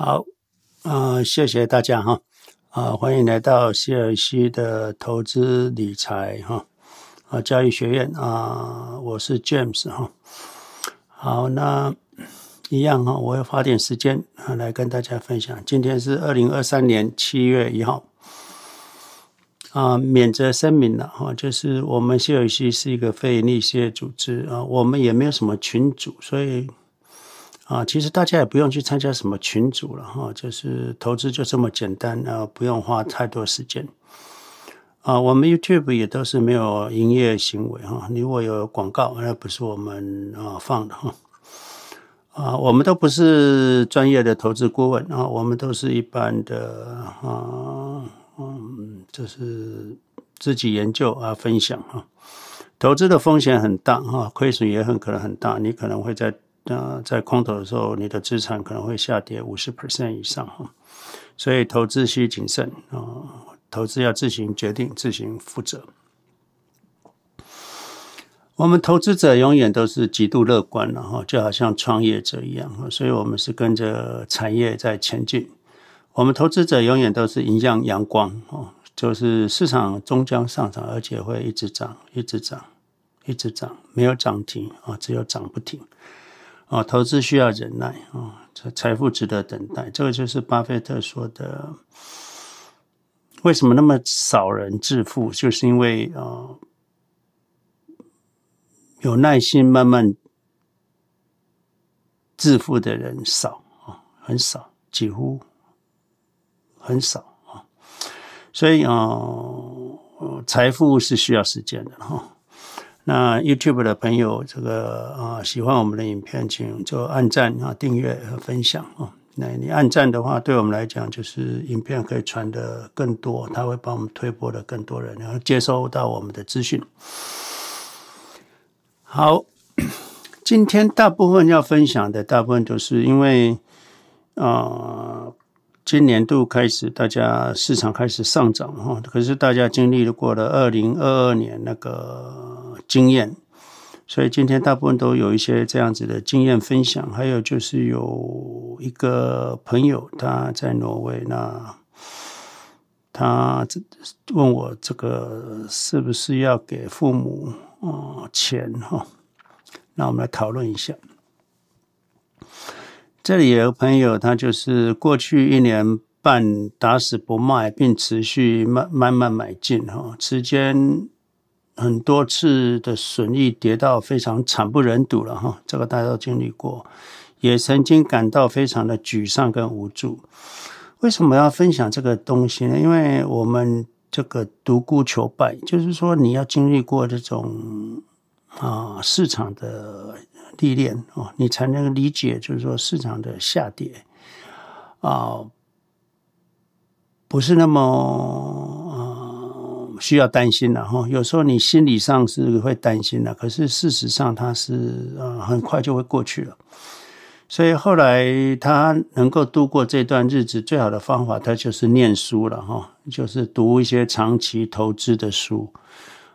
好，啊、谢谢大家哈，啊，欢迎来到谢尔西的投资理财哈，啊，教育学院啊，我是 James 哈。好，那一样哈，我要花点时间啊来跟大家分享。今天是二零二三年七月一号，啊，免责声明了哈，就是我们谢尔西是一个非营利事业组织啊，我们也没有什么群组，所以。啊，其实大家也不用去参加什么群组了哈，就是投资就这么简单啊，不用花太多时间。啊，我们 YouTube 也都是没有营业行为哈，如果有广告，那不是我们啊放的哈。啊，我们都不是专业的投资顾问啊，我们都是一般的啊，嗯，就是自己研究啊，分享哈。投资的风险很大哈，亏损也很可能很大，你可能会在。那在空头的时候，你的资产可能会下跌五十 percent 以上哈，所以投资需谨慎啊，投资要自行决定，自行负责。我们投资者永远都是极度乐观的哈，就好像创业者一样，所以我们是跟着产业在前进。我们投资者永远都是迎向阳光哦，就是市场终将上涨，而且会一直涨，一直涨，一直涨，没有涨停啊，只有涨不停。啊，投资需要忍耐啊，财富值得等待。这个就是巴菲特说的。为什么那么少人致富？就是因为啊，有耐心慢慢致富的人少啊，很少，几乎很少啊。所以啊，财富是需要时间的哈。那 YouTube 的朋友，这个啊喜欢我们的影片，请就按赞啊、订阅和分享啊。那你按赞的话，对我们来讲，就是影片可以传的更多，他会帮我们推播的更多人，然后接收到我们的资讯。好，今天大部分要分享的，大部分都是因为啊。今年度开始，大家市场开始上涨哈，可是大家经历过了二零二二年那个经验，所以今天大部分都有一些这样子的经验分享。还有就是有一个朋友他在挪威，那他问我这个是不是要给父母啊钱哈？那我们来讨论一下。这里有朋友，他就是过去一年半打死不卖，并持续慢慢慢买进哈，期间很多次的损益跌到非常惨不忍睹了哈，这个大家都经历过，也曾经感到非常的沮丧跟无助。为什么要分享这个东西呢？因为我们这个独孤求败，就是说你要经历过这种啊市场的。历练哦，你才能理解，就是说市场的下跌啊，不是那么呃需要担心的哈。有时候你心理上是会担心的，可是事实上它是呃很快就会过去了。所以后来他能够度过这段日子，最好的方法他就是念书了哈，就是读一些长期投资的书，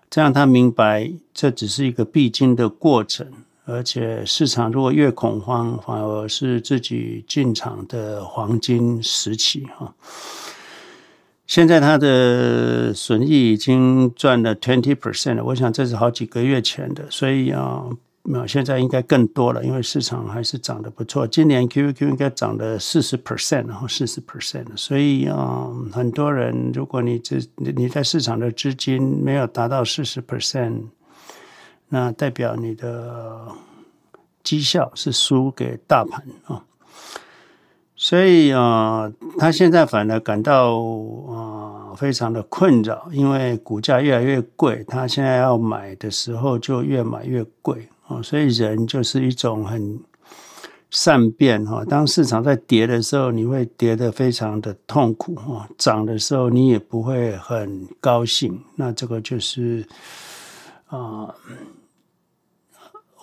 这样他明白这只是一个必经的过程。而且市场如果越恐慌，反而是自己进场的黄金时期哈。现在他的损益已经赚了 twenty percent 了，我想这是好几个月前的，所以啊，现在应该更多了，因为市场还是涨得不错。今年 Q Q 应该涨了四十 percent，然后四十 percent，所以啊，很多人如果你这你在市场的资金没有达到四十 percent。那代表你的绩效是输给大盘啊，所以啊，他现在反而感到啊非常的困扰，因为股价越来越贵，他现在要买的时候就越买越贵啊，所以人就是一种很善变哈。当市场在跌的时候，你会跌得非常的痛苦啊；涨的时候，你也不会很高兴。那这个就是啊。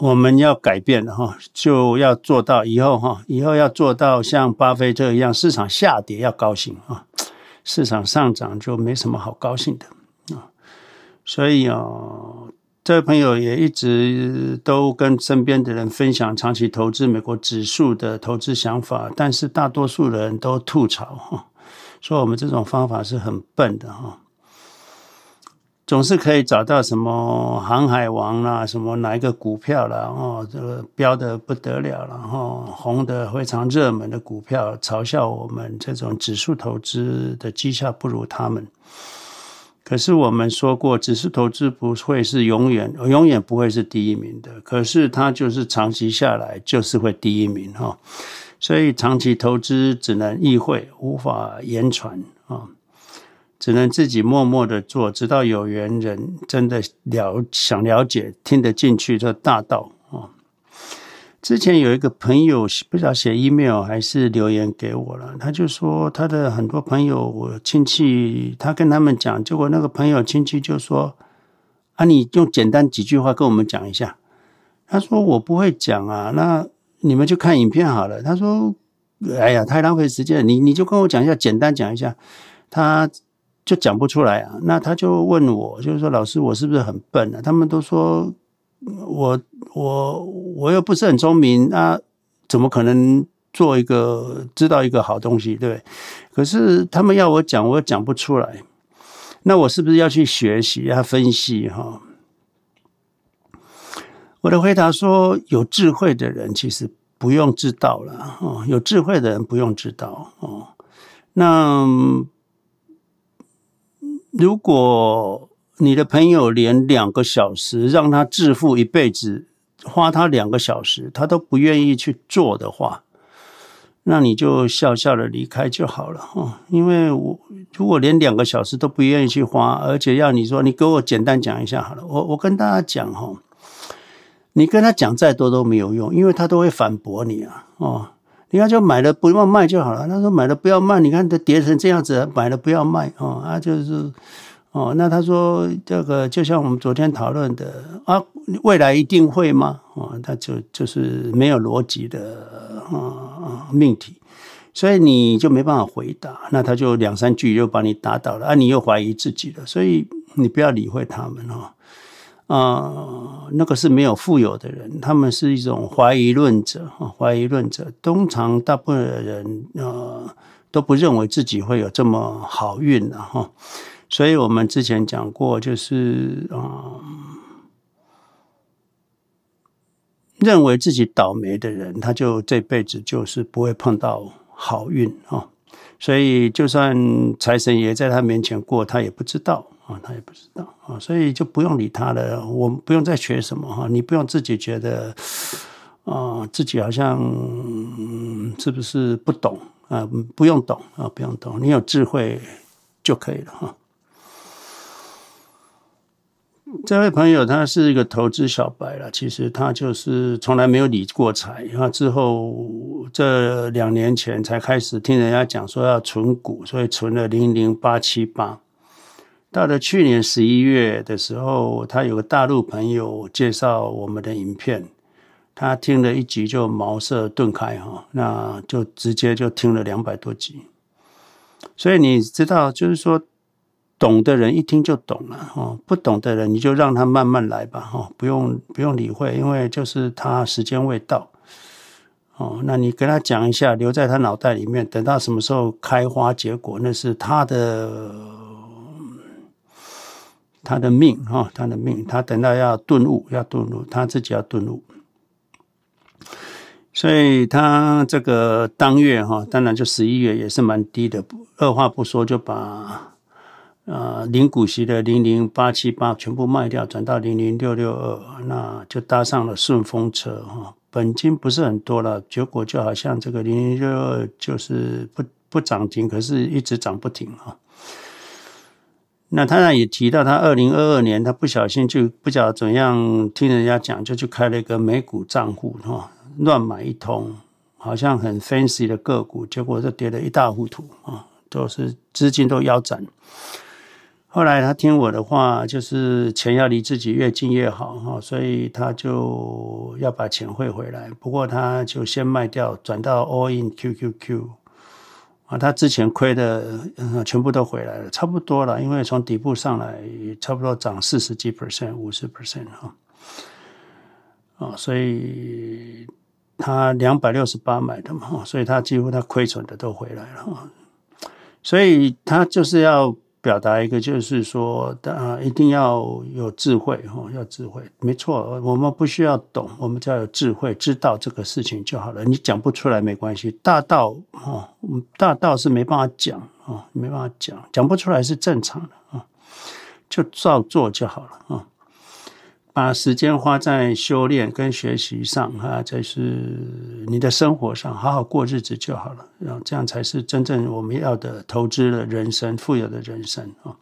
我们要改变了哈，就要做到以后哈，以后要做到像巴菲特一样，市场下跌要高兴啊，市场上涨就没什么好高兴的啊。所以啊，这位朋友也一直都跟身边的人分享长期投资美国指数的投资想法，但是大多数人都吐槽哈，说我们这种方法是很笨的哈，总是可以找到什么航海王啦，什么哪一个股票啦，哦，这个飙得不得了，然后红的非常热门的股票，嘲笑我们这种指数投资的绩效不如他们。可是我们说过，指数投资不会是永远，永远不会是第一名的。可是它就是长期下来就是会第一名哈，所以长期投资只能意会，无法言传啊，只能自己默默的做，直到有缘人真的了想了解，听得进去这大道啊。之前有一个朋友不知道写 email 还是留言给我了，他就说他的很多朋友我亲戚，他跟他们讲，结果那个朋友亲戚就说：“啊，你用简单几句话跟我们讲一下。”他说：“我不会讲啊，那你们就看影片好了。”他说：“哎呀，太浪费时间，你你就跟我讲一下，简单讲一下。”他就讲不出来啊，那他就问我，就是说老师，我是不是很笨啊？他们都说。我我我又不是很聪明啊，怎么可能做一个知道一个好东西，对？可是他们要我讲，我讲不出来。那我是不是要去学习要分析哈？我的回答说：有智慧的人其实不用知道了哦，有智慧的人不用知道哦。那如果你的朋友连两个小时让他致富一辈子，花他两个小时，他都不愿意去做的话，那你就笑笑的离开就好了哦。因为我如果连两个小时都不愿意去花，而且要你说你给我简单讲一下好了，我我跟大家讲哈，你跟他讲再多都没有用，因为他都会反驳你啊哦。你看就买了不要卖就好了，他说买了不要卖，你看都跌成这样子，买了不要卖哦，啊就是。哦，那他说这个就像我们昨天讨论的啊，未来一定会吗？哦，他就就是没有逻辑的啊命题，所以你就没办法回答。那他就两三句又把你打倒了啊，你又怀疑自己了。所以你不要理会他们哦。啊，那个是没有富有的人，他们是一种怀疑论者啊，怀疑论者。通常大部分的人呃都不认为自己会有这么好运的哈。所以我们之前讲过，就是嗯，认为自己倒霉的人，他就这辈子就是不会碰到好运啊。所以就算财神爷在他面前过，他也不知道他也不知道啊。所以就不用理他了。我们不用再学什么哈，你不用自己觉得啊，自己好像是不是不懂啊？不用懂啊，不用懂，你有智慧就可以了哈。这位朋友他是一个投资小白了，其实他就是从来没有理过财，然后之后这两年前才开始听人家讲说要存股，所以存了零零八七八。到了去年十一月的时候，他有个大陆朋友介绍我们的影片，他听了一集就茅塞顿开哈，那就直接就听了两百多集。所以你知道，就是说。懂的人一听就懂了哦，不懂的人你就让他慢慢来吧哈，不用不用理会，因为就是他时间未到哦。那你跟他讲一下，留在他脑袋里面，等到什么时候开花结果，那是他的他的命哈，他的命，他等到要顿悟，要顿悟，他自己要顿悟。所以他这个当月哈，当然就十一月也是蛮低的，二话不说就把。呃，零股息的零零八七八全部卖掉，转到零零六六二，那就搭上了顺风车哈。本金不是很多了，结果就好像这个零零六六二就是不不涨停，可是一直涨不停哈。那他那也提到，他二零二二年他不小心就不晓得怎样听人家讲，就去开了一个美股账户哈，乱买一通，好像很 fancy 的个股，结果就跌得一塌糊涂啊，都是资金都腰斩。后来他听我的话，就是钱要离自己越近越好哈，所以他就要把钱汇回来。不过他就先卖掉，转到 All in QQQ 啊，他之前亏的嗯全部都回来了，差不多了，因为从底部上来差不多涨四十几 percent、五十 percent 哈，啊，所以他两百六十八买的嘛，所以他几乎他亏损的都回来了，所以他就是要。表达一个就是说，啊，一定要有智慧哈，要智慧，没错，我们不需要懂，我们只要有智慧，知道这个事情就好了。你讲不出来没关系，大道哦，大道是没办法讲啊，没办法讲，讲不出来是正常的啊，就照做就好了啊。把时间花在修炼跟学习上啊，这是你的生活上，好好过日子就好了。然后这样才是真正我们要的投资的人生，富有的人生啊。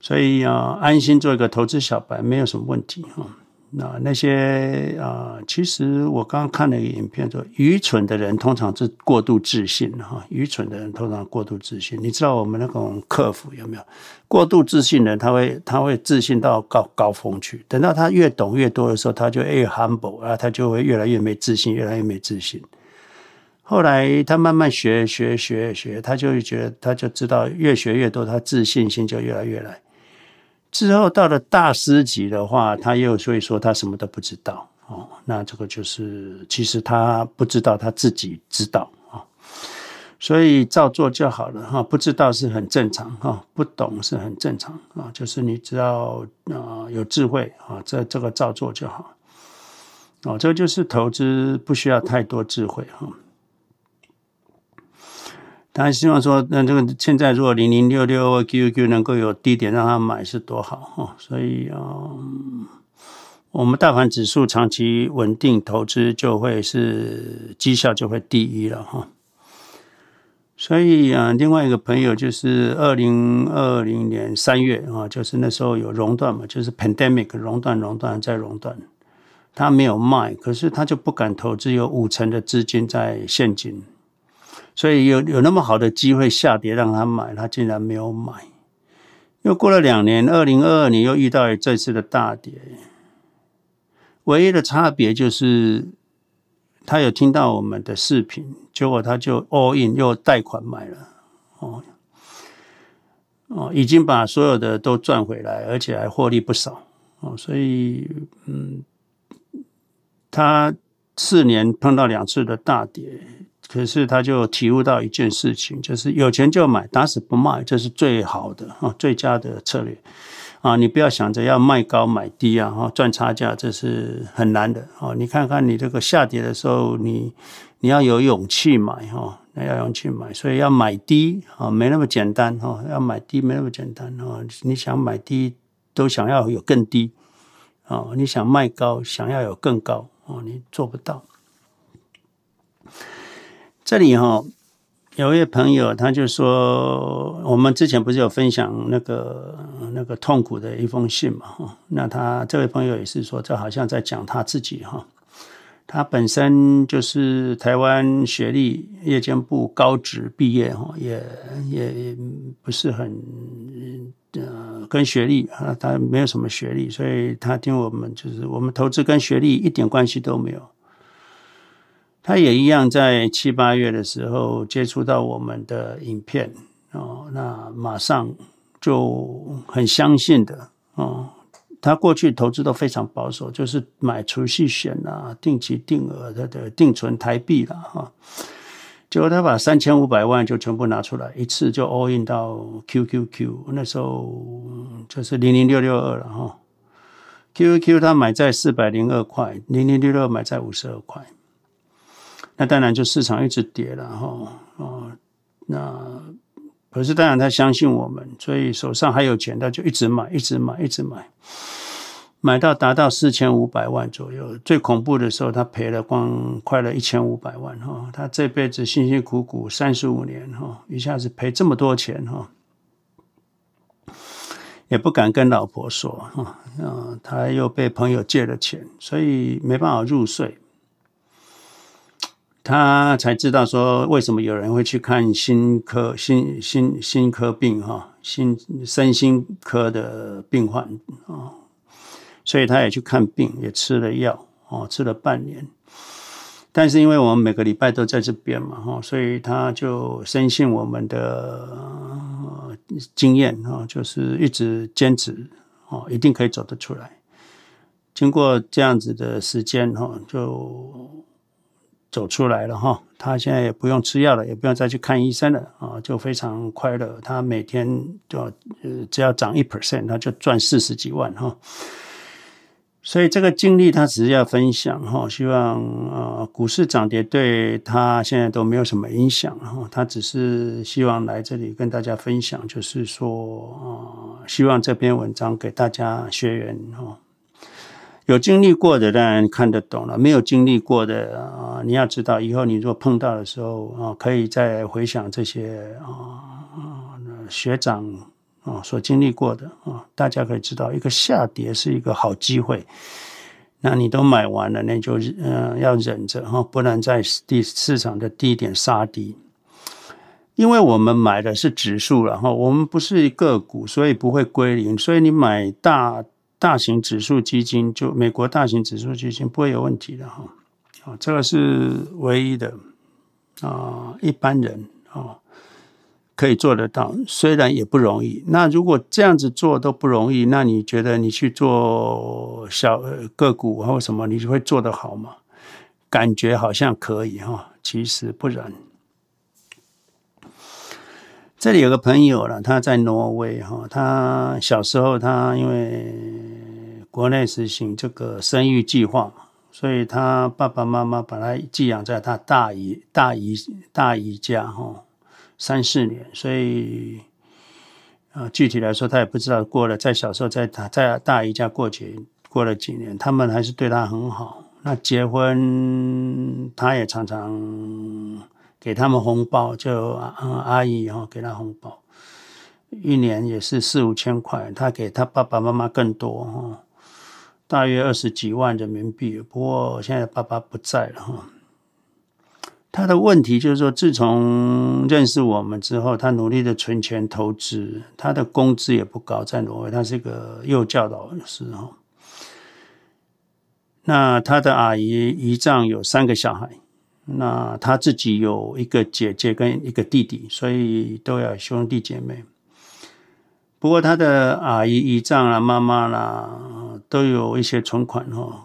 所以啊，安心做一个投资小白，没有什么问题啊。那那些啊，其实我刚刚看了一个影片，说愚蠢的人通常是过度自信哈。愚蠢的人通常过度自信，你知道我们那种客服有没有过度自信的人？他会他会自信到高高峰去，等到他越懂越多的时候，他就越 humble 啊，他就会越来越没自信，越来越没自信。后来他慢慢学学学学，他就觉得他就知道越学越多，他自信心就越来越来。之后到了大师级的话，他又所以说他什么都不知道哦。那这个就是其实他不知道他自己知道啊，所以照做就好了哈。不知道是很正常哈，不懂是很正常啊。就是你只要啊有智慧啊，这这个照做就好。哦，这就是投资不需要太多智慧哈。他希望说，那这个现在如果零零六六 QQQ 能够有低点让他买是多好哈，所以啊，我们大盘指数长期稳定投资就会是绩效就会第一了哈。所以啊，另外一个朋友就是二零二零年三月啊，就是那时候有熔断嘛，就是 pandemic 熔断、熔断再熔断，他没有卖，可是他就不敢投资，有五成的资金在现金。所以有有那么好的机会下跌让他买，他竟然没有买。又过了两年，二零二二年又遇到了这次的大跌，唯一的差别就是他有听到我们的视频，结果他就 all in 又贷款买了，哦哦，已经把所有的都赚回来，而且还获利不少哦。所以嗯，他四年碰到两次的大跌。可是他就体悟到一件事情，就是有钱就买，打死不卖，这是最好的啊，最佳的策略啊！你不要想着要卖高买低啊，哈，赚差价这是很难的啊！你看看你这个下跌的时候，你你要有勇气买哈，要有勇气买，所以要买低啊，没那么简单哈，要买低没那么简单哈，你想买低都想要有更低啊，你想卖高想要有更高啊，你做不到。这里哈，有一位朋友，他就说，我们之前不是有分享那个那个痛苦的一封信嘛？哈，那他这位朋友也是说，这好像在讲他自己哈。他本身就是台湾学历夜间部高职毕业哈，也也不是很呃跟学历啊，他没有什么学历，所以他听我们就是我们投资跟学历一点关系都没有。他也一样，在七八月的时候接触到我们的影片哦，那马上就很相信的哦。他过去投资都非常保守，就是买储蓄险啊、定期定额的的定存台币了哈。结果他把三千五百万就全部拿出来，一次就 all in 到 QQQ，那时候就是零零六六二了哈。QQQ 他买在四百零二块，零零六六买在五十二块。那当然就市场一直跌了哈哦，那可是当然他相信我们，所以手上还有钱，他就一直买，一直买，一直买，买到达到四千五百万左右。最恐怖的时候，他赔了光快了一千五百万哈。他这辈子辛辛苦苦三十五年哈，一下子赔这么多钱哈，也不敢跟老婆说哈。嗯，他又被朋友借了钱，所以没办法入睡。他才知道说，为什么有人会去看心科、心心心科病哈，心身心科的病患啊，所以他也去看病，也吃了药哦，吃了半年，但是因为我们每个礼拜都在这边嘛，哈，所以他就深信我们的经验啊，就是一直坚持哦，一定可以走得出来。经过这样子的时间哈，就走出来了哈。他现在也不用吃药了，也不用再去看医生了啊，就非常快乐。他每天就只要涨一 percent，他就赚四十几万哈。所以这个经历他只是要分享哈，希望啊股市涨跌对他现在都没有什么影响哈。他只是希望来这里跟大家分享，就是说啊，希望这篇文章给大家学员哈。有经历过的当然看得懂了，没有经历过的啊，你要知道以后你如果碰到的时候啊，可以再回想这些啊学长啊所经历过的啊，大家可以知道一个下跌是一个好机会。那你都买完了，那就嗯要忍着哈，不能在低市场的低点杀低，因为我们买的是指数了哈，我们不是个股，所以不会归零，所以你买大。大型指数基金，就美国大型指数基金不会有问题的哈，啊，这个是唯一的啊，一般人啊可以做得到，虽然也不容易。那如果这样子做都不容易，那你觉得你去做小个股或什么，你会做得好吗？感觉好像可以哈，其实不然。这里有个朋友了，他在挪威哈，他小时候他因为国内实行这个生育计划，所以他爸爸妈妈把他寄养在他大姨大姨大姨家哈三四年，所以啊具体来说他也不知道过了，在小时候在他在大姨家过节过了几年，他们还是对他很好。那结婚他也常常。给他们红包，就阿姨哈给他红包，一年也是四五千块。他给他爸爸妈妈更多哈，大约二十几万人民币。不过现在爸爸不在了哈。他的问题就是说，自从认识我们之后，他努力的存钱投资，他的工资也不高，在挪威，他是一个幼教老师哈。那他的阿姨姨丈有三个小孩。那他自己有一个姐姐跟一个弟弟，所以都有兄弟姐妹。不过他的阿姨、姨丈啊、妈妈啦，都有一些存款哦。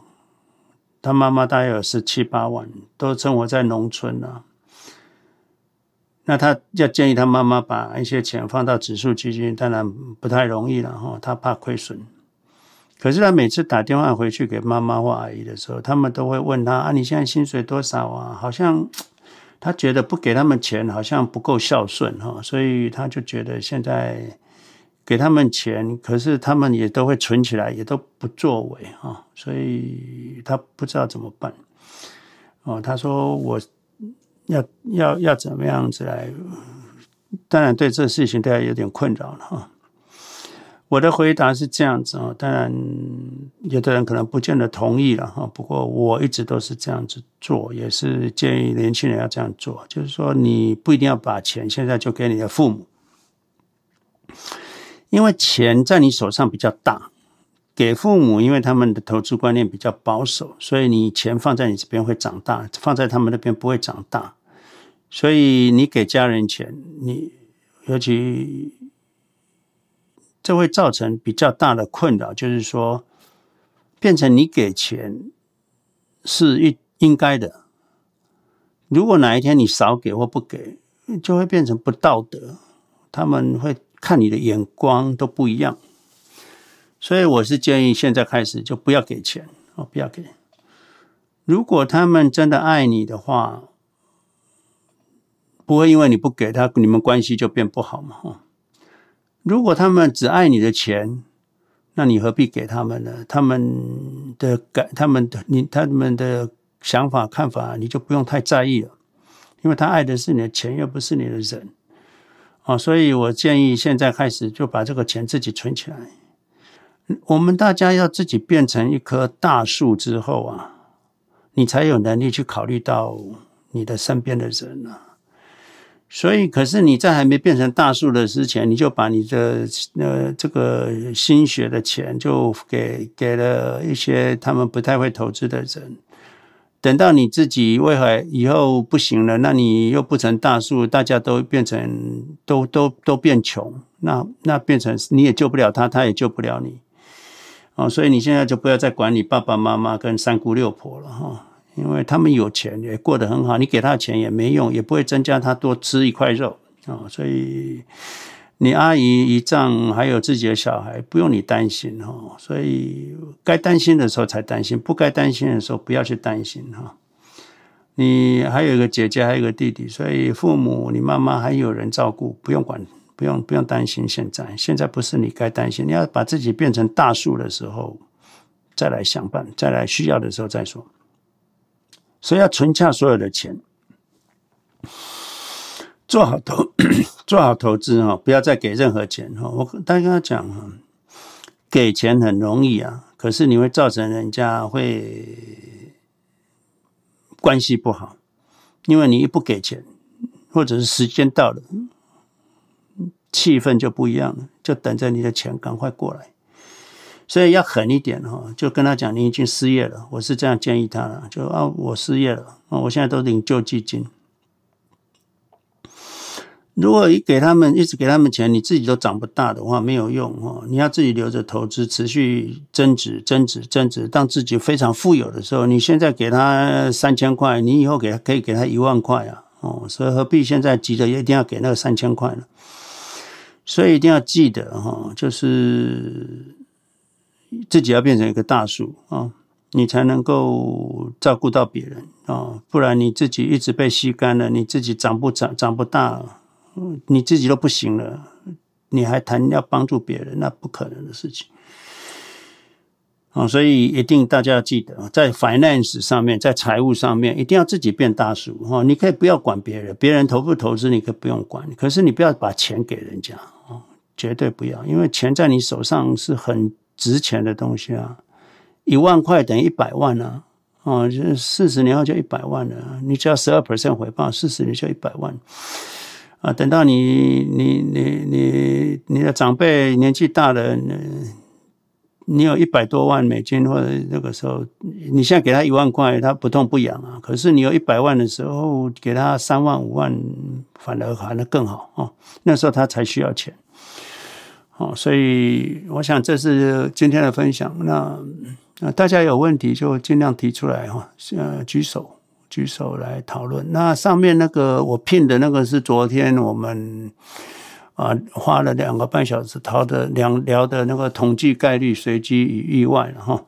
他妈妈大概有十七八万，都生活在农村了。那他要建议他妈妈把一些钱放到指数基金，当然不太容易了哈，他怕亏损。可是他每次打电话回去给妈妈或阿姨的时候，他们都会问他啊，你现在薪水多少啊？好像他觉得不给他们钱，好像不够孝顺哈，所以他就觉得现在给他们钱，可是他们也都会存起来，也都不作为哈，所以他不知道怎么办。哦，他说我要要要怎么样子来？当然对这事情都要有点困扰了哈。我的回答是这样子啊，当然有的人可能不见得同意了哈。不过我一直都是这样子做，也是建议年轻人要这样做。就是说，你不一定要把钱现在就给你的父母，因为钱在你手上比较大。给父母，因为他们的投资观念比较保守，所以你钱放在你这边会长大，放在他们那边不会长大。所以你给家人钱，你尤其。这会造成比较大的困扰，就是说，变成你给钱是应应该的。如果哪一天你少给或不给，就会变成不道德。他们会看你的眼光都不一样。所以我是建议现在开始就不要给钱哦，不要给。如果他们真的爱你的话，不会因为你不给他，你们关系就变不好嘛。如果他们只爱你的钱，那你何必给他们呢？他们的感，他们的你，他们的想法看法，你就不用太在意了，因为他爱的是你的钱，又不是你的人。啊，所以我建议现在开始就把这个钱自己存起来。我们大家要自己变成一棵大树之后啊，你才有能力去考虑到你的身边的人啊。所以，可是你在还没变成大树的之前，你就把你的呃这个心血的钱就给给了一些他们不太会投资的人，等到你自己未来以后不行了，那你又不成大树，大家都变成都都都变穷，那那变成你也救不了他，他也救不了你，哦，所以你现在就不要再管你爸爸妈妈跟三姑六婆了哈，因为他们有钱也过得很好，你给他钱也没用，也不会增加他多吃一块肉啊，所以。你阿姨姨丈还有自己的小孩，不用你担心哦。所以该担心的时候才担心，不该担心的时候不要去担心哈。你还有一个姐姐，还有一个弟弟，所以父母、你妈妈还有人照顾，不用管，不用不用担心。现在现在不是你该担心，你要把自己变成大树的时候，再来想办，再来需要的时候再说。所以要存下所有的钱。做好投 做好投资哈，不要再给任何钱哈。我大家讲哈，给钱很容易啊，可是你会造成人家会关系不好，因为你一不给钱，或者是时间到了，气氛就不一样了，就等着你的钱赶快过来。所以要狠一点哈，就跟他讲，你已经失业了，我是这样建议他的，就啊，我失业了啊，我现在都领救济金。如果一给他们，一直给他们钱，你自己都长不大的话，没有用哦。你要自己留着投资，持续增值、增值、增值，当自己非常富有的时候，你现在给他三千块，你以后给他可以给他一万块啊！哦，所以何必现在急着一定要给那个三千块呢？所以一定要记得哈，就是自己要变成一个大树啊，你才能够照顾到别人啊，不然你自己一直被吸干了，你自己长不长、长不大。你自己都不行了，你还谈要帮助别人，那不可能的事情。啊，所以一定大家要记得，在 finance 上面，在财务上面，一定要自己变大树。哈，你可以不要管别人，别人投不投资，你可以不用管。可是你不要把钱给人家啊，绝对不要，因为钱在你手上是很值钱的东西啊。一万块等于一百万啊，哦，就是四十年后就一百万了。你只要十二 percent 回报，四十年就一百万。啊，等到你你你你你的长辈年纪大了，你有一百多万美金，或者那个时候，你现在给他一万块，他不痛不痒啊。可是你有一百万的时候，给他三万五万，反而还能更好哦。那时候他才需要钱，哦，所以我想这是今天的分享。那那大家有问题就尽量提出来哈，呃，举手。举手来讨论。那上面那个我聘的那个是昨天我们啊花了两个半小时讨的两聊的那个统计概率、随机与意外哈。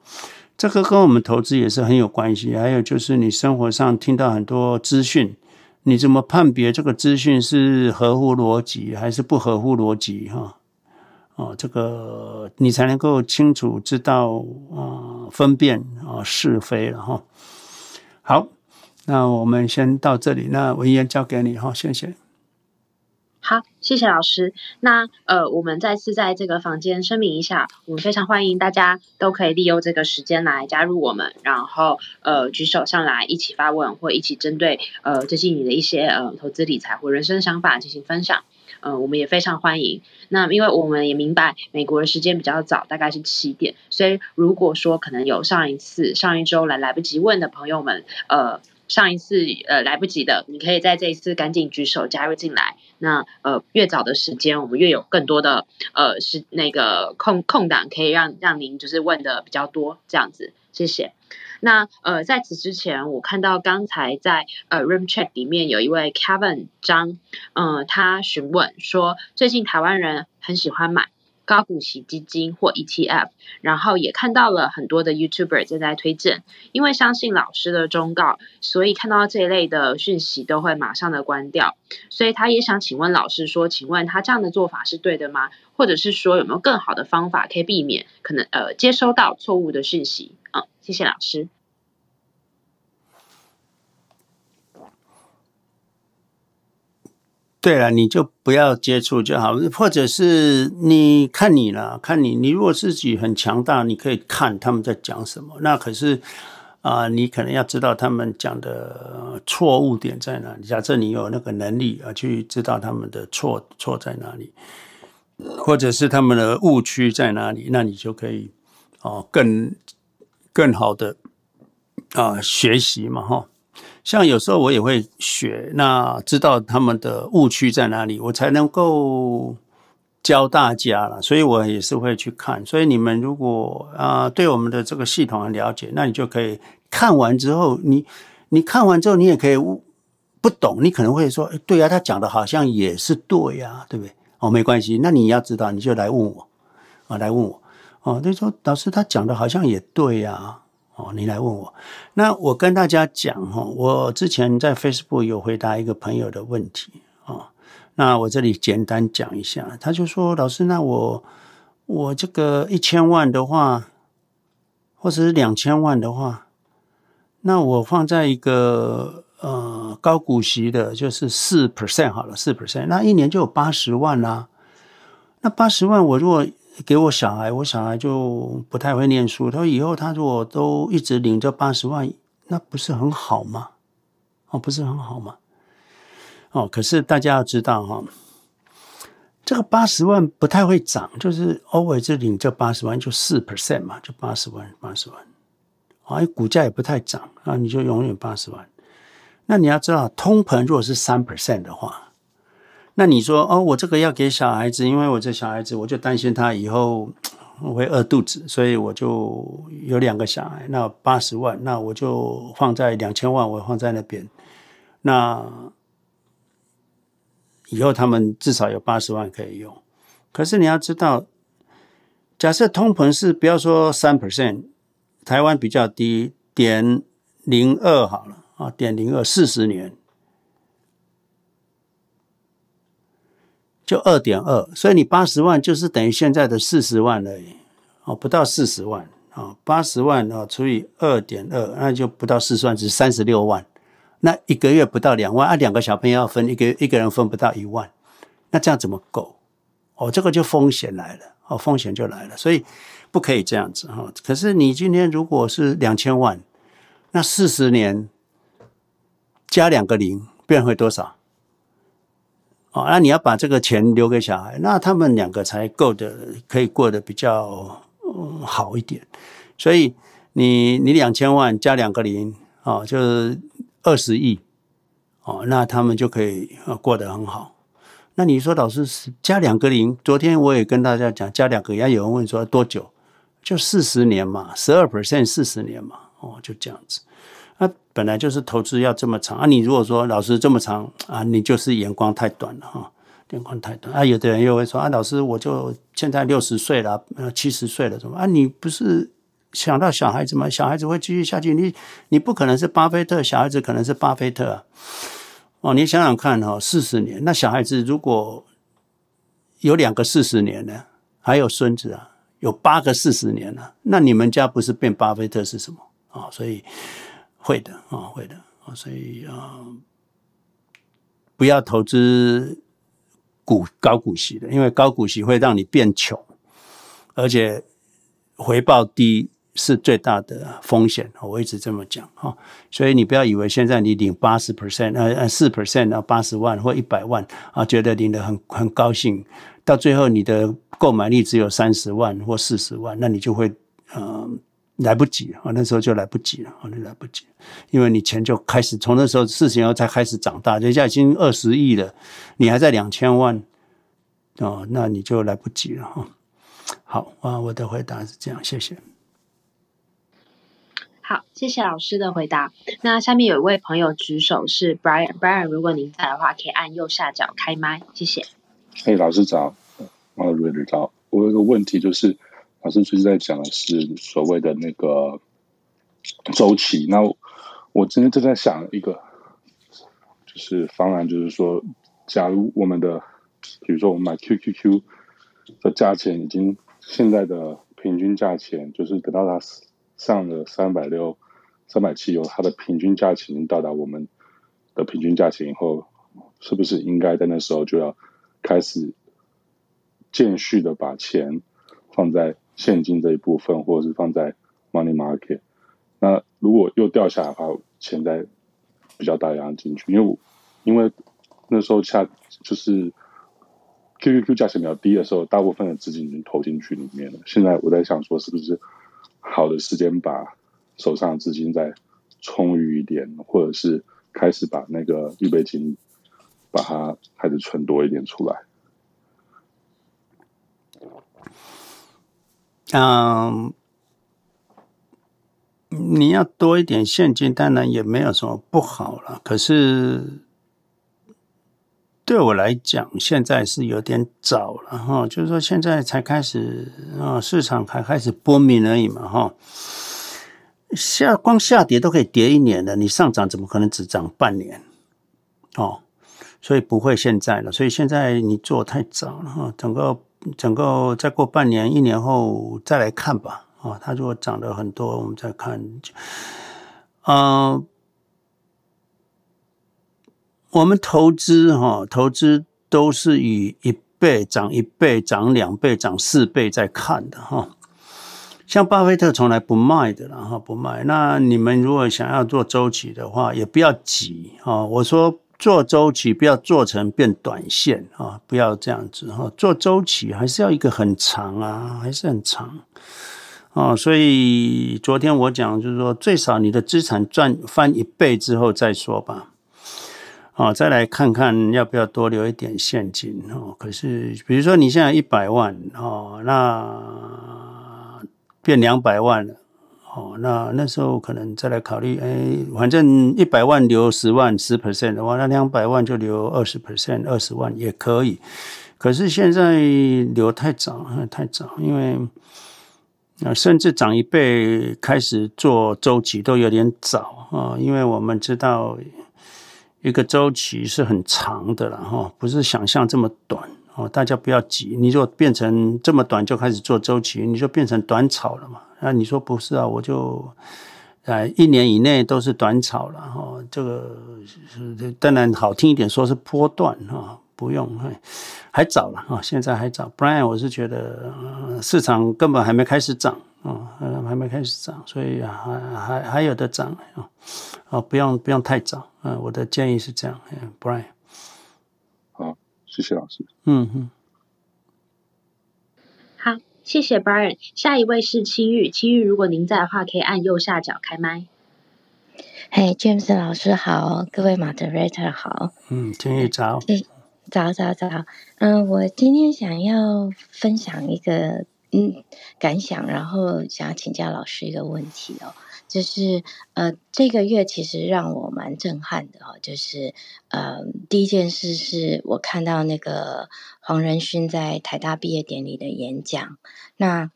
这个跟我们投资也是很有关系。还有就是你生活上听到很多资讯，你怎么判别这个资讯是合乎逻辑还是不合乎逻辑哈？哦，这个你才能够清楚知道啊分辨啊是非了哈。好。那我们先到这里，那文言交给你哈，谢谢。好，谢谢老师。那呃，我们再次在这个房间声明一下，我们非常欢迎大家都可以利用这个时间来加入我们，然后呃举手上来一起发问，或一起针对呃最近你的一些呃投资理财或人生想法进行分享。呃，我们也非常欢迎。那因为我们也明白美国的时间比较早，大概是七点，所以如果说可能有上一次、上一周来来不及问的朋友们，呃。上一次呃来不及的，你可以在这一次赶紧举手加入进来。那呃越早的时间，我们越有更多的呃是那个空空档，可以让让您就是问的比较多这样子。谢谢。那呃在此之前，我看到刚才在呃 Room Chat 里面有一位 Kevin 张，嗯、呃，他询问说最近台湾人很喜欢买。高股息基金或 ETF，然后也看到了很多的 YouTuber 正在推荐，因为相信老师的忠告，所以看到这一类的讯息都会马上的关掉。所以他也想请问老师说，请问他这样的做法是对的吗？或者是说有没有更好的方法可以避免可能呃接收到错误的讯息？嗯，谢谢老师。对了，你就不要接触就好，或者是你看你了，看你，你如果自己很强大，你可以看他们在讲什么。那可是啊、你可能要知道他们讲的错误点在哪里。假设你有那个能力啊，去知道他们的错错在哪里，或者是他们的误区在哪里，那你就可以哦，更更好的啊、呃、学习嘛哈。像有时候我也会学，那知道他们的误区在哪里，我才能够教大家了。所以我也是会去看。所以你们如果啊、对我们的这个系统很了解，那你就可以看完之后，你你看完之后，你也可以不懂，你可能会说，对呀、啊，他讲的好像也是对呀、啊，对不对？哦，没关系，那你要知道，你就来问我啊，来问我哦。他说，老师他讲的好像也对呀、哦，你来问我，那我跟大家讲哈，我之前在 Facebook 有回答一个朋友的问题啊，那我这里简单讲一下，他就说，老师，那我我这个一千万的话，或者是两千万的话，那我放在一个呃高股息的，就是四 percent 好了，四 percent，那一年就有八十万啦，那八十万我如果给我小孩，我小孩就不太会念书。他说以后他如果都一直领这八十万，那不是很好吗？哦，不是很好吗？哦，可是大家要知道哈，这个八十万不太会涨，就是偶尔就领这八十万，就四 percent 嘛，就八十万，八十万。啊，股价也不太涨啊，你就永远八十万。那你要知道，通膨如果是三 percent 的话。那你说哦，我这个要给小孩子，因为我这小孩子，我就担心他以后会饿肚子，所以我就有两个小孩，那八十万，那我就放在两千万，我放在那边，那以后他们至少有八十万可以用。可是你要知道，假设通膨是不要说三 percent，台湾比较低，点零二好了啊，点零二四十年。就二点二，所以你八十万就是等于现在的四十万而已，哦，不到四十万啊，八十万啊除以二点二，那就不到四十万，只三十六万。那一个月不到两万，啊，两个小朋友要分一个一个人分不到一万，那这样怎么够？哦，这个就风险来了，哦，风险就来了，所以不可以这样子哈。可是你今天如果是两千万，那四十年加两个零，变回多少？哦，那你要把这个钱留给小孩，那他们两个才够的，可以过得比较嗯好一点。所以你你两千万加两个零，哦，就是二十亿，哦，那他们就可以过得很好。那你说老师加两个零，昨天我也跟大家讲加两个零，有人问说多久？就四十年嘛，十二 percent 四十年嘛，哦，就这样子。本来就是投资要这么长啊！你如果说老师这么长啊，你就是眼光太短了哈，眼光太短啊！有的人又会说啊，老师我就现在六十岁了，呃七十岁了，怎么啊？你不是想到小孩子吗？小孩子会继续下去，你你不可能是巴菲特，小孩子可能是巴菲特啊！哦，你想想看哈，四十年，那小孩子如果有两个四十年呢，还有孙子啊，有八个四十年了，那你们家不是变巴菲特是什么啊、哦？所以。会的啊，会的啊，所以啊，不要投资股高股息的，因为高股息会让你变穷，而且回报低是最大的风险。我一直这么讲哈，所以你不要以为现在你领八十 percent，呃呃四 percent 啊，八十万或一百万啊，觉得领得很很高兴，到最后你的购买力只有三十万或四十万，那你就会嗯。来不及啊！那时候就来不及了，那来不及，因为你钱就开始从那时候事情后才开始长大，人家已经二十亿了，你还在两千万哦，那你就来不及了哈。好啊，我的回答是这样，谢谢。好，谢谢老师的回答。那下面有一位朋友举手是 Brian，Brian，如果您在的话，可以按右下角开麦，谢谢。哎，老师早，啊，瑞瑞早，我有一个问题就是。老师最近在讲的是所谓的那个周期。那我今天正在想一个，就是方案，就是说，假如我们的，比如说我们买 QQQ 的价钱已经现在的平均价钱，就是等到它上了三百六、三百七以后，它的平均价钱已经到达我们的平均价钱以后，是不是应该在那时候就要开始渐续的把钱放在现金这一部分，或者是放在 money market，那如果又掉下来的话，钱在比较大量进去，因为因为那时候下就是 QQQ 价钱比较低的时候，大部分的资金已经投进去里面了。现在我在想说，是不是好的时间把手上的资金再充裕一点，或者是开始把那个预备金把它开始存多一点出来。嗯，你要多一点现金，当然也没有什么不好了。可是对我来讲，现在是有点早了哈。就是说，现在才开始啊，市场才开始波明而已嘛哈。下光下跌都可以跌一年了，你上涨怎么可能只涨半年？哦，所以不会现在了。所以现在你做太早了哈，整个。整个再过半年、一年后再来看吧。啊，它如果涨了很多，我们再看。嗯、我们投资哈，投资都是以一倍涨一倍、涨两倍、涨四倍在看的哈。像巴菲特从来不卖的，然后不卖。那你们如果想要做周期的话，也不要急啊。我说。做周期不要做成变短线啊！不要这样子哈。做周期还是要一个很长啊，还是很长啊。所以昨天我讲就是说，最少你的资产赚翻一倍之后再说吧。啊，再来看看要不要多留一点现金哦。可是比如说你现在一百万哦，那变两百万了。哦，那那时候可能再来考虑，哎，反正一百万留十万十 percent 的话，那两百万就留二十 percent 二十万也可以。可是现在留太早，太早，因为啊，甚至涨一倍开始做周期都有点早啊，因为我们知道一个周期是很长的了哈，不是想象这么短哦。大家不要急，你如果变成这么短就开始做周期，你就变成短炒了嘛。那你说不是啊？我就，呃，一年以内都是短炒了哈。这个是当然好听一点，说是波段哈，不用，还早了哈，现在还早。不然我是觉得市场根本还没开始涨啊，还没开始涨，所以还还还有的涨啊，啊，不用不用太早啊。我的建议是这样，不然。好，谢谢老师。嗯哼。谢谢 Brian，下一位是青玉。青玉，如果您在的话，可以按右下角开麦。嘿、hey，James 老师好，各位 Moderator 好。嗯，青玉早。早早早。嗯，我今天想要分享一个嗯感想，然后想要请教老师一个问题哦。就是呃，这个月其实让我蛮震撼的哦。就是呃，第一件事是我看到那个黄仁勋在台大毕业典礼的演讲。那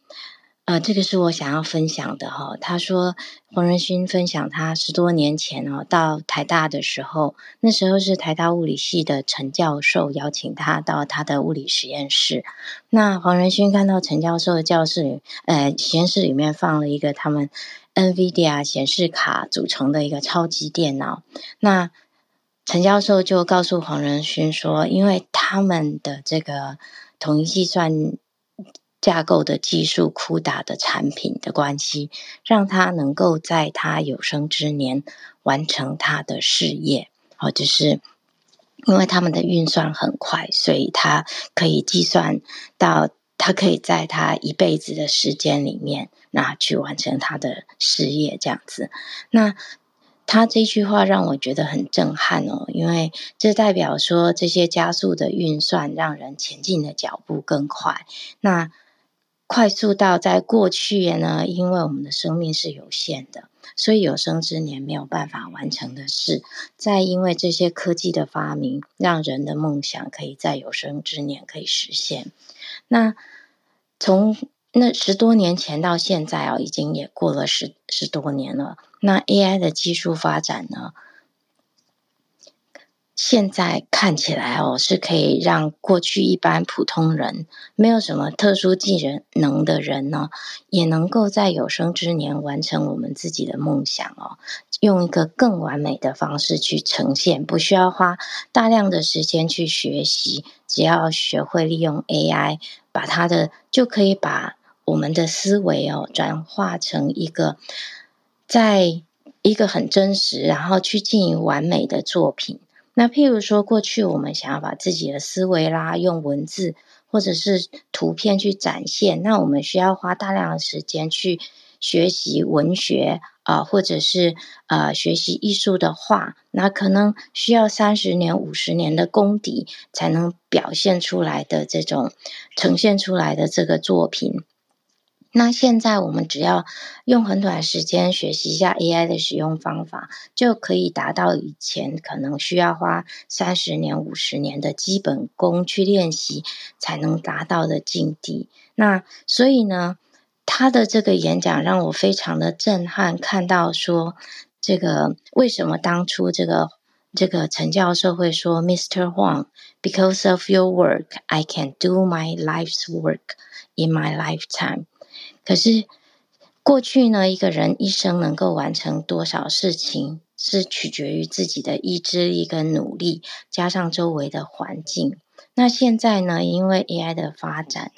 呃，这个是我想要分享的哈、他说黄仁勋分享他十多年前哦，到台大的时候，那时候是台大物理系的陈教授邀请他到他的物理实验室。那黄仁勋看到陈教授的教室里，呃，实验室里面放了一个他们。NVIDIA 显示卡组成的一个超级电脑，那陈教授就告诉黄仁勋说，因为他们的这个统一计算架构的技术酷打的产品的关系，让他能够在他有生之年完成他的事业。哦，就是因为他们的运算很快，所以他可以计算到。他可以在他一辈子的时间里面，那去完成他的事业，这样子。那他这句话让我觉得很震撼哦，因为这代表说这些加速的运算让人前进的脚步更快。那快速到在过去呢，因为我们的生命是有限的，所以有生之年没有办法完成的事，再因为这些科技的发明，让人的梦想可以在有生之年可以实现。那从那十多年前到现在哦，已经也过了十十多年了。那 AI 的技术发展呢，现在看起来哦，是可以让过去一般普通人没有什么特殊技能的人呢，也能够在有生之年完成我们自己的梦想哦，用一个更完美的方式去呈现，不需要花大量的时间去学习，只要学会利用 AI，把它的就可以把我们的思维哦转化成一个，在一个很真实，然后去进行完美的作品。那譬如说，过去我们想要把自己的思维啦，用文字或者是图片去展现，那我们需要花大量的时间去学习文学，啊，或者是呃学习艺术的画，那可能需要三十年、五十年的功底才能表现出来的这种呈现出来的这个作品。那现在我们只要用很短时间学习一下 AI 的使用方法，就可以达到以前可能需要花三十年、五十年的基本功去练习才能达到的境地。那所以呢，他的这个演讲让我非常的震撼，看到说这个为什么当初这个这个陈教授会说，Mr. Huang，because of your work，I can do my life's work in my lifetime。可是过去呢，一个人一生能够完成多少事情，是取决于自己的意志力跟努力，加上周围的环境。那现在呢，因为 AI 的发展，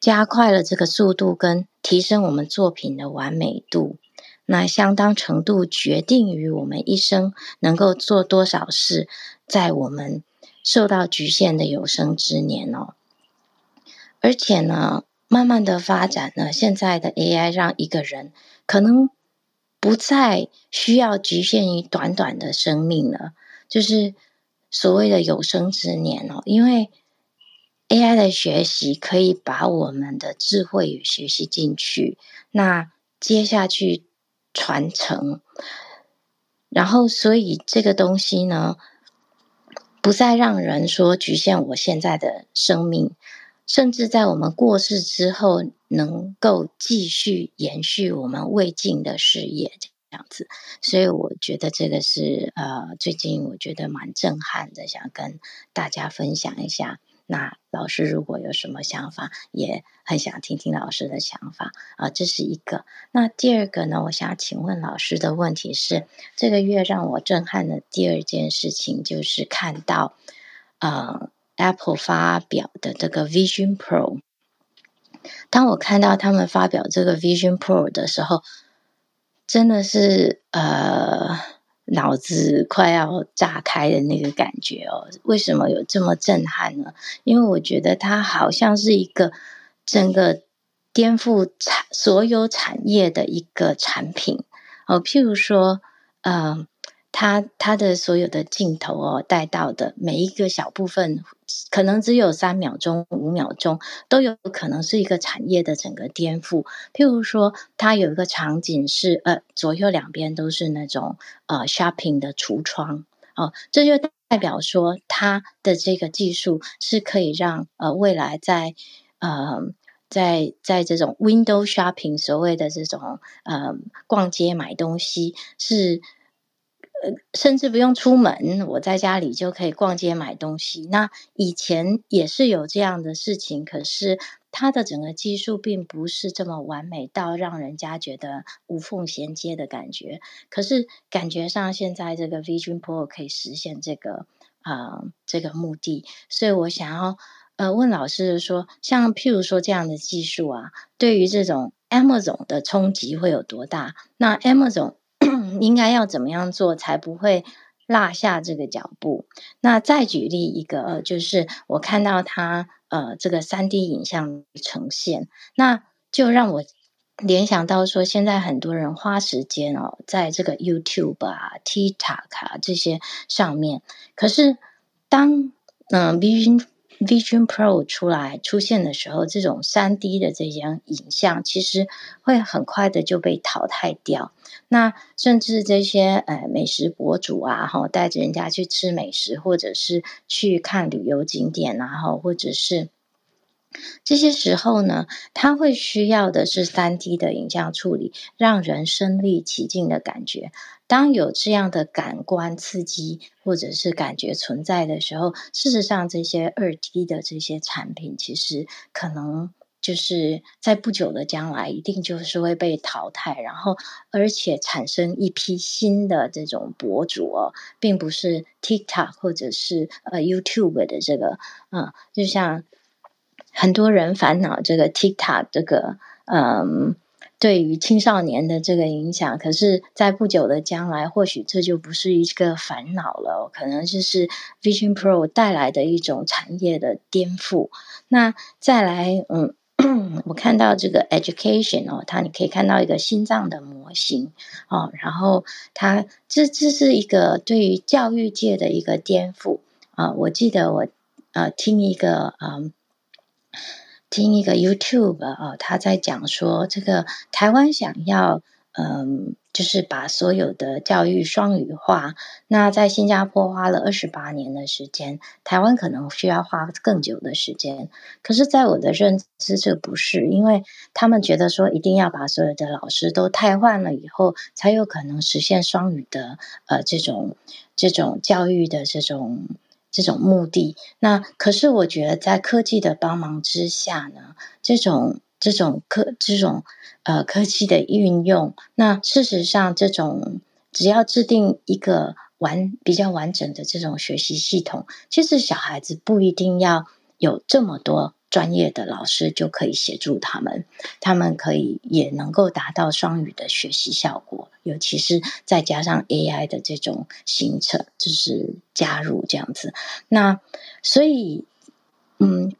加快了这个速度跟提升我们作品的完美度，那相当程度决定于我们一生能够做多少事，在我们受到局限的有生之年哦。而且呢，慢慢的发展呢，现在的 AI 让一个人可能不再需要局限于短短的生命了，就是所谓的有生之年哦，因为。AI 的学习可以把我们的智慧与学习进去，那接下去传承，然后所以这个东西呢，不再让人说局限我现在的生命，甚至在我们过世之后，能够继续延续我们未尽的事业这样子。所以我觉得这个是呃，最近我觉得蛮震撼的，想跟大家分享一下。那老师如果有什么想法，也很想听听老师的想法啊，这是一个。那第二个呢，我想请问老师的问题是，这个月让我震撼的第二件事情，就是看到呃 Apple 发表的这个 Vision Pro。当我看到他们发表这个 Vision Pro 的时候，真的是呃。脑子快要炸开的那个感觉哦，为什么有这么震撼呢？因为我觉得它好像是一个整个颠覆产所有产业的一个产品哦，譬如说，嗯。它它的所有的镜头哦，带到的每一个小部分，可能只有三秒钟、五秒钟，都有可能是一个产业的整个颠覆。譬如说，它有一个场景是呃，左右两边都是那种呃 shopping 的橱窗哦，这就代表说它的这个技术是可以让呃未来在呃在在这种 window shopping 所谓的这种呃逛街买东西是。呃，甚至不用出门，我在家里就可以逛街买东西。那以前也是有这样的事情，可是它的整个技术并不是这么完美到让人家觉得无缝衔接的感觉。可是感觉上，现在这个 Vision Pro 可以实现这个啊、这个目的。所以我想要呃问老师说，像譬如说这样的技术啊，对于这种 Amazon 的冲击会有多大？那 Amazon 应该要怎么样做才不会落下这个脚步？那再举例一个，就是我看到他呃这个三 D 影像呈现，那就让我联想到说，现在很多人花时间哦，在这个 YouTube 啊、TikTok 啊这些上面，可是当嗯 Vision。Vision Pro 出来出现的时候，这种三 D 的这些影像，其实会很快的就被淘汰掉。那甚至这些呃美食博主啊，哈，带着人家去吃美食，或者是去看旅游景点啊，哈，或者是。这些时候呢，他会需要的是三 D 的影像处理，让人身临其境的感觉。当有这样的感官刺激或者是感觉存在的时候，事实上这些二 D 的这些产品，其实可能就是在不久的将来，一定就是会被淘汰，然后而且产生一批新的这种博主哦，并不是 TikTok 或者是呃 YouTube 的这个，嗯，就像。很多人烦恼这个 TikTok 这个，嗯，对于青少年的这个影响。可是，在不久的将来，或许这就不是一个烦恼了，可能就是 Vision Pro 带来的一种产业的颠覆。那再来，嗯，我看到这个 education 哦，它你可以看到一个心脏的模型哦，然后它这这是一个对于教育界的一个颠覆啊！我记得我呃听一个嗯。听一个 YouTube 啊，他在讲说，这个台湾想要嗯，就是把所有的教育双语化。那在新加坡花了二十八年的时间，台湾可能需要花更久的时间。可是，在我的认知，这不是，因为他们觉得说，一定要把所有的老师都汰换了以后，才有可能实现双语的呃这种这种教育的这种。这种目的，那可是我觉得在科技的帮忙之下呢，这种这种科这种呃科技的运用，那事实上这种只要制定一个完比较完整的这种学习系统，其实小孩子不一定要有这么多。专业的老师就可以协助他们，他们可以也能够达到双语的学习效果，尤其是再加上 AI 的这种形成，就是加入这样子。那所以，嗯，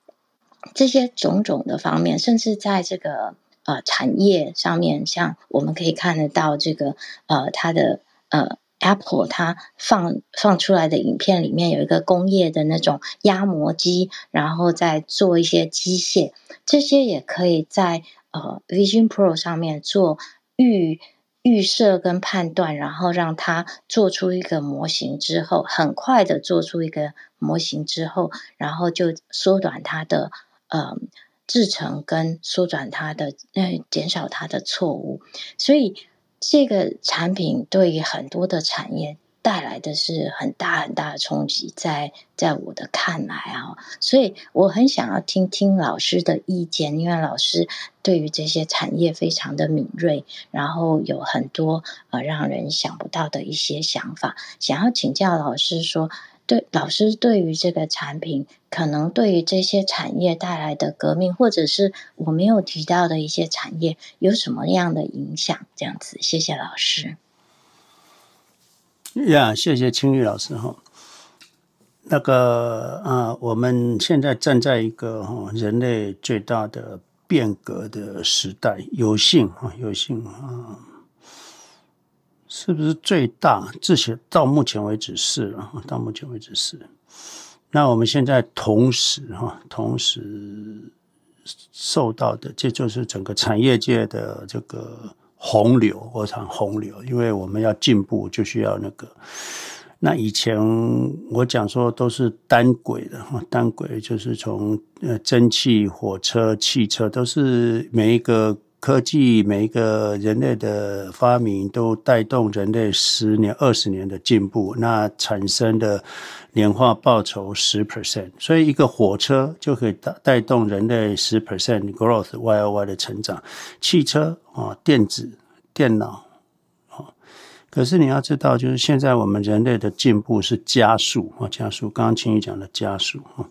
这些种种的方面，甚至在这个呃产业上面，像我们可以看得到这个呃它的呃。Apple 它放放出来的影片里面有一个工业的那种压模机，然后再做一些机械，这些也可以在呃 Vision Pro 上面做预预设跟判断，然后让它做出一个模型之后，很快的做出一个模型之后，然后就缩短它的呃制程跟缩短它的呃减少它的错误，所以。这个产品对于很多的产业带来的是很大很大的冲击，在在我的看来啊，所以我很想要听听老师的意见，因为老师对于这些产业非常的敏锐，然后有很多呃让人想不到的一些想法，想要请教老师说。对，老师对于这个产品，可能对于这些产业带来的革命，或者是我没有提到的一些产业，有什么样的影响？这样子，谢谢老师。呀，谢谢青玉老师哈。那个啊，我们现在站在一个哈人类最大的变革的时代，有幸啊，有幸啊。是不是最大？至少到目前为止是了。到目前为止是。那我们现在同时哈，同时受到的，这就是整个产业界的这个洪流，我讲洪流，因为我们要进步，就需要那个。那以前我讲说都是单轨的哈，单轨就是从呃蒸汽、火车、汽车，都是每一个。科技每一个人类的发明都带动人类十年、二十年的进步，那产生的年化报酬十 percent，所以一个火车就可以带带动人类十 percent growth Y O Y 的成长。汽车啊，电子、电脑啊，可是你要知道，就是现在我们人类的进步是加速啊，加速。刚刚青玉讲的加速啊。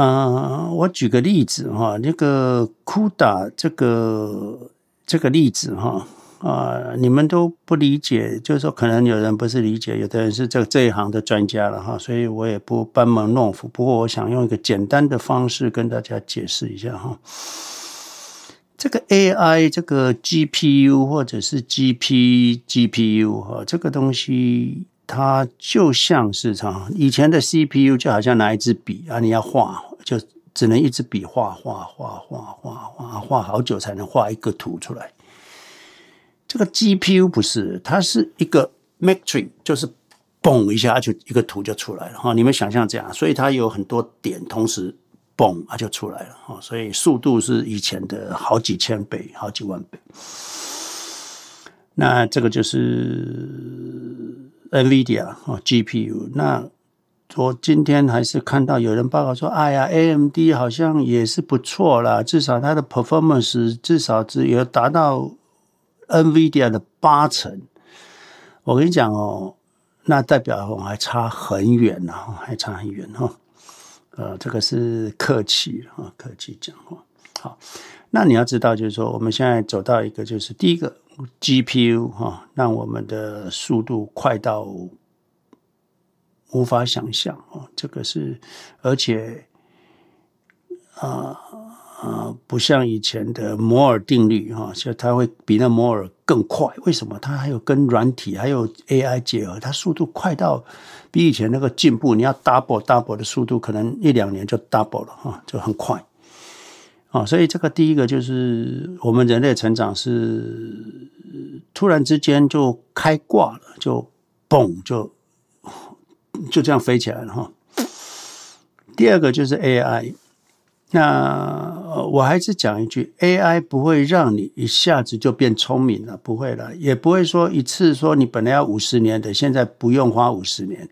啊、我举个例子哈，那个 CUDA 这个这个例子哈啊你们都不理解，就是说可能有人不是理解，有的人是这这一行的专家了哈，所以我也不班门弄斧。不过我想用一个简单的方式跟大家解释一下哈，这个 AI 这个 GPU 或者是 GP GPU 哈，这个东西。它就像是啥，以前的 CPU 就好像拿一支笔啊，你要画就只能一支笔画画画画画画画好久才能画一个图出来。这个 GPU 不是，它是一个 matrix，就是嘣一下就一个图就出来了哈。你们想象这样，所以它有很多点同时嘣啊就出来了哈，所以速度是以前的好几千倍、好几万倍。那这个就是。NVIDIA 啊，GPU，那我今天还是看到有人报告说，哎呀，AMD 好像也是不错啦，至少它的 performance 至少只有达到 NVIDIA 的八成。我跟你讲哦，那代表我还差很远呢，还差很远哈。呃，这个是客气啊，客气讲话。好，那你要知道，就是说我们现在走到一个，就是第一个。GPU 哈，让我们的速度快到无法想象哦。这个是，而且啊啊，不像以前的摩尔定律哈，就它会比那摩尔更快。为什么？它还有跟软体还有 AI 结合，它速度快到比以前那个进步，你要 double double 的速度，可能一两年就 double 了哈，就很快。啊，所以这个第一个就是我们人类成长是突然之间就开挂了，就嘣就就这样飞起来了哈。第二个就是 AI，那我还是讲一句，AI 不会让你一下子就变聪明了，不会了，也不会说一次说你本来要五十年的，现在不用花五十年。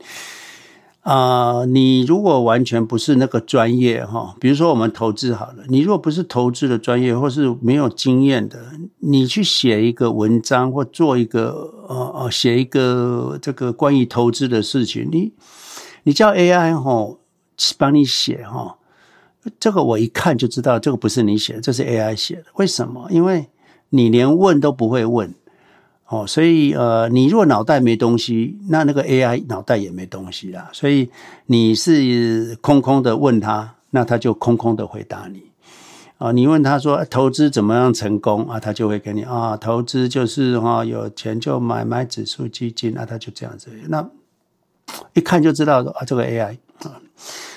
啊、你如果完全不是那个专业哈，比如说我们投资好了，你如果不是投资的专业或是没有经验的，你去写一个文章或做一个呃呃写一个这个关于投资的事情，你你叫 AI 哈帮你写哈，这个我一看就知道这个不是你写的，这是 AI 写的。为什么？因为你连问都不会问。哦，所以呃，你若脑袋没东西，那那个 AI 脑袋也没东西啦。所以你是空空的问他，那他就空空的回答你。啊、你问他说投资怎么样成功啊，他就会跟你啊、投资就是哈、哦，有钱就买买指数基金，那他就这样子。那一看就知道啊，这个 AI。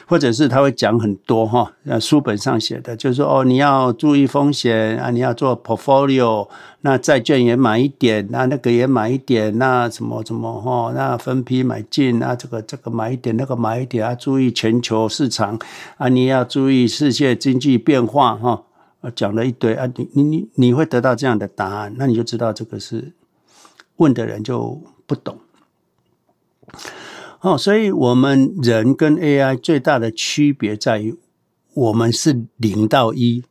或者是他会讲很多哈，那书本上写的，就是说哦，你要注意风险啊，你要做 portfolio，那债券也买一点，那那个也买一点，那什么什么哈，那分批买进，啊这个这个买一点，那个买一点啊，注意全球市场啊，你要注意世界经济变化哈，讲了一堆啊，你你你你会得到这样的答案，那你就知道这个是问的人就不懂。哦，所以我们人跟 AI 最大的区别在于，我们是零到一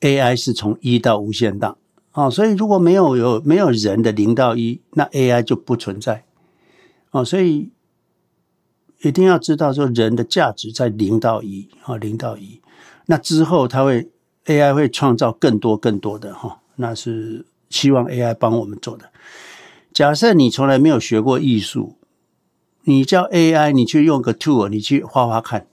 ，AI 是从一到无限大。哦，所以如果没有有没有人的零到一，那 AI 就不存在。哦，所以一定要知道说人的价值在零到一，啊，零到一。那之后它会 AI 会创造更多更多的哈，那是希望 AI 帮我们做的。假设你从来没有学过艺术。你叫 AI，你去用个 tool，你去画画看，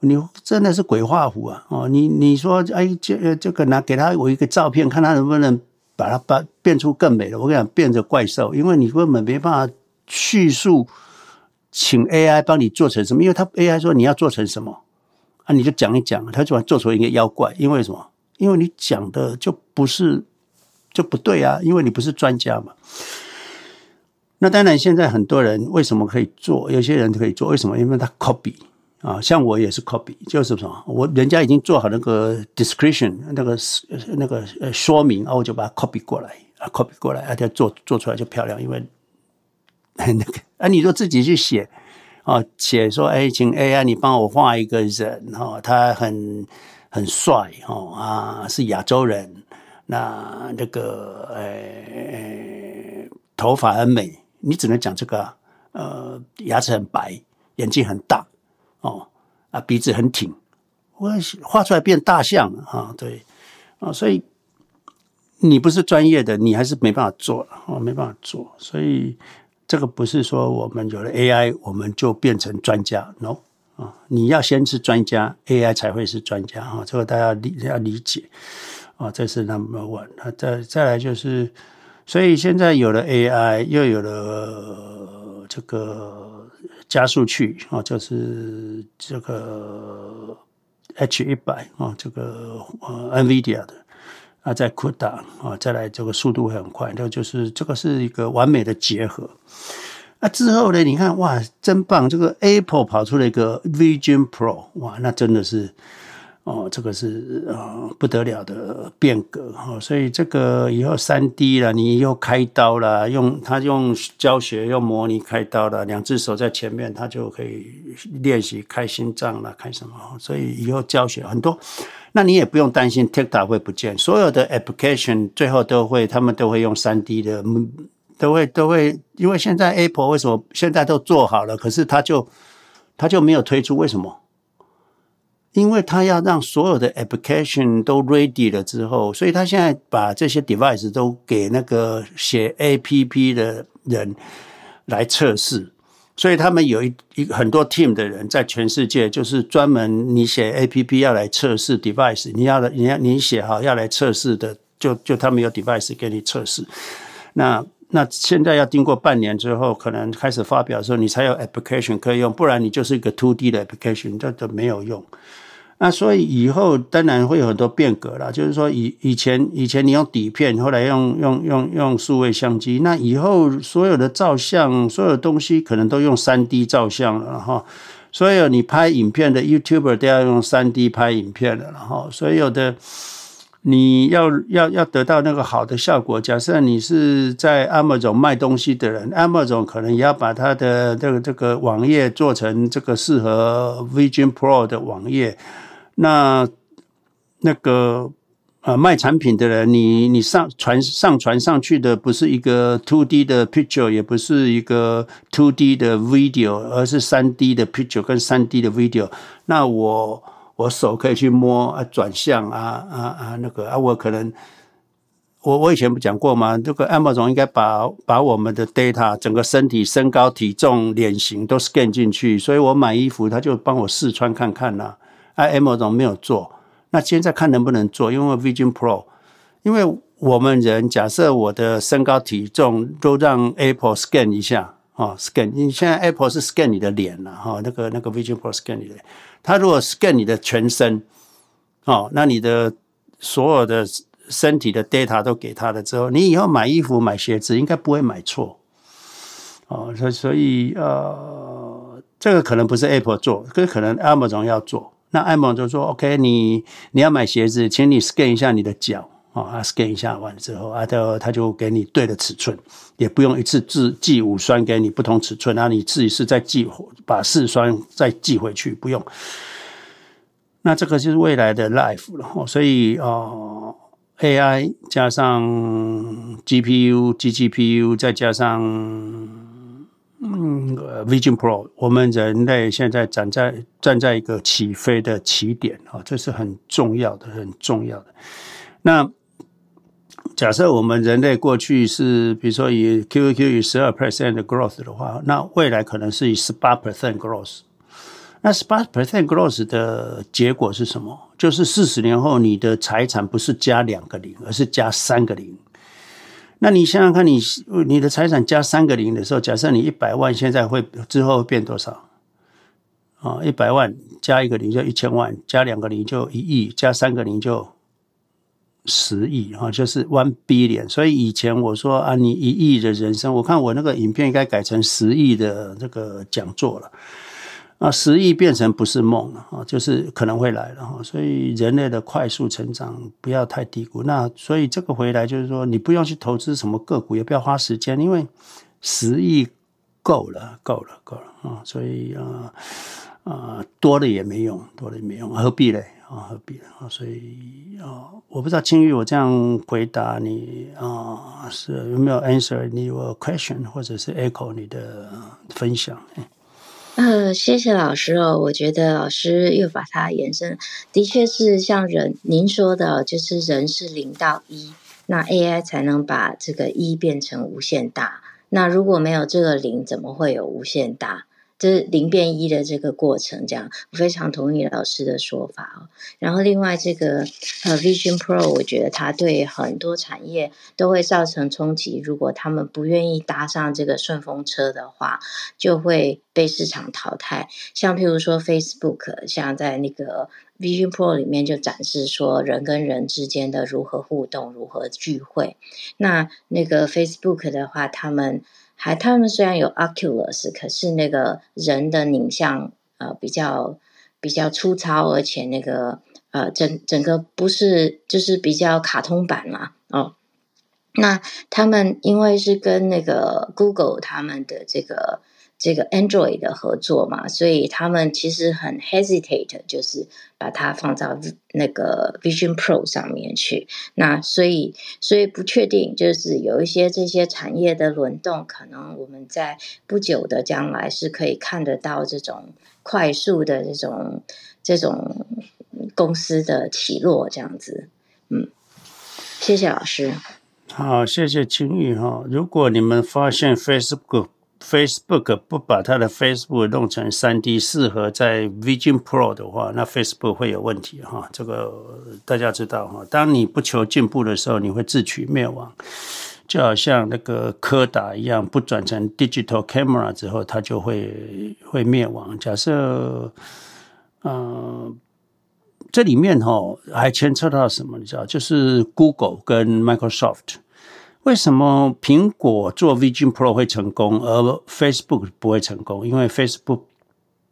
你真的是鬼画符啊！哦，你你说，哎，这这个拿给他我一个照片，看他能不能把它把变出更美的。我跟你讲，变着怪兽，因为你根本没办法叙述，请 AI 帮你做成什么，因为他 AI 说你要做成什么啊，你就讲一讲，他就做出一个妖怪。因为什么？因为你讲的就不是就不对啊，因为你不是专家嘛。那当然，现在很多人为什么可以做？有些人可以做，为什么？因为他 copy 啊，像我也是 copy，就是什么？我人家已经做好那个 description，那个那个呃说明然后，我就把它 copy 过来啊，copy 过来，而且做做出来就漂亮。因为 那个啊，你说自己去写啊，写说哎，请 AI 你帮我画一个人哈，他很很帅哦啊，是亚洲人，那那个呃头发很美。你只能讲这个，呃，牙齿很白，眼睛很大，哦，啊，鼻子很挺，我画出来变大象啊，对，啊，所以你不是专业的，你还是没办法做，哦，没办法做，所以这个不是说我们有了 AI 我们就变成专家，no，啊，你要先是专家，AI 才会是专家，啊，这个大家理要理解，啊，这是 number one，那再再来就是。所以现在有了 AI，又有了这个加速器啊，就是这个 H 一百啊，这个呃 NVIDIA 的啊，在扩大啊，再来这个速度很快，那就是这个是一个完美的结合。那之后呢，你看哇，真棒！这个 Apple 跑出了一个 Vision Pro，哇，那真的是。哦，这个是呃不得了的变革哈，所以这个以后三 D 了，你又开刀了，用他用教学用模拟开刀了，两只手在前面，他就可以练习开心脏了，开什么？所以以后教学很多，那你也不用担心 TikTok 会不见，所有的 application 最后都会，他们都会用三 D 的，都会都会，因为现在 Apple 为什么现在都做好了，可是他就他就没有推出，为什么？因为他要让所有的 application 都 ready 了之后，所以他现在把这些 device 都给那个写 APP 的人来测试所以他们有一一很多 team 的人在全世界，就是专门你写 APP 要来测试 device，你要的你要你写好要来测试的，就就他们有 device 给你测试。那那现在要经过半年之后，可能开始发表的时候，你才有 application 可以用，不然你就是一个 two D 的 application，这都没有用。那所以以后当然会有很多变革了，就是说以以前以前你用底片，后来用用用用数位相机，那以后所有的照相，所有东西可能都用三 D 照相了哈。所有你拍影片的 YouTuber 都要用三 D 拍影片了哈。所有的你要要要得到那个好的效果，假设你是在 Amazon 卖东西的人，Amazon 可能也要把它的这个这个网页做成这个适合 Vision Pro 的网页。那那个呃卖产品的人，你你上传上传上去的不是一个 two D 的 picture，也不是一个 two D 的 video，而是三 D 的 picture 跟三 D 的 video。那我我手可以去摸啊，转向啊啊啊那个啊，我可能我我以前不讲过吗？这个 Amazon 应该把把我们的 data 整个身体身高体重脸型都 scan 进去，所以我买衣服他就帮我试穿看看呐、Amazon 没有做，那现在看能不能做？因为 Vision Pro，因为我们人假设我的身高体重都让 Apple scan 一下啊，scan。你现在 Apple 是 scan 你的脸了哈，那个那个 Vision Pro scan 你的，它如果 scan 你的全身，哦，那你的所有的身体的 data 都给他了之后，你以后买衣服买鞋子应该不会买错，哦，所所以呃，这个可能不是 Apple 做，可可能 Amazon 要做。那艾蒙就说：“OK，你你要买鞋子，请你 scan 一下你的脚啊，scan 一下完了之后啊，他他就给你对的尺寸，也不用一次寄寄五双给你不同尺寸，然后你自己是再寄把四双再寄回去，不用。那这个就是未来的 life 了，所以哦，AI 加上 GPU、GGPU 再加上。”嗯，Vision Pro，我们人类现在站在站在一个起飞的起点啊，这是很重要的，很重要的。那假设我们人类过去是，比如说以 QQQ 以十二 percent 的 growth 的话，那未来可能是以十八 percent growth。那十八 percent growth 的结果是什么？就是四十年后你的财产不是加两个零，而是加三个零。那你想想看，你你的财产加三个零的时候，假设你一百万，现在会之后会变多少？啊，一百万加一个零就一千万，加两个零就一亿，加三个零就十亿啊，就是 one billion。所以以前我说啊，你一亿的人生，我看我那个影片应该改成十亿的这个讲座了。啊，十亿变成不是梦了啊，就是可能会来了哈。所以人类的快速成长不要太低估。那所以这个回来就是说，你不用去投资什么个股，也不要花时间，因为十亿够了，够了，够了啊。所以啊啊，多了也没用，多了也没用，何必嘞啊？何必啊？所以啊，我不知道青玉，我这样回答你啊，是有没有 answer your question，或者是 echo 你的分享？呃，谢谢老师哦。我觉得老师又把它延伸，的确是像人您说的，就是人是零到一，那 AI 才能把这个一变成无限大。那如果没有这个零，怎么会有无限大？这是零变一的这个过程，这样我非常同意老师的说法哦。然后另外这个呃 Vision Pro，我觉得它对很多产业都会造成冲击。如果他们不愿意搭上这个顺风车的话，就会被市场淘汰。像譬如说 Facebook，像在那个 Vision Pro 里面就展示说人跟人之间的如何互动、如何聚会。那那个 Facebook 的话，他们。还，他们虽然有 Oculus，可是那个人的影像呃比较比较粗糙，而且那个呃整整个不是就是比较卡通版嘛哦。那他们因为是跟那个 Google 他们的这个。这个 Android 的合作嘛，所以他们其实很 hesitate，就是把它放到那个 Vision Pro 上面去。那所以，所以不确定，就是有一些这些产业的轮动，可能我们在不久的将来是可以看得到这种快速的这种这种公司的起落，这样子。嗯，谢谢老师。好，谢谢青玉哈。如果你们发现 Facebook Facebook 不把它的 Facebook 弄成三 D 适合在 Vision Pro 的话，那 Facebook 会有问题哈。这个大家知道哈。当你不求进步的时候，你会自取灭亡。就好像那个柯达一样，不转成 Digital Camera 之后，它就会会灭亡。假设，嗯、这里面哈还牵扯到什么？你知道，就是 Google 跟 Microsoft。为什么苹果做 Vision Pro 会成功，而 Facebook 不会成功？因为 Facebook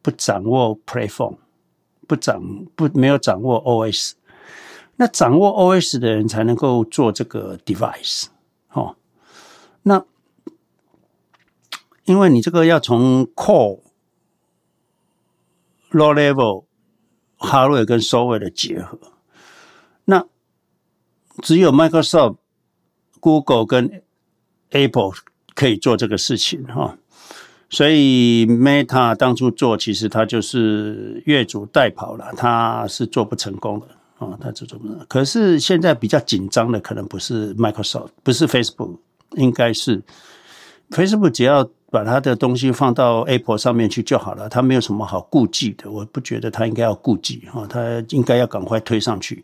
不掌握 Platform，不掌不没有掌握 OS。那掌握 OS 的人才能够做这个 Device。哦，那因为你这个要从 Core、Low Level、Hardware 跟 Software 的结合，那只有 Microsoft。Google 跟 Apple 可以做这个事情哈，所以 Meta 当初做，其实它就是越俎代庖了，它是做不成功的啊，它是做不成功。可是现在比较紧张的，可能不是 Microsoft，不是 Facebook，应该是 Facebook，只要。把他的东西放到 Apple 上面去就好了，他没有什么好顾忌的。我不觉得他应该要顾忌哈，他应该要赶快推上去，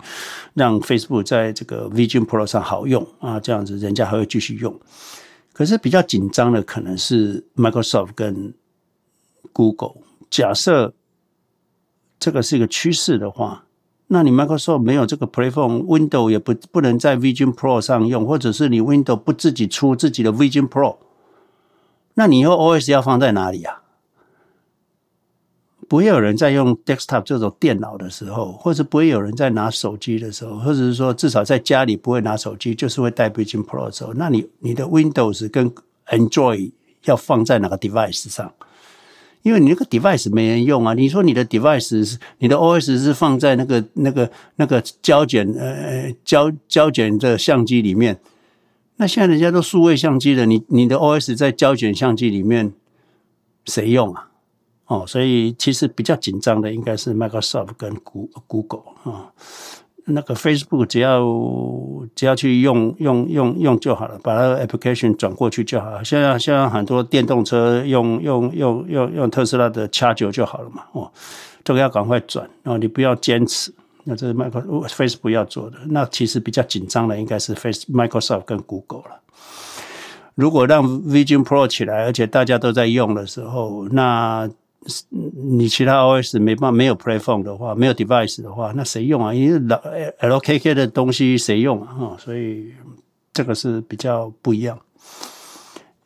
让 Facebook 在这个 Vision Pro 上好用啊，这样子人家还会继续用。可是比较紧张的可能是 Microsoft 跟 Google。假设这个是一个趋势的话，那你 Microsoft 没有这个 Platform，Window 也不不能在 Vision Pro 上用，或者是你 Window 不自己出自己的 Vision Pro。那你以后 OS 要放在哪里啊？不会有人在用 desktop 这种电脑的时候，或者不会有人在拿手机的时候，或者是说至少在家里不会拿手机，就是会带 Vision Pro 的时候，那你你的 Windows 跟 Android 要放在哪个 device 上？因为你那个 device 没人用啊。你说你的 device 是你的 OS 是放在那个那个那个胶卷呃胶胶卷的相机里面。那现在人家都数位相机了，你你的 OS 在胶卷相机里面谁用啊？哦，所以其实比较紧张的应该是 Microsoft 跟 Google 啊，那个 Facebook 只要只要去用用用用就好了，把那个 application 转过去就好了。现在现在很多电动车用用用用用特斯拉的掐酒就好了嘛，哦，这个要赶快转，然后你不要坚持。那这是 Microsoft、Facebook 要做的。那其实比较紧张的应该是 Face、Microsoft 跟 Google 了。如果让 Vision Pro 起来，而且大家都在用的时候，那你其他 OS 没办法没有 Platform 的话，没有 Device 的话，那谁用啊？因为老 LKK 的东西谁用啊？哈，所以这个是比较不一样。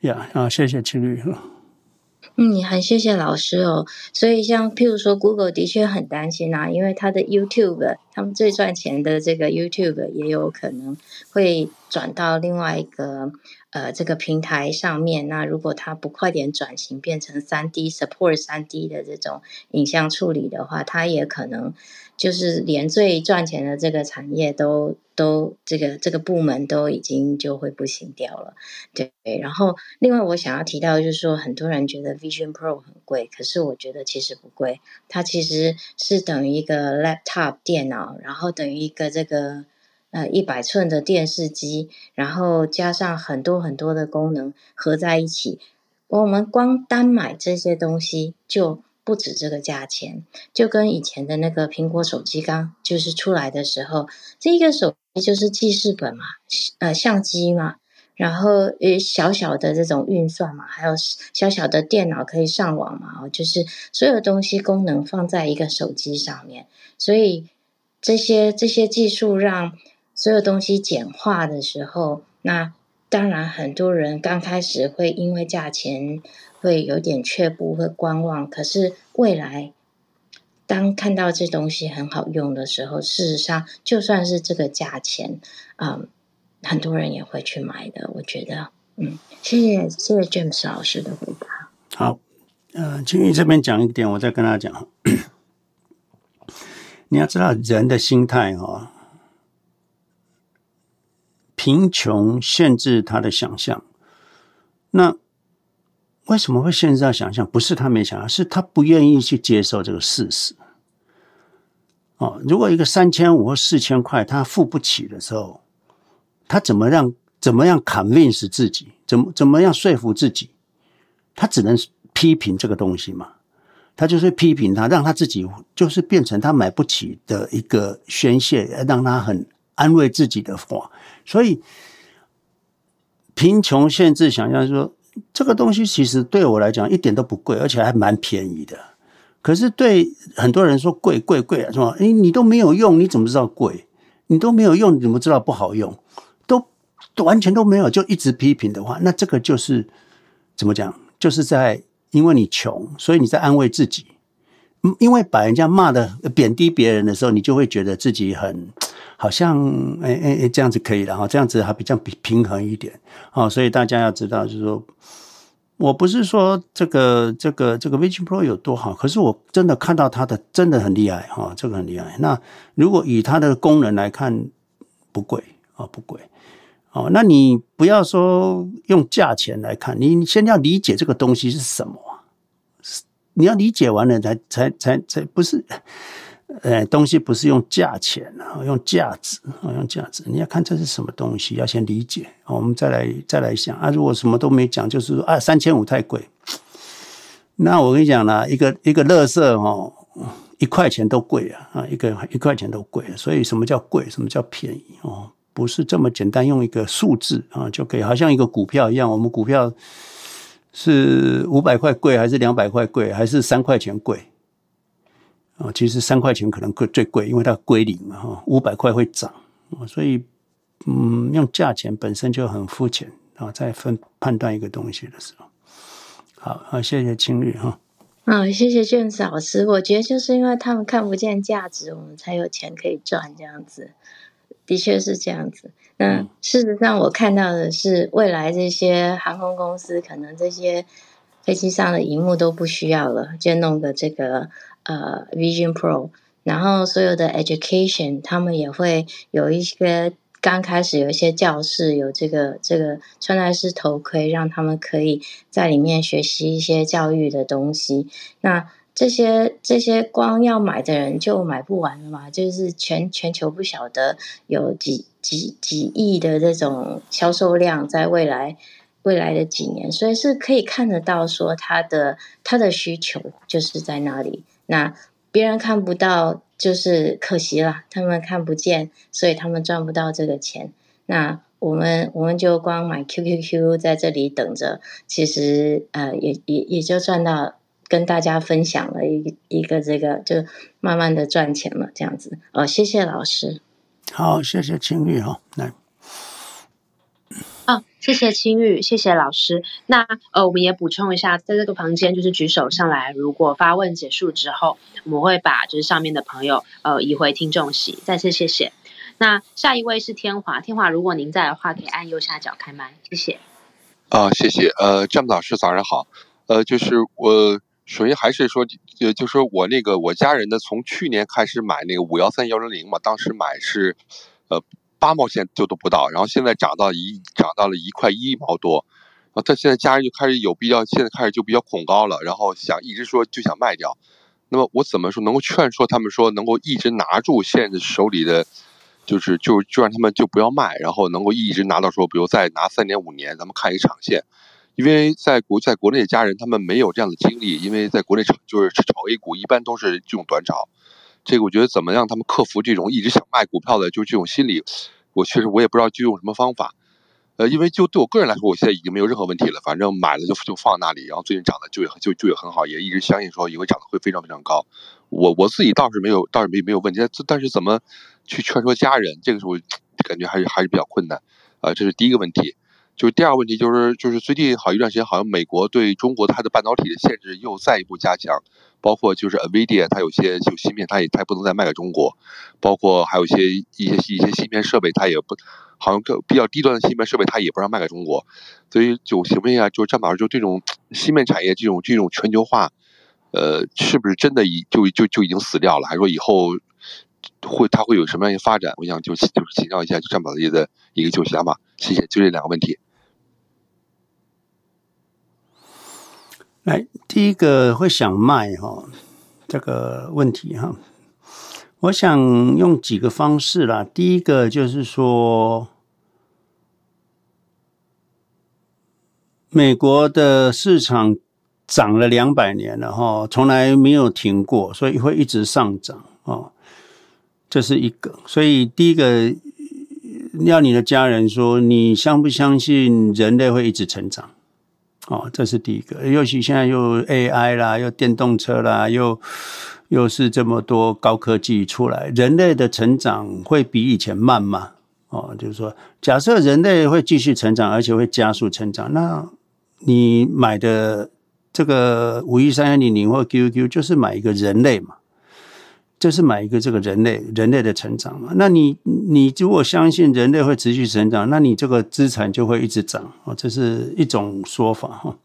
呀啊，谢谢青绿。嗯，很谢谢老师哦。所以像譬如说，Google 的确很担心啊，因为它的 YouTube，他们最赚钱的这个 YouTube 也有可能会转到另外一个呃这个平台上面。那如果它不快点转型变成三 D support 三 D 的这种影像处理的话，它也可能。就是连最赚钱的这个产业都都这个这个部门都已经就会不行掉了，对。然后另外我想要提到就是说，很多人觉得 Vision Pro 很贵，可是我觉得其实不贵，它其实是等于一个 laptop 电脑，然后等于一个这个呃一百寸的电视机，然后加上很多很多的功能合在一起，我们光单买这些东西就。不止这个价钱，就跟以前的那个苹果手机刚就是出来的时候，这一个手机就是记事本嘛，呃，相机嘛，然后呃小小的这种运算嘛，还有小小的电脑可以上网嘛，哦，就是所有东西功能放在一个手机上面，所以这些这些技术让所有东西简化的时候，那当然很多人刚开始会因为价钱。会有点却步，会观望。可是未来，当看到这东西很好用的时候，事实上，就算是这个价钱，嗯，很多人也会去买的。我觉得，嗯，谢谢谢谢 James 老师的回答。好，呃，青玉这边讲一点，我再跟他讲。你要知道人的心态哈，贫穷限制他的想象。那。为什么会限制他想象？不是他没想象，是他不愿意去接受这个事实。哦，如果一个三千五或四千块他付不起的时候，他怎么让怎么样 convince 自己？怎么怎么样说服自己？他只能批评这个东西嘛，他就是批评他，让他自己就是变成他买不起的一个宣泄，让他很安慰自己的话。所以，贫穷限制想象说，这个东西其实对我来讲一点都不贵，而且还蛮便宜的。可是对很多人说贵贵贵啊，是吧？诶，你都没有用，你怎么知道贵？你都没有用，你怎么知道不好用？都都完全都没有，就一直批评的话，那这个就是怎么讲？就是在因为你穷，所以你在安慰自己。因为把人家骂的贬低别人的时候，你就会觉得自己很好像哎哎哎这样子可以了哈，这样子还比较平平衡一点哦。所以大家要知道，就是说。我不是说这个这个这个 Vision Pro 有多好，可是我真的看到它的真的很厉害哈，这个很厉害。那如果以它的功能来看，不贵啊，不贵哦。那你不要说用价钱来看，你你先要理解这个东西是什么，你要理解完了才才才才不是。呃，东西不是用价钱啊，用价值啊，用价值。你要看这是什么东西，要先理解。我们再来再来想啊，如果什么都没讲，就是说啊，三千五太贵。那我跟你讲啦，一个一个垃圾哦，一块钱都贵啊啊，一个一块钱都贵。所以什么叫贵？什么叫便宜？哦，不是这么简单，用一个数字啊就可以，好像一个股票一样。我们股票是五百块贵，还是两百块贵，还是三块钱贵？啊，其实三块钱可能贵最贵，因为它归零嘛，哈，五百块会涨，所以，嗯，用价钱本身就很肤浅啊，在分判断一个东西的时候，好，好，谢谢青绿哈，嗯，谢谢 James 老师，我觉得就是因为他们看不见价值，我们才有钱可以赚，这样子，的确是这样子。那事实上，我看到的是未来这些航空公司可能这些飞机上的荧幕都不需要了，就弄个这个。呃，Vision Pro，然后所有的 education，他们也会有一些刚开始有一些教室有这个这个穿戴式头盔，让他们可以在里面学习一些教育的东西。那这些这些光要买的人就买不完了嘛，就是全全球不晓得有几几几亿的这种销售量，在未来未来的几年，所以是可以看得到说它的它的需求就是在那里。那别人看不到，就是可惜了。他们看不见，所以他们赚不到这个钱。那我们我们就光买 QQQ 在这里等着，其实呃也也也就赚到跟大家分享了一一个这个，就慢慢的赚钱了这样子。哦，谢谢老师。好，谢谢青玉哈，来。哦，谢谢青玉，谢谢老师。那呃，我们也补充一下，在这个房间就是举手上来，如果发问结束之后，我们会把就是上面的朋友呃移回听众席。再次谢谢。那下一位是天华，天华，如果您在的话，可以按右下角开麦，谢谢。啊，谢谢。呃詹姆老师早上好。呃，就是我首先还是说，呃，就是我那个我家人呢，从去年开始买那个五幺三幺零零嘛，当时买是呃。八毛钱就都不到，然后现在涨到一涨到了一块一毛多，然后他现在家人就开始有比较，现在开始就比较恐高了，然后想一直说就想卖掉，那么我怎么说能够劝说他们说能够一直拿住现在手里的，就是就就让他们就不要卖，然后能够一直拿到说，比如再拿三年五年，咱们看一个长线，因为在国在国内的家人他们没有这样的经历，因为在国内炒就是炒 A 股一般都是这种短炒。这个我觉得怎么让他们克服这种一直想卖股票的就这种心理，我确实我也不知道就用什么方法，呃，因为就对我个人来说，我现在已经没有任何问题了，反正买了就就放那里，然后最近涨得就也就就也很好，也一直相信说以后涨得会非常非常高，我我自己倒是没有倒是没没有问题，但是怎么去劝说家人，这个时候感觉还是还是比较困难，啊、呃，这是第一个问题。就第二个问题，就是就是最近好一段时间，好像美国对中国它的半导体的限制又再一步加强，包括就是 NVIDIA 它有些就芯片，它也它也不能再卖给中国，包括还有一些一些一些芯片设备，它也不好像更比较低端的芯片设备，它也不让卖给中国。所以就请问一下，就张老师，就这种芯片产业这种这种全球化，呃，是不是真的已就就就已经死掉了？还是说以后会它会有什么样的发展？我想就就是请教一下，就张老师的一个就想法。谢谢，就这两个问题。来，第一个会想卖哈这个问题哈，我想用几个方式啦。第一个就是说，美国的市场涨了两百年了哈，从来没有停过，所以会一直上涨哦。这是一个，所以第一个要你的家人说，你相不相信人类会一直成长？哦，这是第一个。尤其现在又 AI 啦，又电动车啦，又又是这么多高科技出来，人类的成长会比以前慢吗？哦，就是说，假设人类会继续成长，而且会加速成长，那你买的这个五一三一零零或 QQ 就是买一个人类嘛？就是买一个这个人类人类的成长嘛？那你你如果相信人类会持续成长，那你这个资产就会一直涨哦，这是一种说法哈。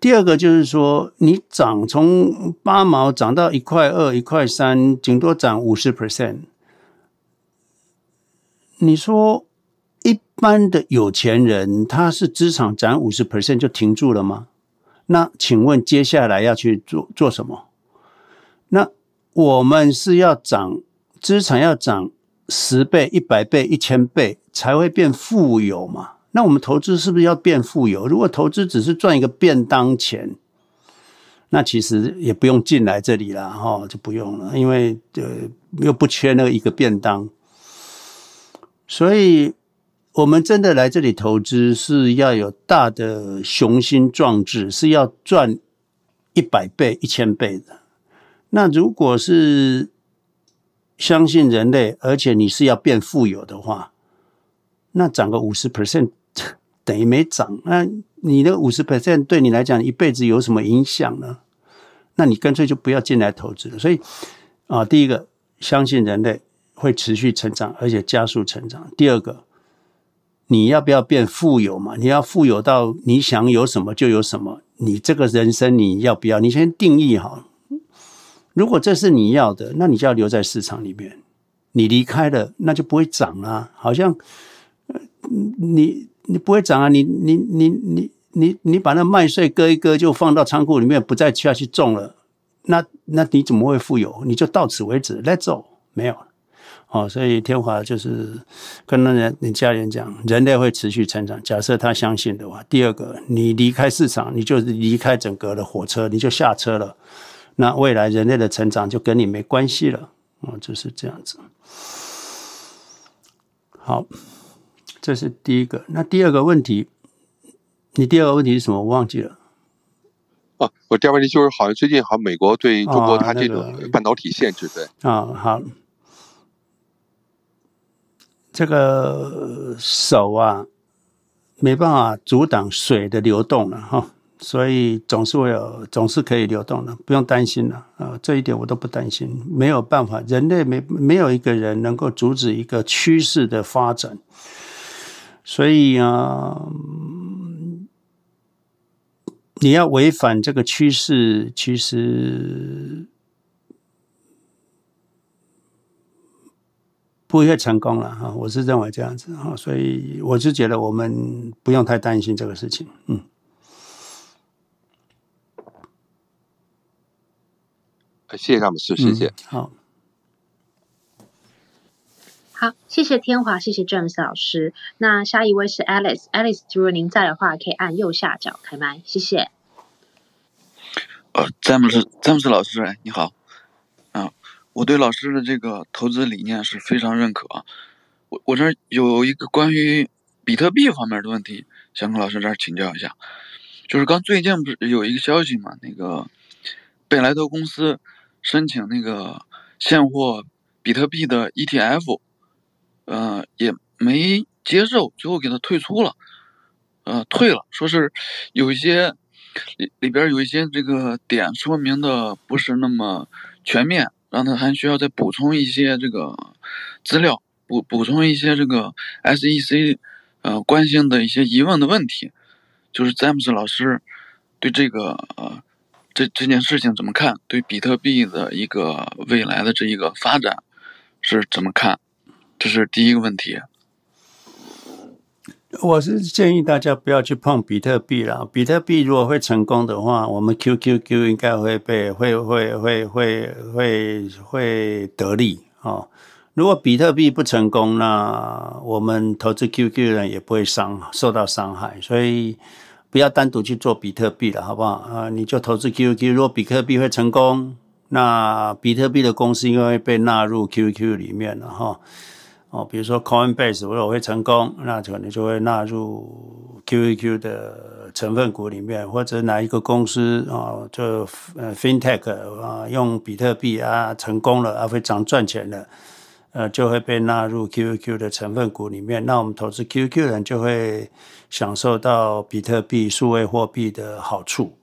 第二个就是说，你涨从八毛涨到一块二、一块三，顶多涨五十 percent。你说一般的有钱人他是资产涨五十 percent 就停住了吗？那请问接下来要去做做什么？那我们是要涨资产，要涨十倍、一百倍、一千倍才会变富有嘛？那我们投资是不是要变富有？如果投资只是赚一个便当钱，那其实也不用进来这里了哈，就不用了，因为呃又不缺那个一个便当。所以，我们真的来这里投资是要有大的雄心壮志，是要赚一百倍、一千倍的。那如果是相信人类，而且你是要变富有的话，那涨个五十 percent 等于没涨。那你的五十 percent 对你来讲一辈子有什么影响呢？那你干脆就不要进来投资了。所以啊，第一个相信人类会持续成长，而且加速成长。第二个，你要不要变富有嘛？你要富有到你想有什么就有什么。你这个人生你要不要？你先定义好。如果这是你要的，那你就要留在市场里面。你离开了，那就不会涨啊。好像，呃你你不会涨啊。你你你你你你把那麦穗割一割，就放到仓库里面，不再下去种了。那那你怎么会富有？你就到此为止，Let's go，没有。哦，所以天华就是跟那人你家人讲，人类会持续成长。假设他相信的话，第二个，你离开市场，你就离开整个的火车，你就下车了。那未来人类的成长就跟你没关系了，哦，就是这样子。好，这是第一个。那第二个问题，你第二个问题是什么？我忘记了。哦，我第二个问题就是，好像最近好像美国对中国它这种半导体限制，对。啊、哦，好。这个手啊，没办法阻挡水的流动了，哈。所以总是会有，总是可以流动的，不用担心了啊！这一点我都不担心，没有办法，人类没没有一个人能够阻止一个趋势的发展。所以啊，你要违反这个趋势，其实不会成功了哈！我是认为这样子哈，所以我是觉得我们不用太担心这个事情，嗯。谢谢詹姆斯，谢谢。嗯、好，好，谢谢天华，谢谢詹姆斯老师。那下一位是 Alice，Alice，如果您在的话，可以按右下角开麦，谢谢。呃，詹姆斯，詹姆斯老师，你好。啊，我对老师的这个投资理念是非常认可。我我这儿有一个关于比特币方面的问题，想跟老师这儿请教一下。就是刚最近不是有一个消息嘛，那个贝莱德公司。申请那个现货比特币的 ETF，呃，也没接受，最后给他退出了，呃，退了，说是有一些里里边有一些这个点说明的不是那么全面，让他还需要再补充一些这个资料，补补充一些这个 SEC 呃关心的一些疑问的问题，就是詹姆斯老师对这个呃。这这件事情怎么看？对比特币的一个未来的这一个发展是怎么看？这是第一个问题。我是建议大家不要去碰比特币了。比特币如果会成功的话，我们 QQQ 应该会被会会会会会会得利哦。如果比特币不成功，那我们投资 QQ 的人也不会伤受到伤害，所以不要单独去做比特币了，好不好？啊，你就投资 QQ。如果比特币会成功，那比特币的公司应该会被纳入 QQ 里面了哈。哦，比如说 Coinbase 如果会成功，那可能就会纳入 QQQ 的成分股里面，或者哪一个公司啊，就呃 FinTech 啊，用比特币啊成功了，啊非常赚钱了，呃，就会被纳入 QQQ 的成分股里面。那我们投资 QQ 人就会享受到比特币数位货币的好处。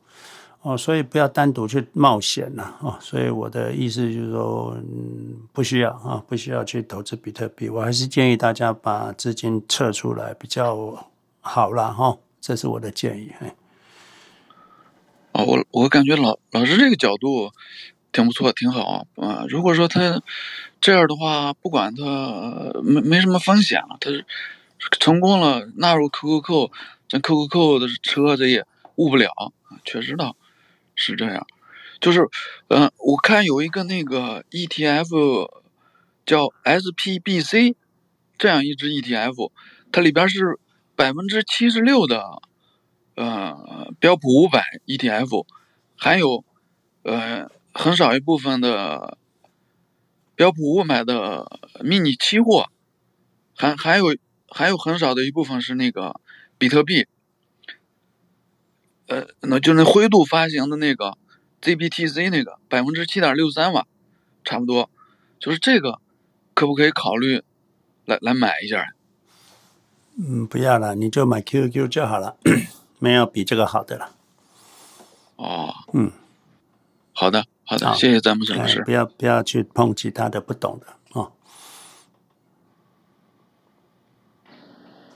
哦，所以不要单独去冒险呐！哦，所以我的意思就是说，嗯，不需要啊，不需要去投资比特币。我还是建议大家把资金撤出来比较好啦。哈。这是我的建议。哦，我我感觉老老师这个角度挺不错，挺好啊。如果说他这样的话，不管他没没什么风险了，他是成功了纳入 QQQ，咱 QQQ 的车子也误不了，确实的。是这样，就是，嗯、我看有一个那个 ETF 叫 SPBC，这样一只 ETF，它里边是百分之七十六的，呃，标普五百 ETF，还有，呃，很少一部分的标普五百的迷你期货，还还有还有很少的一部分是那个比特币。呃，那就那灰度发行的那个 ZBTC 那个百分之七点六三吧，差不多，就是这个，可不可以考虑来来买一下？嗯，不要了，你就买 QQ 就好了，没有比这个好的了。哦，嗯，好的，好的，好谢谢詹姆斯老师。哎、不要不要去碰其他的不懂的哦。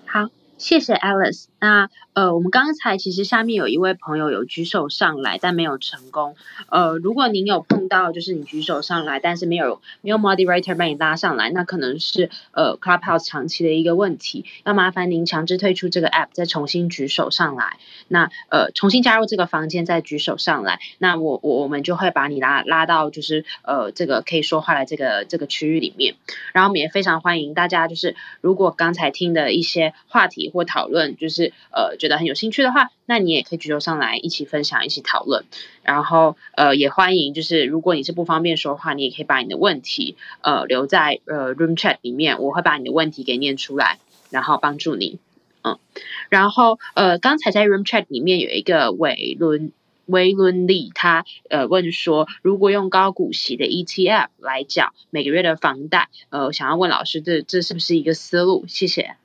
好，谢谢 Alice。那呃，我们刚才其实下面有一位朋友有举手上来，但没有成功。呃，如果您有碰到，就是你举手上来，但是没有没有 moderator 把你拉上来，那可能是呃 Clubhouse 长期的一个问题。要麻烦您强制退出这个 app，再重新举手上来。那呃，重新加入这个房间，再举手上来。那我我我们就会把你拉拉到就是呃这个可以说话的这个这个区域里面。然后我们也非常欢迎大家，就是如果刚才听的一些话题或讨论，就是。呃，觉得很有兴趣的话，那你也可以举手上来一起分享、一起讨论。然后呃，也欢迎就是如果你是不方便说话，你也可以把你的问题呃留在呃 room chat 里面，我会把你的问题给念出来，然后帮助你。嗯，然后呃，刚才在 room chat 里面有一个伟伦威伦利，他呃问说，如果用高股息的 ETF 来缴每个月的房贷，呃，想要问老师，这这是不是一个思路？谢谢。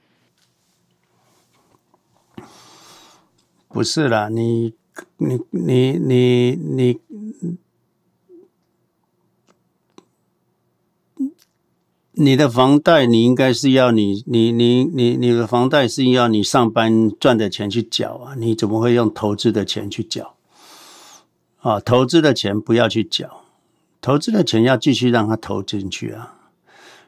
不是啦，你你你你你，你的房贷你应该是要你你你你你的房贷是要你上班赚的钱去缴啊，你怎么会用投资的钱去缴？啊，投资的钱不要去缴，投资的钱要继续让它投进去啊。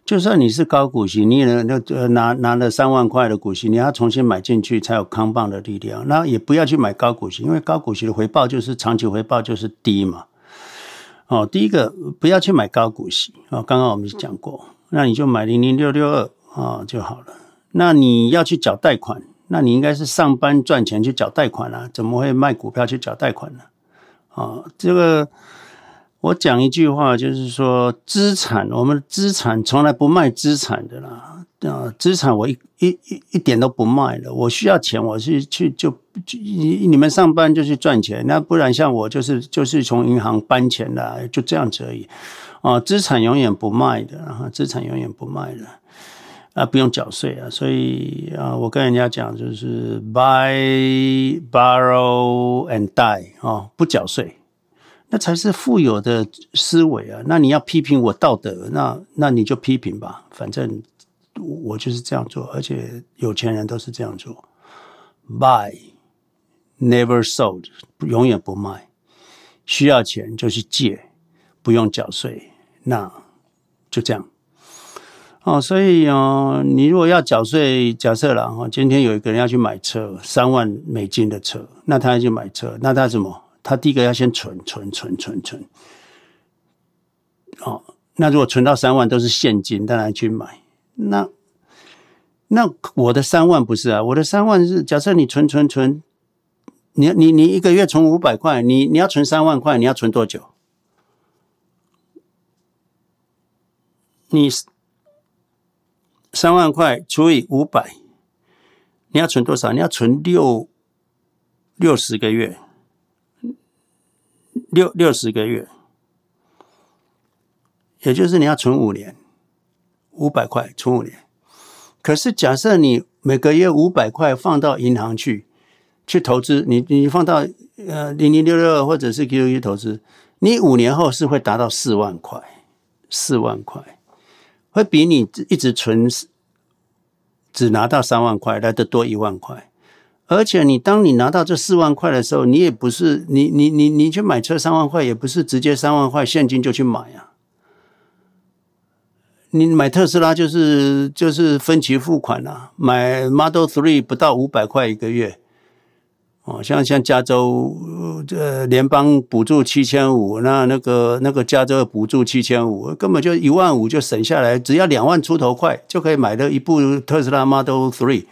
就算你是高股息，你也能拿拿了三万块的股息，你要重新买进去才有康棒的力量。那也不要去买高股息，因为高股息的回报就是长期回报就是低嘛。哦，第一个不要去买高股息哦，刚刚我们讲过，那你就买零零六六二啊就好了。那你要去缴贷款，那你应该是上班赚钱去缴贷款啊，怎么会卖股票去缴贷款呢？啊，这个。我讲一句话，就是说，资产，我们资产从来不卖资产的啦。啊，资产我一一一一点都不卖的。我需要钱，我是去就就你你们上班就去赚钱，那不然像我就是就是从银行搬钱来，就这样子而已。啊，资产永远不卖的，啊，资产永远不卖的，啊，不用缴税啊。所以啊，我跟人家讲就是 buy, borrow and die 啊，不缴税。那才是富有的思维啊！那你要批评我道德，那那你就批评吧，反正我就是这样做，而且有钱人都是这样做。Buy, never sold，永远不卖。需要钱就去借，不用缴税，那就这样。哦，所以哦，你如果要缴税，假设了哈，今天有一个人要去买车，三万美金的车，那他要去买车，那他怎么？他第一个要先存存存存存，哦，那如果存到三万都是现金，当然去买。那那我的三万不是啊，我的三万是假设你存存存，你你你一个月存五百块，你你要存三万块，你要存多久？你三万块除以五百，你要存多少？你要存六六十个月，六六十个月，也就是你要存五年，五百块存五年。可是假设你每个月五百块放到银行去去投资，你你放到呃零零六六或者是 QQ 投资，你五年后是会达到四万块，四万块。会比你一直存只拿到三万块来得多一万块，而且你当你拿到这四万块的时候，你也不是你你你你去买车三万块，也不是直接三万块现金就去买啊。你买特斯拉就是就是分期付款啊，买 Model Three 不到五百块一个月。哦，像像加州，呃，联邦补助七千五，那那个那个加州补助七千五，根本就一万五就省下来，只要两万出头块就可以买到一部特斯拉 Model Three，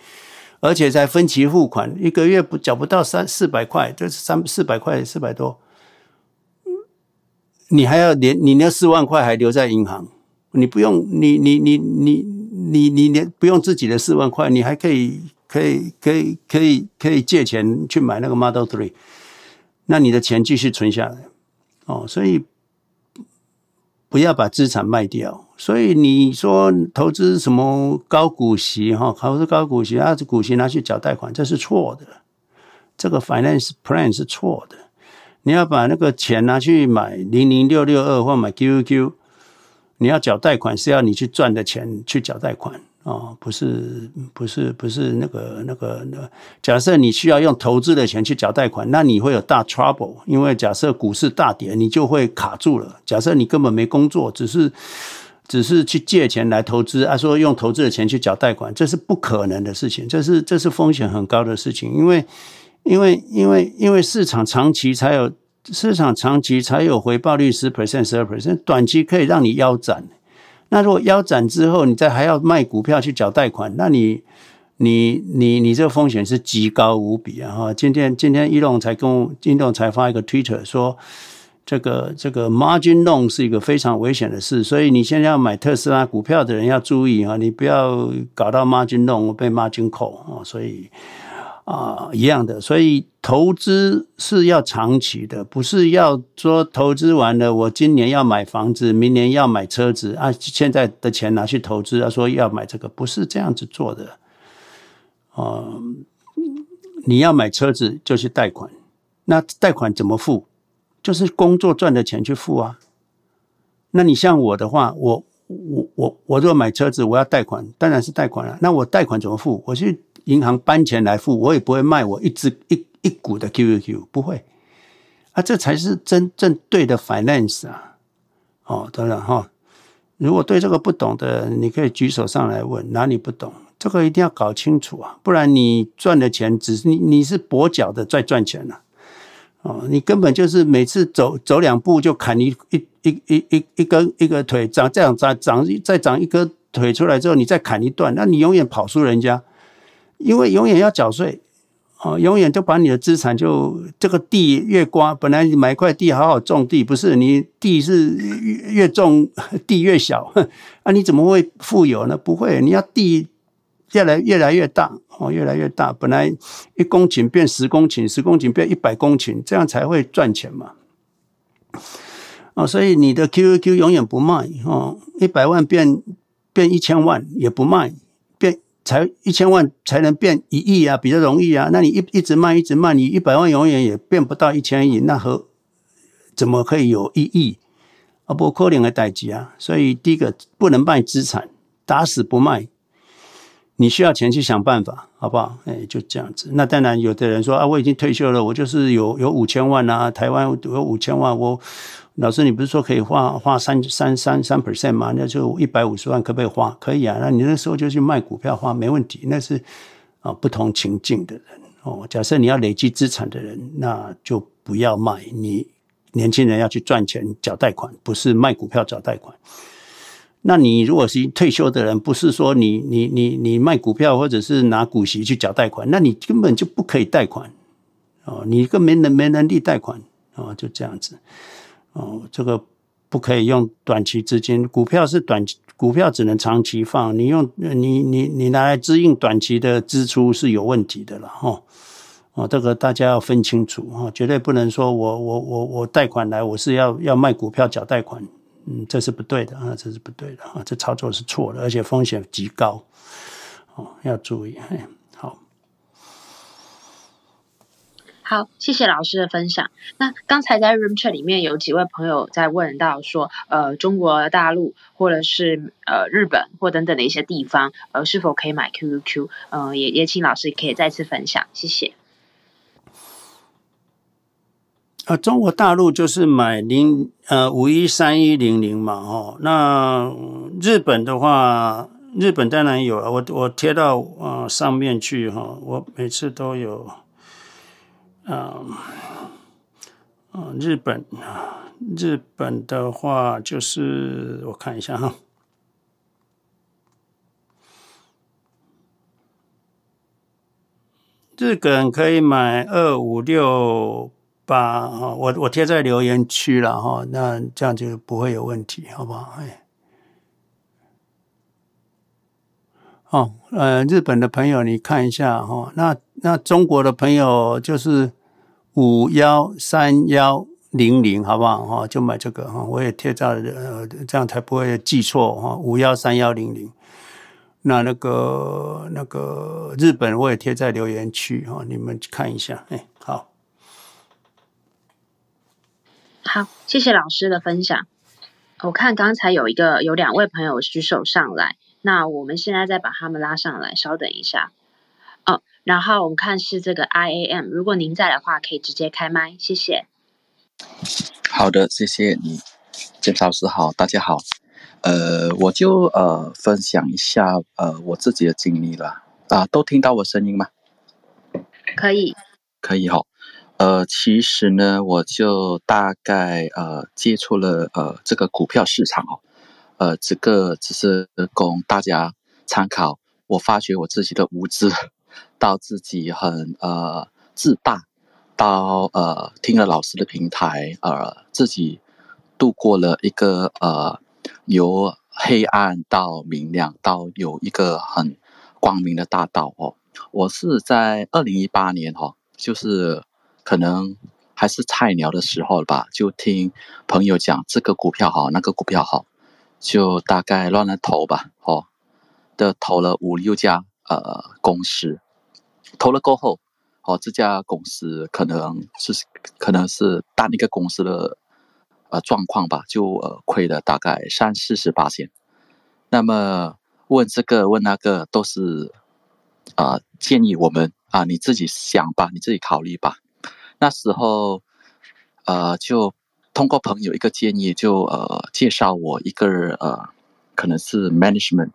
而且在分期付款，一个月不缴不到三四百块，就是三四百块四百多，你还要连你那四万块还留在银行，你不用你你你你你你连不用自己的四万块，你还可以。可以可以可以可以借钱去买那个 Model Three，那你的钱继续存下来哦，所以不要把资产卖掉。所以你说投资什么高股息哈，投资高股息啊，这股息拿去缴贷款，这是错的。这个 finance plan 是错的。你要把那个钱拿去买零零六六二或买 QQQ，你要缴贷款是要你去赚的钱去缴贷款。哦，不是，不是，不是那个、那个、那个。假设你需要用投资的钱去缴贷款，那你会有大 trouble，因为假设股市大跌，你就会卡住了。假设你根本没工作，只是只是去借钱来投资，啊，说用投资的钱去缴贷款，这是不可能的事情，这是这是风险很高的事情，因为因为因为因为市场长期才有市场长期才有回报率十 percent 十二 percent，短期可以让你腰斩。那如果腰斩之后，你再还要卖股票去缴贷款，那你你你你这个风险是极高无比啊！哈，今天今天一龙才跟我一龙才发一个 Twitter 说，这个这个 margin loan 是一个非常危险的事，所以你现在要买特斯拉股票的人要注意啊，你不要搞到 margin loan 被 margin call 啊，所以。啊，一样的，所以投资是要长期的，不是要说投资完了，我今年要买房子，明年要买车子啊，现在的钱拿去投资，啊，说要买这个，不是这样子做的。啊，你要买车子就去贷款，那贷款怎么付？就是工作赚的钱去付啊。那你像我的话，我我我我如果买车子，我要贷款，当然是贷款了。那我贷款怎么付？我去。银行搬钱来付，我也不会卖我一只一一股的 QQQ，不会啊，这才是真正对的 finance 啊！哦，当然哈，如果对这个不懂的，你可以举手上来问哪里不懂，这个一定要搞清楚啊，不然你赚的钱只是你你是跛脚的在赚钱了哦，你根本就是每次走走两步就砍一一一一一一根一个腿长这样长长再长一根腿出来之后，你再砍一段，那你永远跑输人家。因为永远要缴税，哦，永远就把你的资产就这个地越刮，本来你买块地好好种地，不是你地是 越越种地越小，啊，你怎么会富有呢？不会，你要地越来越来越大，哦，越来越大，本来一公顷变十公顷，十公顷变一百公顷，这样才会赚钱嘛。哦，所以你的 QQQ 永远不卖，哦，一百万变变一千万也不卖。变才一千万才能变一亿啊，比较容易啊。那你一一直卖一直卖，你一百万永远也变不到一千亿，那和怎么可以有一亿啊？不可能的代际啊。所以第一个不能卖资产，打死不卖。你需要钱去想办法，好不好？哎，就这样子。那当然，有的人说啊，我已经退休了，我就是有有五千万啊，台湾有五千万，我。老师，你不是说可以花花三三三三 percent 吗？那就一百五十万，可不可以花？可以啊。那你那时候就去卖股票花，没问题。那是啊，不同情境的人哦。假设你要累积资产的人，那就不要卖。你年轻人要去赚钱缴贷款，不是卖股票缴贷款。那你如果是退休的人，不是说你你你你卖股票或者是拿股息去缴贷款，那你根本就不可以贷款哦，你更没能没能力贷款哦，就这样子哦，这个不可以用短期资金，股票是短，股票只能长期放，你用你你你拿来支应短期的支出是有问题的了哈哦，这个大家要分清楚哈，绝对不能说我我我我贷款来，我是要要卖股票缴贷款。嗯，这是不对的啊，这是不对的啊，这操作是错的，而且风险极高，哦，要注意。好，好，谢谢老师的分享。那刚才在 Room Chat 里面有几位朋友在问到说，呃，中国大陆或者是呃日本或等等的一些地方，呃，是否可以买 QQQ？呃，也也请老师可以再次分享，谢谢。啊，中国大陆就是买零呃五一三一零零嘛，哦，那日本的话，日本当然有，我我贴到、呃、上面去哈、哦，我每次都有，啊、啊日本日本的话就是我看一下哈，日本可以买二五六。把，我我贴在留言区了哈，那这样就不会有问题，好不好？哎，哦，呃，日本的朋友你看一下哈，那那中国的朋友就是五幺三幺零零，好不好？哈，就买这个哈，我也贴在呃，这样才不会记错哈，五幺三幺零零。那那个那个日本我也贴在留言区哈，你们看一下，哎，好。谢谢老师的分享。我看刚才有一个有两位朋友举手上来，那我们现在再把他们拉上来，稍等一下。哦，然后我们看是这个 I A M，如果您在的话，可以直接开麦，谢谢。好的，谢谢你，简老师好，大家好。呃，我就呃分享一下呃我自己的经历了啊，都听到我声音吗？可以，可以哈、哦。呃，其实呢，我就大概呃接触了呃这个股票市场哦，呃，这个只是供大家参考。我发觉我自己的无知，到自己很呃自大，到呃听了老师的平台，呃自己度过了一个呃由黑暗到明亮，到有一个很光明的大道哦。我是在二零一八年、哦，就是。可能还是菜鸟的时候吧，就听朋友讲这个股票好，那个股票好，就大概乱了投吧，哦，的投了五六家呃公司，投了过后，哦，这家公司可能是可能是单一个公司的呃状况吧，就呃亏了大概三四十八千。那么问这个问那个都是啊、建议我们啊你自己想吧，你自己考虑吧。那时候，呃，就通过朋友一个建议，就呃介绍我一个呃，可能是 management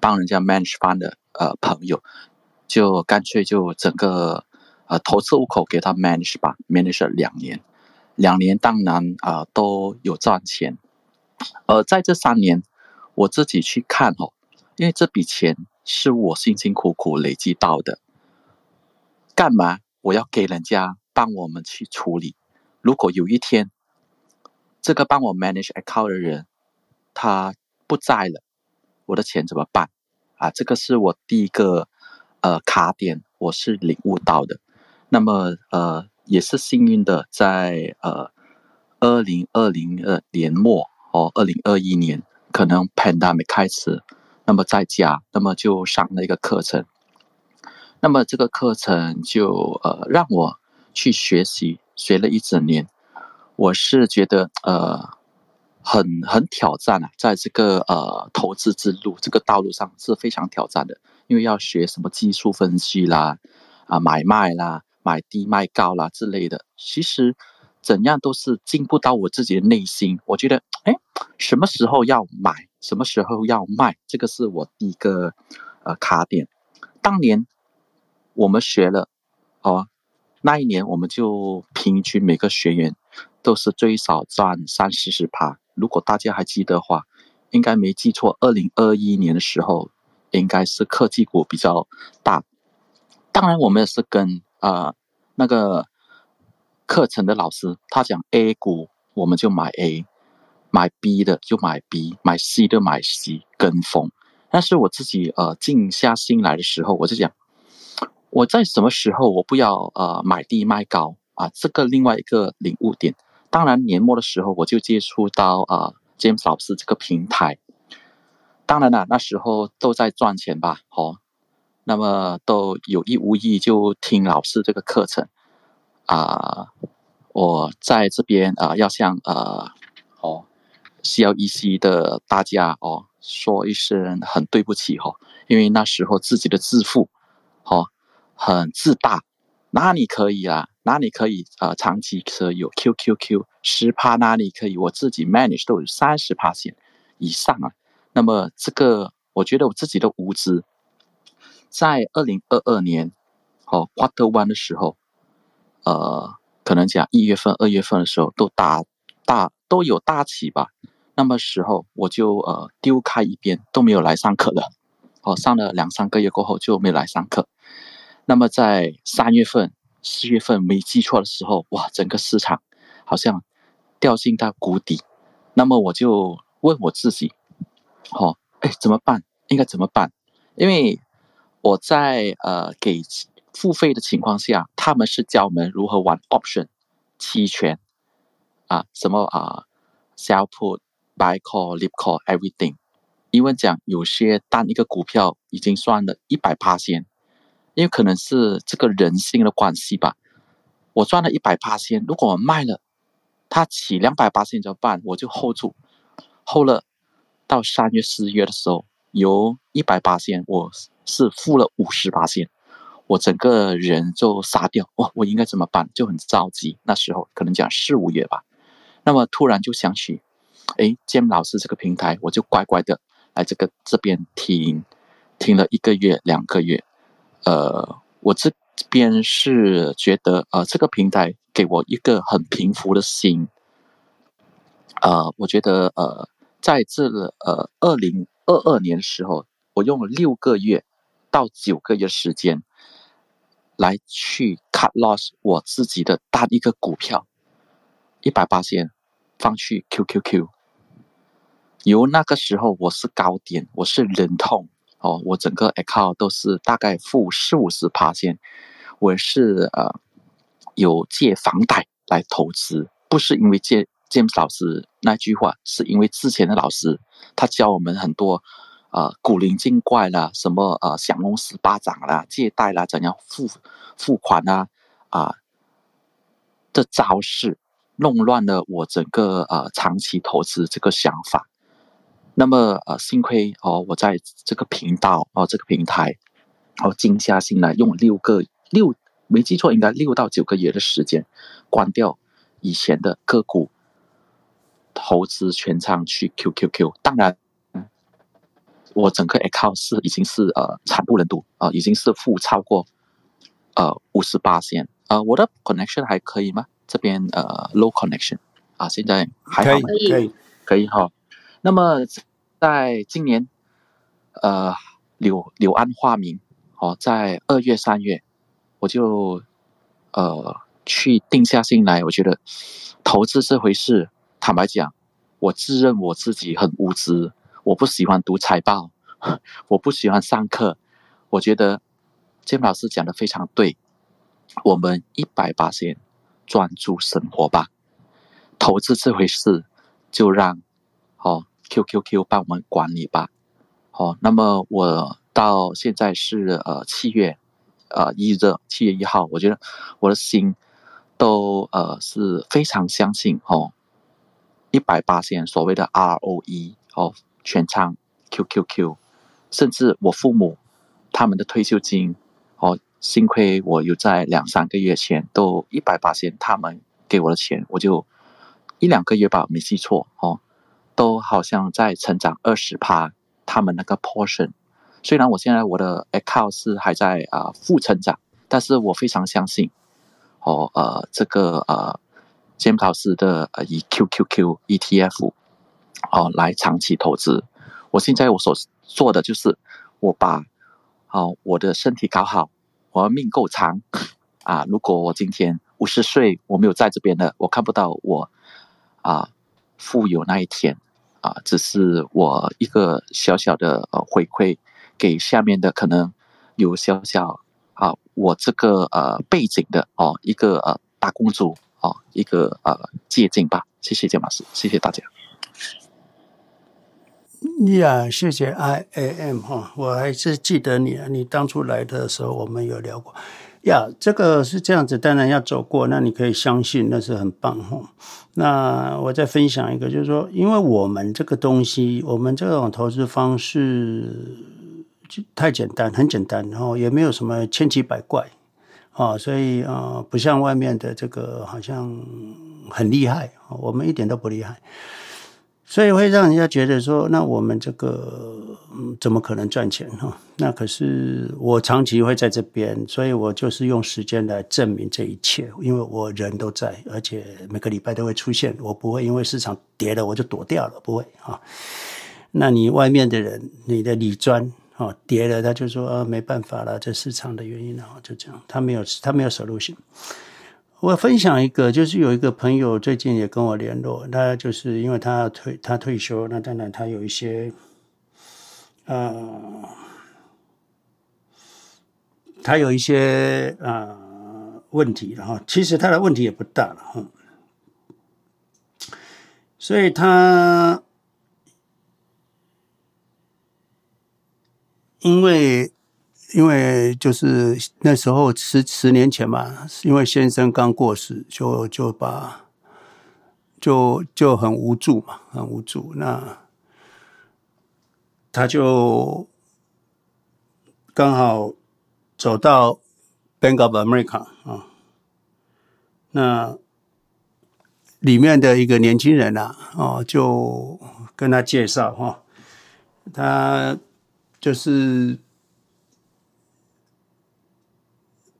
帮人家 manage fund 的呃朋友，就干脆就整个呃投资户口给他 manage 吧，manage 了两年，两年当然啊、都有赚钱，呃，在这三年我自己去看哦，因为这笔钱是我辛辛苦苦累积到的，干嘛我要给人家？帮我们去处理。如果有一天，这个帮我 manage account 的人他不在了，我的钱怎么办？啊，这个是我第一个呃卡点，我是领悟到的。那么呃也是幸运的，在呃二零二零年末哦，二零二一年可能 pandemic 开始，那么在家，那么就上了一个课程。那么这个课程就呃让我。去学习，学了一整年，我是觉得呃很很挑战啊，在这个呃投资之路这个道路上是非常挑战的，因为要学什么技术分析啦，啊买卖啦，买低卖高啦之类的，其实怎样都是进不到我自己的内心。我觉得，哎，什么时候要买，什么时候要卖，这个是我第一个呃卡点。当年我们学了哦。那一年，我们就平均每个学员都是最少赚三四十趴。如果大家还记得话，应该没记错，二零二一年的时候，应该是科技股比较大。当然，我们也是跟、呃、那个课程的老师，他讲 A 股，我们就买 A，买 B 的就买 B，买 C 的买 C，跟风。但是我自己呃静下心来的时候，我就讲，我在什么时候我不要呃买低卖高啊？这个另外一个领悟点。当然年末的时候我就接触到啊、呃、James 老师这个平台。当然了，那时候都在赚钱吧，哦，那么都有意无意就听老师这个课程啊、我在这边啊、要向呃哦 CLEC 的大家哦说一声很对不起哦，因为那时候自己的自负，哦很自大。哪里可以啊？哪里可以啊、呃？长期持有 QQQ 十趴，哪里可以？我自己 manage 都有三十趴线以上啊。那么这个，我觉得我自己的无知，在二零二二年，哦，Quarter One 的时候，呃，可能讲一月份、二月份的时候都大大都有大起吧。那么时候我就呃丢开一边，都没有来上课了。哦，上了两三个月过后就没来上课。那么在三月份、四月份没记错的时候，哇，整个市场好像掉进到谷底。那么我就问我自己，哦，哎，怎么办？应该怎么办？因为我在呃给付费的情况下，他们是教我们如何玩 option 期权啊，什么啊，sell put、buy call、lip call everything。因为讲有些单一个股票已经算了一百趴先。因为可能是这个人性的关系吧，我赚了一百八千，如果我卖了，他起两百八千怎么办？我就 hold 住，hold 了到三月四月的时候，由一百八千，我是负了五十八千，我整个人就杀掉，哇，我应该怎么办？就很着急。那时候可能讲四五月吧，那么突然就想起，哎建老师这个平台，我就乖乖的来这个这边听，听了一个月两个月。呃，我这边是觉得，呃，这个平台给我一个很平复的心。呃，我觉得，呃，在这个呃二零二二年时候，我用了六个月到九个月时间来去 cut loss 我自己的单一个股票一百八千放去 QQQ，由那个时候我是高点，我是忍痛。哦，我整个 account 都是大概负四五十趴线，我是呃有借房贷来投资，不是因为借 James 老师那句话，是因为之前的老师他教我们很多呃古灵精怪啦，什么呃降龙十八掌啦，借贷啦，怎样付付款啊啊的招式，弄乱了我整个呃长期投资这个想法。那么呃，幸亏哦，我在这个频道哦，这个平台，哦，静下心来用六个六，没记错，应该六到九个月的时间，关掉以前的个股，投资全仓去 QQQ。当然，我整个 account 是已经是呃惨不忍睹啊，已经是负超过呃五十八线。呃，我的 connection 还可以吗？这边呃 low connection 啊，现在还好吗？可以，可以，可以哈。那么，在今年，呃，柳柳暗花明，哦，在二月、三月，我就，呃，去定下心来。我觉得，投资这回事，坦白讲，我自认我自己很无知，我不喜欢读财报，我不喜欢上课。我觉得建老师讲的非常对，我们一百八先专注生活吧。投资这回事，就让，哦。QQQ 帮我们管理吧，好，那么我到现在是呃七月，呃一日七月一号，我觉得我的心都呃是非常相信哦，一百八千所谓的 ROE 哦，全仓 QQQ，甚至我父母他们的退休金哦，幸亏我有在两三个月前都一百八千，他们给我的钱，我就一两个月吧，没记错哦。都好像在成长二十趴，他们那个 portion，虽然我现在我的 account 是还在啊负成长，但是我非常相信，哦呃这个呃詹姆斯老师的呃以 QQQ ETF 哦来长期投资。我现在我所做的就是我把哦我的身体搞好，我的命够长啊。如果我今天五十岁我没有在这边的，我看不到我啊富有那一天啊，只是我一个小小的呃回馈给下面的可能有小小啊我这个呃背景的哦一个呃大公主。哦，一个呃借鉴吧，谢谢建老师，谢谢大家。呀，yeah, 谢谢 I A M 哈，我还是记得你，你当初来的时候我们有聊过。呀、yeah，这个是这样子，当然要走过，那你可以相信那是很棒哈。那我再分享一个，就是说，因为我们这个东西，我们这种投资方式就太简单，很简单，然后也没有什么千奇百怪。啊，所以啊、不像外面的这个好像很厉害，我们一点都不厉害，所以会让人家觉得说，那我们这个、嗯、怎么可能赚钱哈？那可是我长期会在这边，所以我就是用时间来证明这一切，因为我人都在，而且每个礼拜都会出现，我不会因为市场跌了我就躲掉了，不会啊。那你外面的人，你的理专。哦，跌了，他就说，没办法了，这市场的原因啊，就这样，他没有，他没有 solution。我分享一个，就是有一个朋友最近也跟我联络，他就是因为他退，他退休，那当然他有一些，呃，他有一些呃问题，然后其实他的问题也不大了哈，所以他。因为，因为就是那时候十十年前嘛，因为先生刚过世，就就把就就很无助嘛，很无助。那他就刚好走到 Bank of America 啊，那里面的一个年轻人啊，哦，就跟他介绍哈，他。就是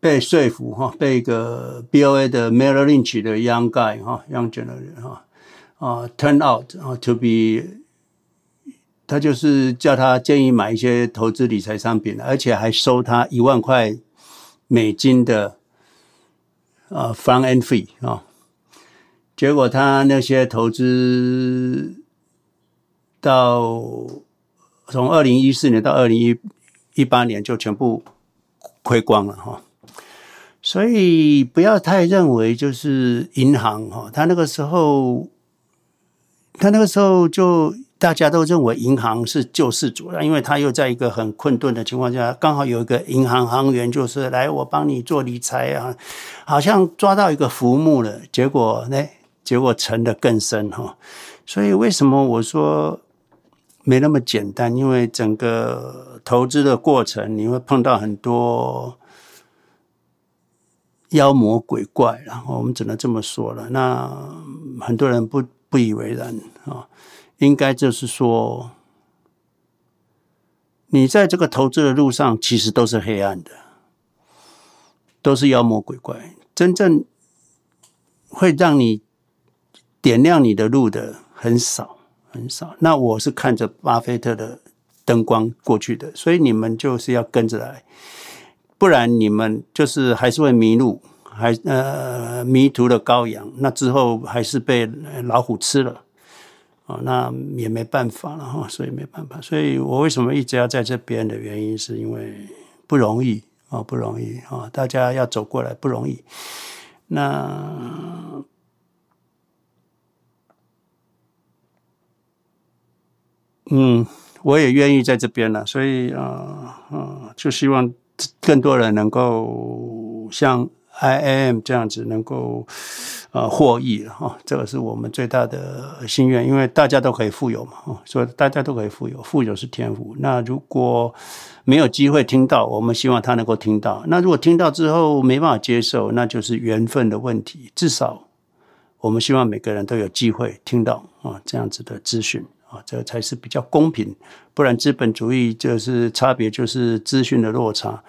被说服哈，被一个 BOA 的 Merrill Lynch 的 Young Guy 哈，Young General 哈啊，Turn out 啊 to be，他就是叫他建议买一些投资理财商品，而且还收他一万块美金的啊 front end fee 啊，结果他那些投资到。从二零一四年到二零一八年就全部亏光了哈，所以不要太认为就是银行哈，他那个时候，他那个时候就大家都认为银行是救世主了，因为他又在一个很困顿的情况下，刚好有一个银行行员就是来我帮你做理财啊，好像抓到一个浮木了，结果呢，结果沉得更深哈，所以为什么我说？没那么简单，因为整个投资的过程，你会碰到很多妖魔鬼怪，然后我们只能这么说了。那很多人不不以为然啊，应该就是说，你在这个投资的路上，其实都是黑暗的，都是妖魔鬼怪。真正会让你点亮你的路的很少。很少。那我是看着巴菲特的灯光过去的，所以你们就是要跟着来，不然你们就是还是会迷路，还呃迷途的羔羊，那之后还是被老虎吃了啊，那也没办法了哈，所以没办法。所以我为什么一直要在这边的原因，是因为不容易啊，不容易啊，大家要走过来不容易。那。嗯，我也愿意在这边了，所以啊啊、呃呃，就希望更多人能够像 IAM 这样子能够呃获益哈、哦，这个是我们最大的心愿，因为大家都可以富有嘛，哦，所以大家都可以富有，富有是天赋。那如果没有机会听到，我们希望他能够听到。那如果听到之后没办法接受，那就是缘分的问题。至少我们希望每个人都有机会听到啊、这样子的资讯。这才是比较公平，不然资本主义就是差别，就是资讯的落差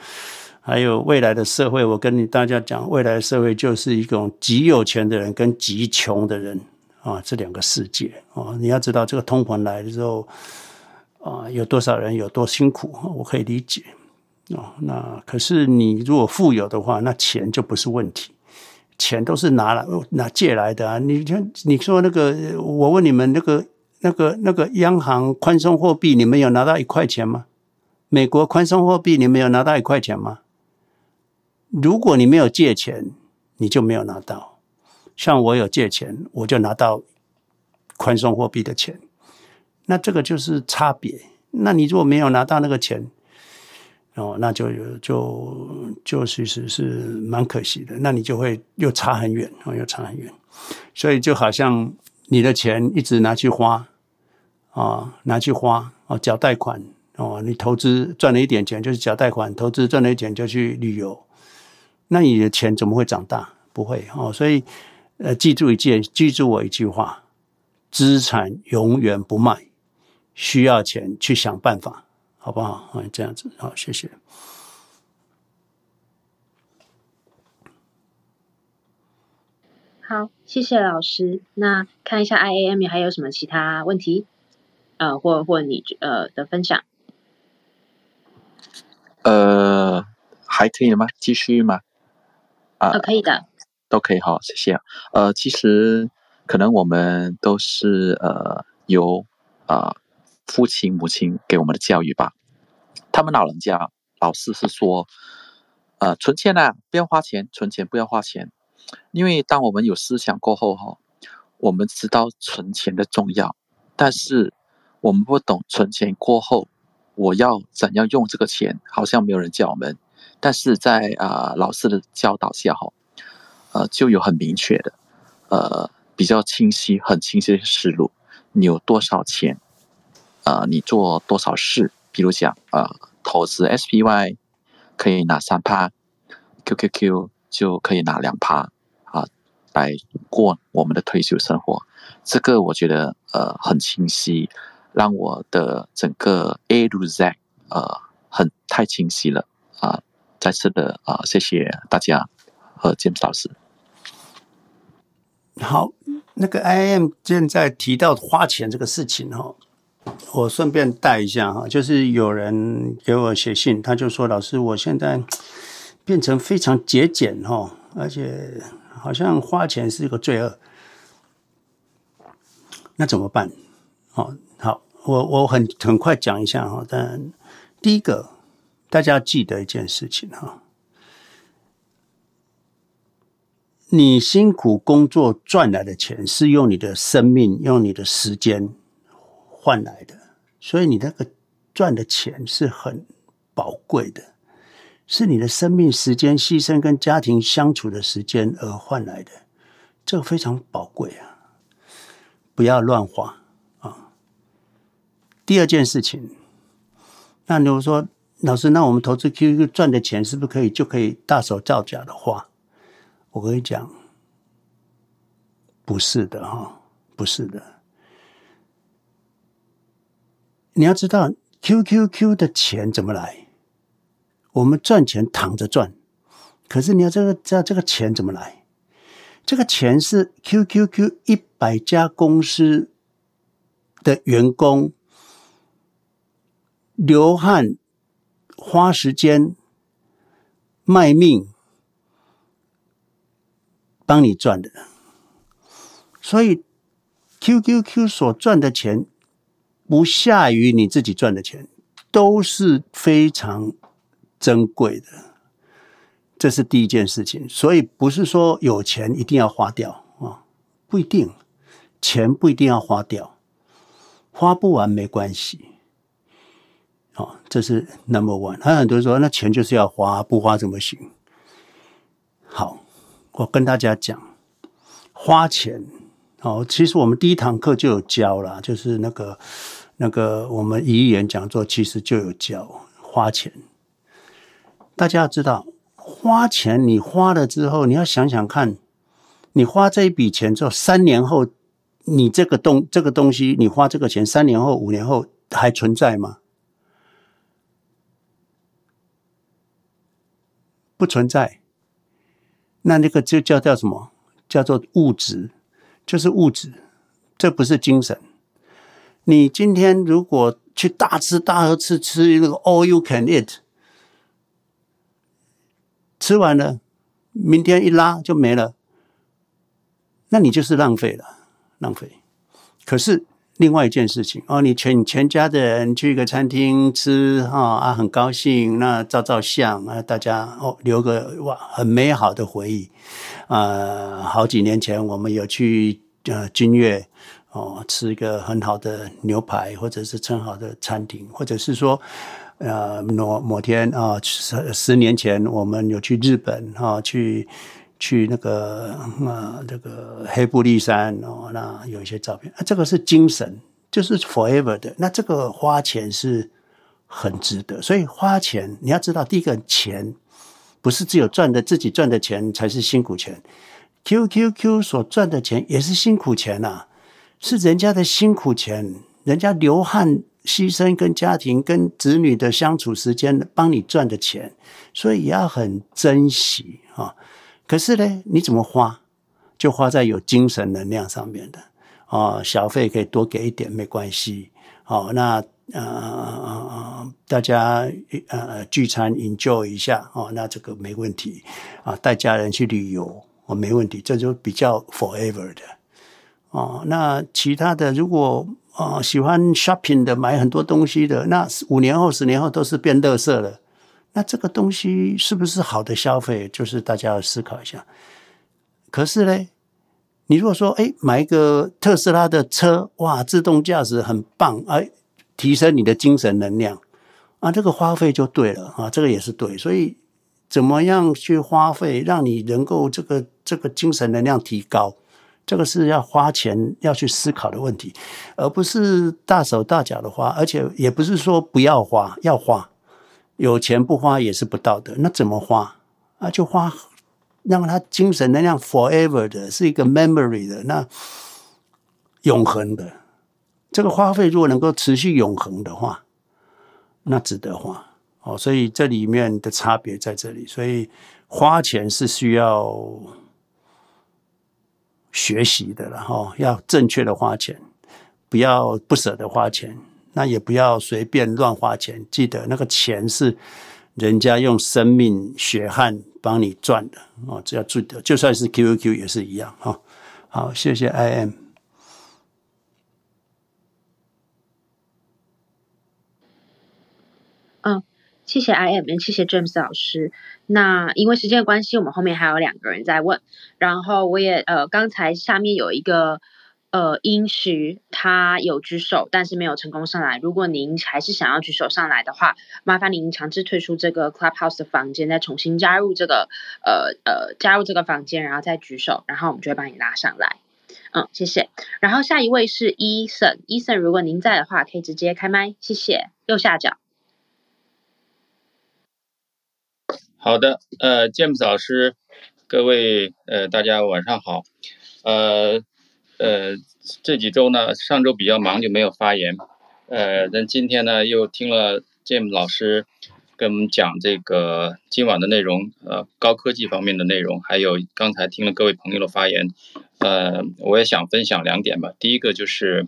还有未来的社会，我跟你大家讲，未来的社会就是一种极有钱的人跟极穷的人啊，这两个世界啊。你要知道，这个通膨来的时候啊，有多少人有多辛苦，我可以理解啊。那可是你如果富有的话，那钱就不是问题。钱都是拿来拿借来的啊！你看，你说那个，我问你们，那个、那个、那个央行宽松货币，你们有拿到一块钱吗？美国宽松货币，你们有拿到一块钱吗？如果你没有借钱，你就没有拿到。像我有借钱，我就拿到宽松货币的钱。那这个就是差别。那你如果没有拿到那个钱，哦，那就就就其实是蛮可惜的，那你就会又差很远，哦，又差很远，所以就好像你的钱一直拿去花，啊、拿去花，哦，缴贷款，哦，你投资赚了一点钱就是缴贷款，投资赚了一点就去旅游，那你的钱怎么会长大？不会，哦，所以呃，记住一件，记住我一句话，资产永远不卖，需要钱去想办法。好不好？嗯，这样子好，谢谢。好，谢谢老师。那看一下 IAM 还有什么其他问题？呃，或或你呃的分享？呃，还可以吗？继续吗？啊、呃，可以的，都可以。好，谢谢。呃，其实可能我们都是呃由啊。呃父亲、母亲给我们的教育吧，他们老人家老是是说，呃，存钱啊，不要花钱，存钱不要花钱，因为当我们有思想过后哈，我们知道存钱的重要，但是我们不懂存钱过后我要怎样用这个钱，好像没有人教我们，但是在啊、老师的教导下哈，呃，就有很明确的，呃，比较清晰、很清晰的思路，你有多少钱。啊、你做多少事？比如讲，啊、投资 SPY 可以拿三趴，QQQ 就可以拿两趴，啊，来过我们的退休生活。这个我觉得呃很清晰，让我的整个 A to Z 呃很太清晰了啊！再次的啊，谢谢大家和 James 老师。好，那个 I M 现在提到花钱这个事情哈。我顺便带一下哈，就是有人给我写信，他就说：“老师，我现在变成非常节俭哈，而且好像花钱是一个罪恶，那怎么办？”好，好，我我很很快讲一下哈。但第一个，大家要记得一件事情哈，你辛苦工作赚来的钱，是用你的生命，用你的时间。换来的，所以你那个赚的钱是很宝贵的，是你的生命时间牺牲跟家庭相处的时间而换来的，这个非常宝贵啊！不要乱花啊。第二件事情，那如果说老师，那我们投资 QQ 赚的钱是不是可以就可以大手造假的花？我跟你讲，不是的哈，不是的。你要知道 QQQ 的钱怎么来？我们赚钱躺着赚，可是你要这个知道这个钱怎么来？这个钱是 QQQ 一百家公司的员工流汗、花时间、卖命帮你赚的，所以 QQQ 所赚的钱。不下于你自己赚的钱，都是非常珍贵的。这是第一件事情，所以不是说有钱一定要花掉啊，不一定，钱不一定要花掉，花不完没关系。哦，这是 number one。还有很多人说，那钱就是要花，不花怎么行？好，我跟大家讲，花钱。哦，其实我们第一堂课就有教了，就是那个那个我们遗言讲座，其实就有教花钱。大家要知道，花钱你花了之后，你要想想看，你花这一笔钱之后，三年后你这个东这个东西，你花这个钱，三年后、五年后还存在吗？不存在，那那个就叫叫什么？叫做物质，就是物质，这不是精神。你今天如果去大吃大喝吃吃那个 all you can eat，吃完了，明天一拉就没了，那你就是浪费了，浪费。可是。另外一件事情哦，你全全家的人去一个餐厅吃哈啊，很高兴，那照照相啊，大家哦留个哇很美好的回忆啊、呃。好几年前我们有去呃君悦哦吃一个很好的牛排，或者是很好的餐厅，或者是说呃某某天啊十十年前我们有去日本哈去。去那个啊，这个黑布利山哦，那有一些照片啊，这个是精神，就是 forever 的。那这个花钱是很值得，所以花钱你要知道，第一个钱不是只有赚的自己赚的钱才是辛苦钱，QQQ 所赚的钱也是辛苦钱呐、是人家的辛苦钱，人家流汗牺牲跟家庭跟子女的相处时间帮你赚的钱，所以也要很珍惜啊。可是呢，你怎么花，就花在有精神能量上面的哦。小费可以多给一点，没关系。哦，那呃呃大家呃聚餐 enjoy 一下哦，那这个没问题啊。带家人去旅游哦，没问题，这就比较 forever 的哦。那其他的，如果啊、喜欢 shopping 的，买很多东西的，那五年后、十年后都是变垃圾了。那这个东西是不是好的消费？就是大家要思考一下。可是呢，你如果说，哎，买一个特斯拉的车，哇，自动驾驶很棒，哎，提升你的精神能量啊，这个花费就对了啊，这个也是对。所以，怎么样去花费，让你能够这个这个精神能量提高，这个是要花钱要去思考的问题，而不是大手大脚的花，而且也不是说不要花，要花。有钱不花也是不道德，那怎么花啊？就花，让他精神能量 forever 的，是一个 memory 的，那永恒的。这个花费如果能够持续永恒的话，那值得花哦。所以这里面的差别在这里，所以花钱是需要学习的了哈，要正确的花钱，不要不舍得花钱。那也不要随便乱花钱，记得那个钱是人家用生命血汗帮你赚的哦，只要记得。就算是 QQ 也是一样哈。好，谢谢 IM。嗯，谢谢 IM，谢谢 James 老师。那因为时间的关系，我们后面还有两个人在问，然后我也呃，刚才下面有一个。呃，英徐他有举手，但是没有成功上来。如果您还是想要举手上来的话，麻烦您强制退出这个 Clubhouse 的房间，再重新加入这个呃呃加入这个房间，然后再举手，然后我们就会帮你拉上来。嗯，谢谢。然后下一位是 Eason，Eason，如果您在的话，可以直接开麦，谢谢。右下角。好的，呃，James 老师，各位呃大家晚上好，呃。呃，这几周呢，上周比较忙就没有发言。呃，但今天呢，又听了 James 老师跟我们讲这个今晚的内容，呃，高科技方面的内容，还有刚才听了各位朋友的发言，呃，我也想分享两点吧。第一个就是，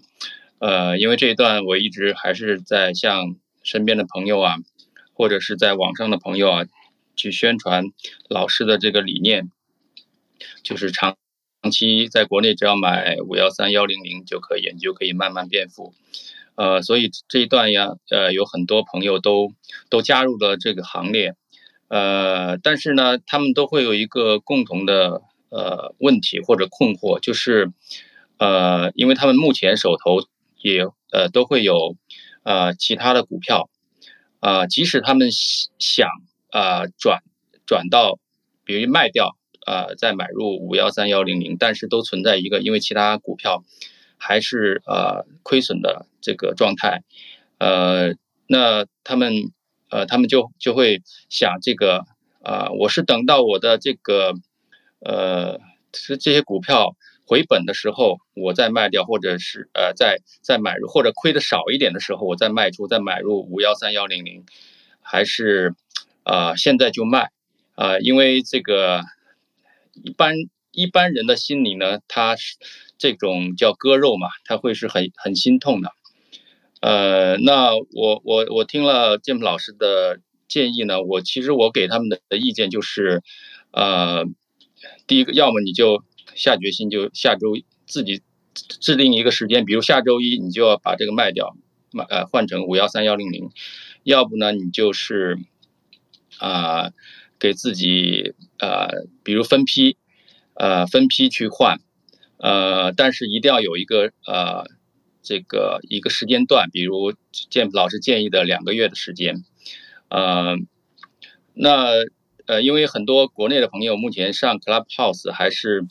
呃，因为这一段我一直还是在向身边的朋友啊，或者是在网上的朋友啊，去宣传老师的这个理念，就是长。长期在国内，只要买五幺三幺零零就可以，你就可以慢慢变富。呃，所以这一段呀，呃，有很多朋友都都加入了这个行列。呃，但是呢，他们都会有一个共同的呃问题或者困惑，就是呃，因为他们目前手头也呃都会有呃其他的股票，啊、呃，即使他们想、呃、转转到，比如卖掉。呃，再买入五幺三幺零零，但是都存在一个，因为其他股票还是呃亏损的这个状态，呃，那他们呃他们就就会想这个啊、呃，我是等到我的这个呃是这些股票回本的时候，我再卖掉，或者是呃再再买入，或者亏的少一点的时候，我再卖出，再买入五幺三幺零零，还是啊、现在就卖。呃，因为这个一般一般人的心里呢，他是这种叫割肉嘛，他会是很很心痛的。呃，那我我我听了建甫老师的建议呢，我其实我给他们的意见就是，呃，第一个，要么你就下决心，就下周自己制定一个时间，比如下周一你就要把这个卖掉，卖呃换成五幺三幺零零，要不呢你就是啊、给自己呃比如分批呃分批去换，呃但是一定要有一个呃。这个一个时间段，比如建老师建议的两个月的时间，呃，那呃，因为很多国内的朋友目前上 Clubhouse 还是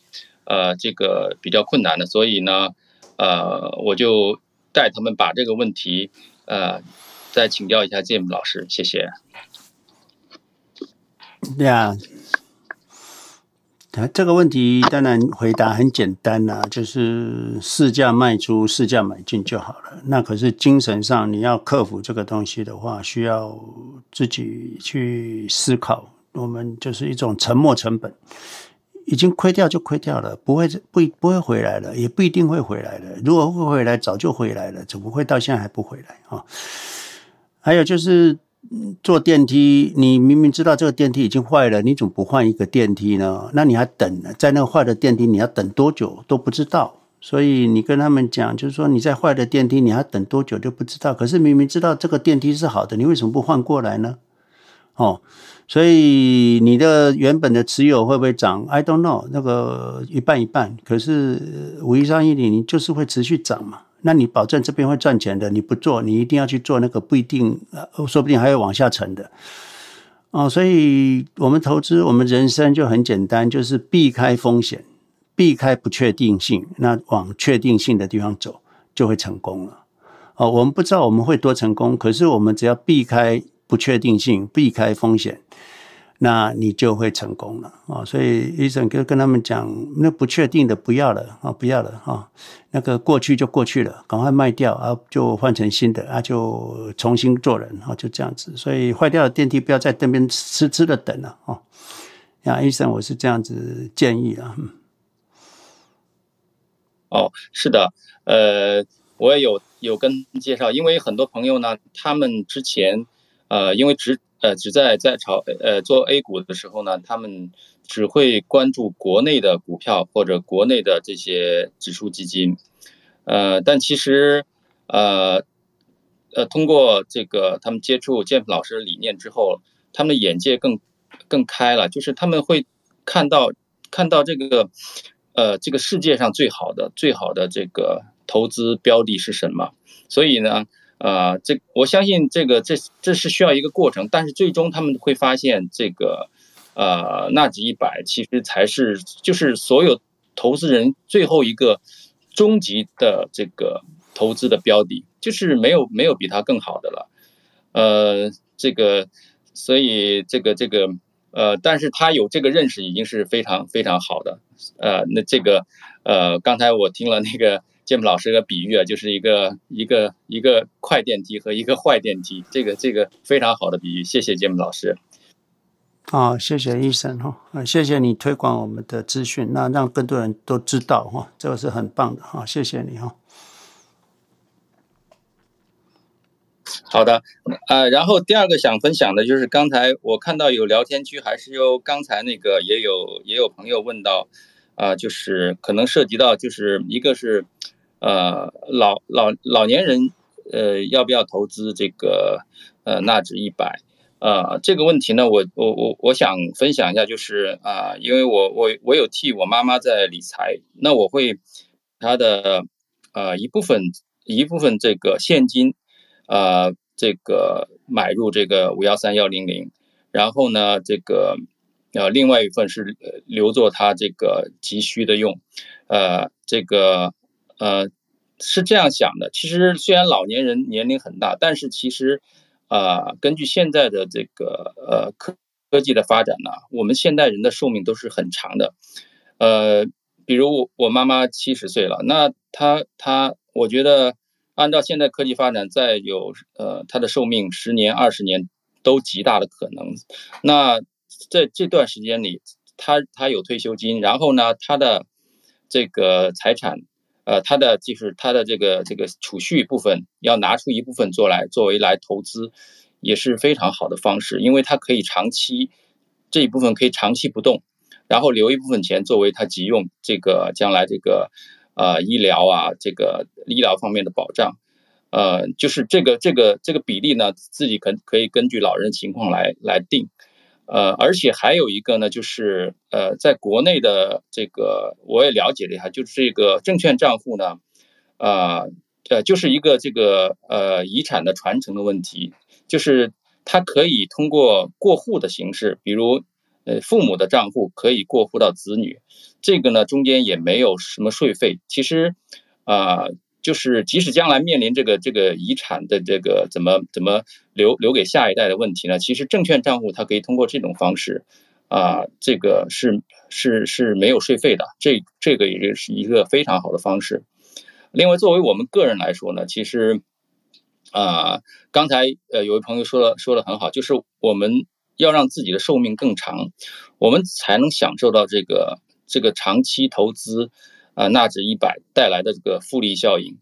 呃这个比较困难的，所以呢，呃，我就带他们把这个问题呃再请教一下建老师，谢谢。对啊。这个问题当然回答很简单啦，就是市价卖出，市价买进就好了。那可是精神上你要克服这个东西的话，需要自己去思考。我们就是一种沉没成本，已经亏掉就亏掉了，不会不不会回来了，也不一定会回来了。如果会回来，早就回来了，怎么会到现在还不回来啊？还有就是。坐电梯，你明明知道这个电梯已经坏了，你怎么不换一个电梯呢？那你还等？在那个坏的电梯，你要等多久都不知道。所以你跟他们讲，就是说你在坏的电梯，你还等多久就不知道。可是明明知道这个电梯是好的，你为什么不换过来呢？哦，所以你的原本的持有会不会涨？I don't know，那个一半一半。可是五一三一零，你就是会持续涨嘛。那你保证这边会赚钱的，你不做，你一定要去做那个不一定，说不定还会往下沉的，哦，所以我们投资，我们人生就很简单，就是避开风险，避开不确定性，那往确定性的地方走，就会成功了。哦，我们不知道我们会多成功，可是我们只要避开不确定性，避开风险。那你就会成功了啊！所以医生就跟他们讲，那不确定的不要了啊，不要了啊！那个过去就过去了，赶快卖掉啊，就换成新的啊，就重新做人啊，就这样子。所以坏掉的电梯不要在那边痴痴的等了啊！呀，医生，我是这样子建议啊。哦，是的，呃，我也有有跟介绍，因为很多朋友呢，他们之前呃，因为只。呃，只在在炒呃做 A 股的时候呢，他们只会关注国内的股票或者国内的这些指数基金，呃，但其实呃呃通过这个他们接触建甫老师的理念之后，他们的眼界更更开了，就是他们会看到看到这个呃这个世界上最好的最好的这个投资标的是什么，所以呢。呃，这我相信这个这这是需要一个过程，但是最终他们会发现，这个呃纳指一百其实才是就是所有投资人最后一个终极的这个投资的标的，就是没有没有比它更好的了。呃，这个所以这个这个呃，但是他有这个认识已经是非常非常好的。呃，那这个呃，刚才我听了那个。建甫老师的比喻啊，就是一个一个一个快电梯和一个坏电梯，这个这个非常好的比喻，谢谢建甫老师。好，谢谢医生哈，谢谢你推广我们的资讯，那让更多人都知道哈，这个是很棒的哈，谢谢你哈。好的，呃，然后第二个想分享的就是刚才我看到有聊天区，还是有刚才那个也有也有朋友问到。啊、呃，就是可能涉及到，就是一个是，呃，老老老年人，呃，要不要投资这个，呃，纳指一百？呃，这个问题呢，我我我我想分享一下，就是啊、因为我我我有替我妈妈在理财，那我会她的呃一部分一部分这个现金，呃，这个买入这个五幺三幺零零，然后呢，这个。呃，另外一份是留作他这个急需的用，呃，这个呃是这样想的。其实虽然老年人年龄很大，但是其实、呃，根据现在的这个呃科科技的发展呢，我们现代人的寿命都是很长的。呃，比如我我妈妈七十岁了，那她她，我觉得按照现在科技发展，再有呃她的寿命十年二十年都极大的可能。那在这段时间里，他他有退休金，然后呢，他的这个财产，呃，他的就是他的这个这个储蓄部分要拿出一部分做来作为来投资，也是非常好的方式，因为他可以长期这一部分可以长期不动，然后留一部分钱作为他急用，这个将来这个呃医疗啊，这个医疗方面的保障。呃，就是这个这个这个比例呢，自己可可以根据老人情况来来定，呃，而且还有一个呢，就是呃，在国内的这个我也了解了一下，就是这个证券账户呢，呃呃，就是一个这个呃遗产的传承的问题，就是它可以通过过户的形式，比如呃父母的账户可以过户到子女，这个呢中间也没有什么税费，其实啊。就是即使将来面临这个这个遗产的这个怎么怎么留留给下一代的问题呢？其实证券账户它可以通过这种方式，啊，这个是是是没有税费的，这这个也是一个非常好的方式。另外，作为我们个人来说呢，其实啊，刚才呃有位朋友说了说的很好，就是我们要让自己的寿命更长，我们才能享受到这个这个长期投资。啊，纳指一百带来的这个复利效应，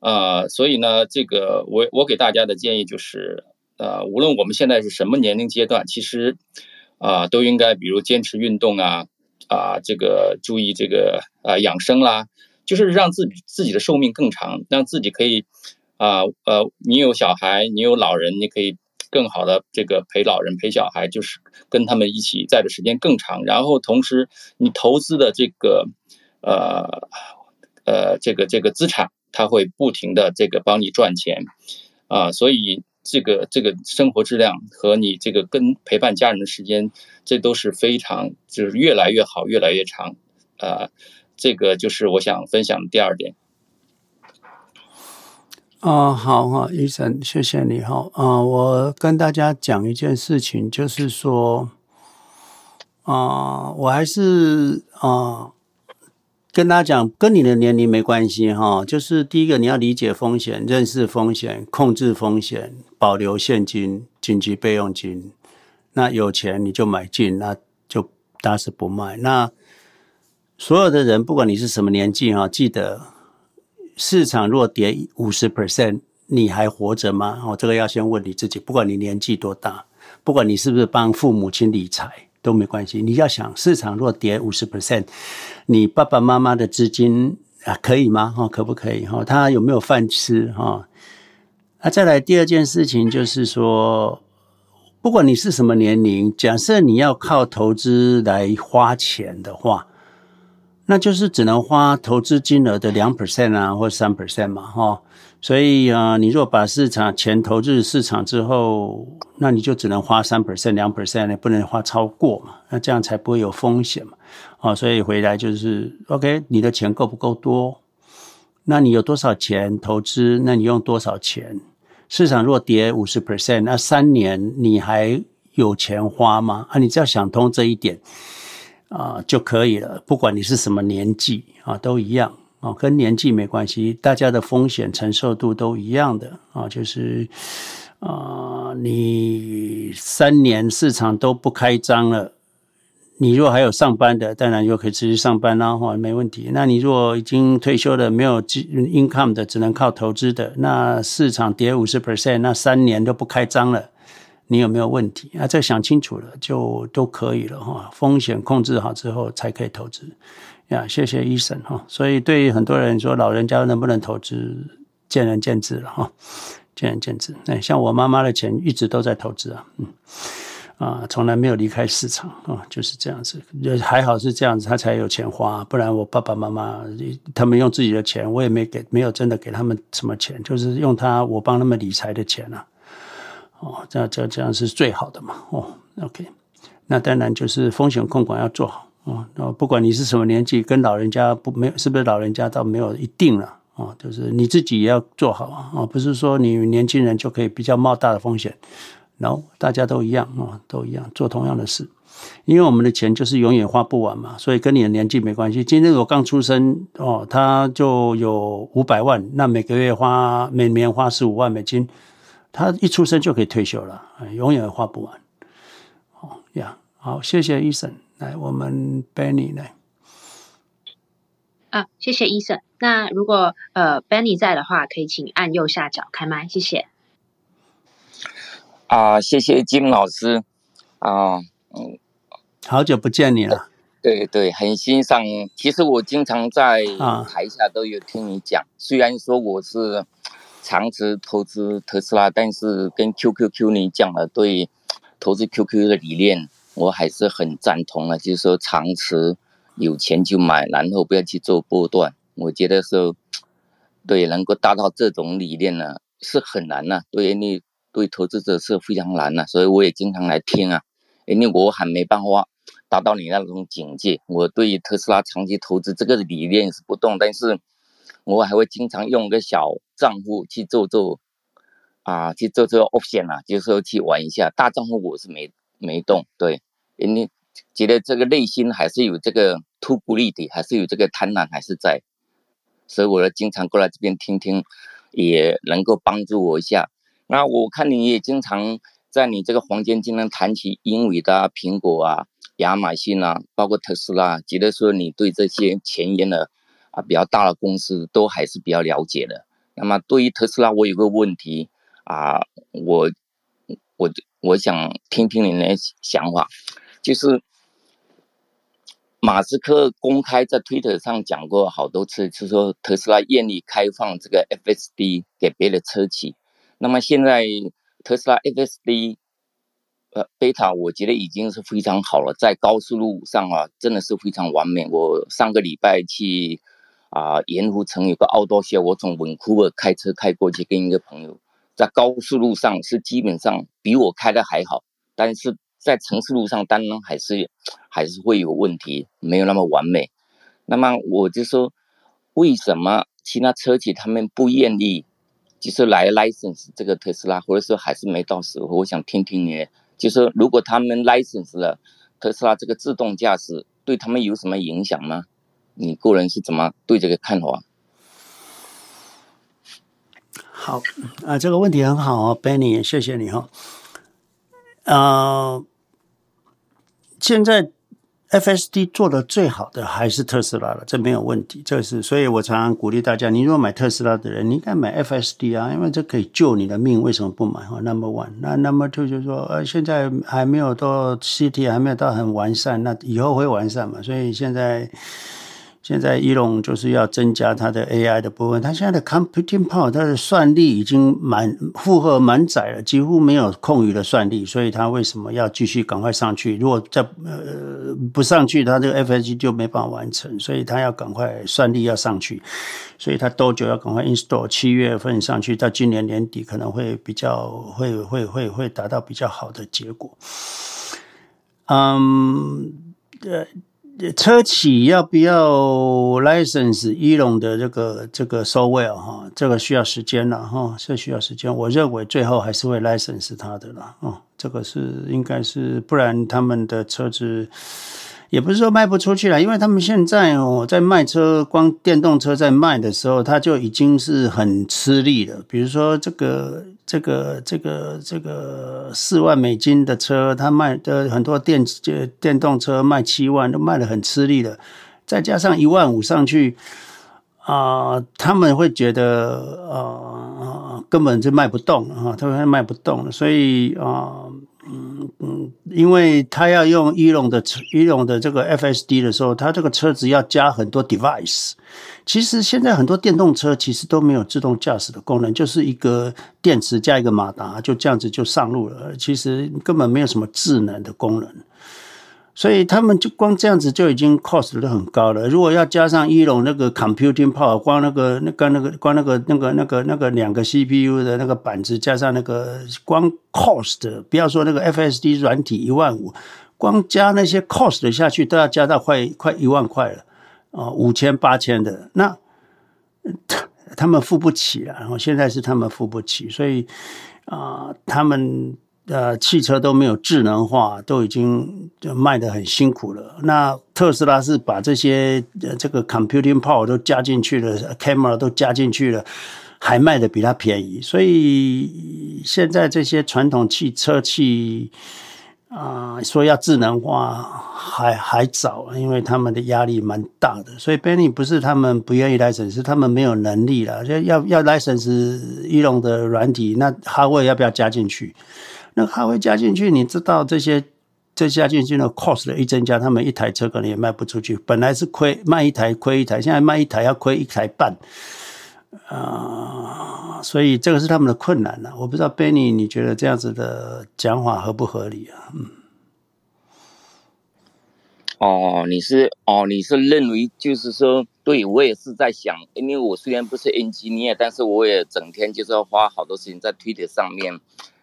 啊，所以呢，这个我我给大家的建议就是，呃，无论我们现在是什么年龄阶段，其实啊，都应该比如坚持运动啊，啊，这个注意这个啊养生啦，就是让自己自己的寿命更长，让自己可以啊呃，你有小孩，你有老人，你可以更好的这个陪老人陪小孩，就是跟他们一起在的时间更长，然后同时你投资的这个。呃，呃，这个这个资产，它会不停的这个帮你赚钱，啊、所以这个这个生活质量和你这个跟陪伴家人的时间，这都是非常就是越来越好，越来越长，啊、这个就是我想分享的第二点。啊，好哈，医生，谢谢你哈，啊、我跟大家讲一件事情，就是说，啊、我还是啊。跟大家讲，跟你的年龄没关系哈，就是第一个你要理解风险、认识风险、控制风险、保留现金、紧急备用金。那有钱你就买进，那就打死不卖。那所有的人，不管你是什么年纪哈，记得市场若跌五十 percent，你还活着吗？哦，这个要先问你自己。不管你年纪多大，不管你是不是帮父母亲理财。都没关系，你要想市场若跌五十 percent，你爸爸妈妈的资金啊可以吗？哈，可不可以？哈，他有没有饭吃？哈，那再来第二件事情就是说，不管你是什么年龄，假设你要靠投资来花钱的话，那就是只能花投资金额的两 percent 啊，或三 percent 嘛，哈。所以啊，你若把市场钱投入市场之后，那你就只能花三 percent、两 percent，你不能花超过嘛？那这样才不会有风险嘛？啊，所以回来就是 OK，你的钱够不够多？那你有多少钱投资？那你用多少钱？市场若跌五十 percent，那三年你还有钱花吗？啊，你只要想通这一点啊就可以了。不管你是什么年纪啊，都一样。哦，跟年纪没关系，大家的风险承受度都一样的啊，就是啊、你三年市场都不开张了，你如果还有上班的，当然就可以持续上班啦，哈，没问题。那你如果已经退休了，没有 income 的，只能靠投资的，那市场跌五十 percent，那三年都不开张了，你有没有问题？啊，这想清楚了就都可以了哈，风险控制好之后才可以投资。呀，谢谢医生哈。所以对于很多人说，老人家能不能投资，见仁见智了哈，见仁见智。那像我妈妈的钱一直都在投资啊，嗯啊，从来没有离开市场啊，就是这样子。就还好是这样子，他才有钱花，不然我爸爸妈妈他们用自己的钱，我也没给，没有真的给他们什么钱，就是用他我帮他们理财的钱啊。哦，这样这样这样是最好的嘛。哦，OK，那当然就是风险控管要做好。哦，那不管你是什么年纪，跟老人家不没有，是不是老人家倒没有一定了啊，就是你自己也要做好啊，不是说你年轻人就可以比较冒大的风险，然后大家都一样啊，都一样做同样的事，因为我们的钱就是永远花不完嘛，所以跟你的年纪没关系。今天我刚出生哦，他就有五百万，那每个月花每年花十五万美金，他一出生就可以退休了，永远花不完。哦呀。好，谢谢医生。来，我们 Benny 来。啊，谢谢医生。那如果呃 Benny 在的话，可以请按右下角开麦，谢谢。啊，谢谢金老师。啊，嗯，好久不见你了。对对，很欣赏。其实我经常在台下都有听你讲，啊、虽然说我是长期投资特斯拉，但是跟 QQQ 你讲了对投资 QQ 的理念。我还是很赞同的，就是说长持有钱就买，然后不要去做波段。我觉得说，对，能够达到这种理念呢，是很难呐，对你对投资者是非常难呐，所以我也经常来听啊，因为我还没办法达到你那种境界。我对于特斯拉长期投资这个理念是不动，但是我还会经常用个小账户去做做啊，去做做 option 啊，就是说去玩一下。大账户我是没没动，对。你觉得这个内心还是有这个突骨力的，还是有这个贪婪还是在，所以我要经常过来这边听听，也能够帮助我一下。那我看你也经常在你这个房间经常谈起英伟达、苹果啊、亚马逊啊，包括特斯拉，觉得说你对这些前沿的啊比较大的公司都还是比较了解的。那么对于特斯拉，我有个问题啊，我我我想听听你的想法。就是马斯克公开在推特上讲过好多次，是说特斯拉愿意开放这个 FSD 给别的车企。那么现在特斯拉 FSD 呃贝塔，我觉得已经是非常好了，在高速路上啊，真的是非常完美。我上个礼拜去啊盐湖城有个奥多谢，我从温库尔开车开过去，跟一个朋友在高速路上是基本上比我开的还好，但是。在城市路上，当然还是还是会有问题，没有那么完美。那么我就说，为什么其他车企他们不愿意，就是来 license 这个特斯拉，或者说还是没到时候？我想听听你，就说如果他们 license 了特斯拉这个自动驾驶，对他们有什么影响吗？你个人是怎么对这个看法？好啊，这个问题很好哦，Benny，谢谢你哈、哦，啊、现在 FSD 做的最好的还是特斯拉了，这没有问题。这是，所以我常常鼓励大家，你如果买特斯拉的人，你应该买 FSD 啊，因为这可以救你的命。为什么不买？Number one，那 Number two 就是说，呃，现在还没有到 CT，还没有到很完善，那以后会完善嘛。所以现在。现在伊隆就是要增加它的 AI 的部分，它现在的 computing power，它的算力已经满负荷满载了，几乎没有空余的算力，所以它为什么要继续赶快上去？如果再呃不上去，它这个 FSG 就没办法完成，所以它要赶快算力要上去，所以它多久要赶快 install？七月份上去，到今年年底可能会比较会会会会达到比较好的结果。嗯，呃。车企要不要 license 伊隆的这个这个收尾啊哈？这个需要时间了哈，这需要时间。我认为最后还是会 license 它的了哦，这个是应该是，不然他们的车子。也不是说卖不出去了，因为他们现在哦，在卖车，光电动车在卖的时候，他就已经是很吃力了。比如说这个、这个、这个、这个四万美金的车，他卖的很多电电动车卖七万，都卖得很吃力了。再加上一万五上去啊、他们会觉得啊、呃，根本就卖不动啊，他们卖不动，所以啊。因为他要用伊隆的车，伊隆的这个 FSD 的时候，他这个车子要加很多 device。其实现在很多电动车其实都没有自动驾驶的功能，就是一个电池加一个马达，就这样子就上路了。其实根本没有什么智能的功能。所以他们就光这样子就已经 cost 都很高了。如果要加上一龙那个 computing power，光那个那个那个光那个那个那个那个两个 CPU 的那个板子，加上那个光 cost，不要说那个 FSD 软体一万五，光加那些 cost 下去都要加到快快一万块了啊，五千八千的，那他他们付不起了。然后现在是他们付不起，所以啊、他们。呃，汽车都没有智能化，都已经就卖得很辛苦了。那特斯拉是把这些呃这个 computing power 都加进去了，camera 都加进去了，还卖得比它便宜。所以现在这些传统汽车企啊、呃，说要智能化还还早，因为他们的压力蛮大的。所以 Benny 不是他们不愿意 license，是他们没有能力了。就要要 license 翼龙的软体，那哈维要不要加进去？那哈维加进去，你知道这些这加进去的 cost 的一增加，他们一台车可能也卖不出去。本来是亏卖一台亏一台，现在卖一台要亏一台半。啊、所以这个是他们的困难了。我不知道 Benny，你觉得这样子的讲法合不合理啊？嗯。哦，你是哦，你是认为就是说，对我也是在想，因为我虽然不是 engineer，但是我也整天就是要花好多时间在 Twitter 上面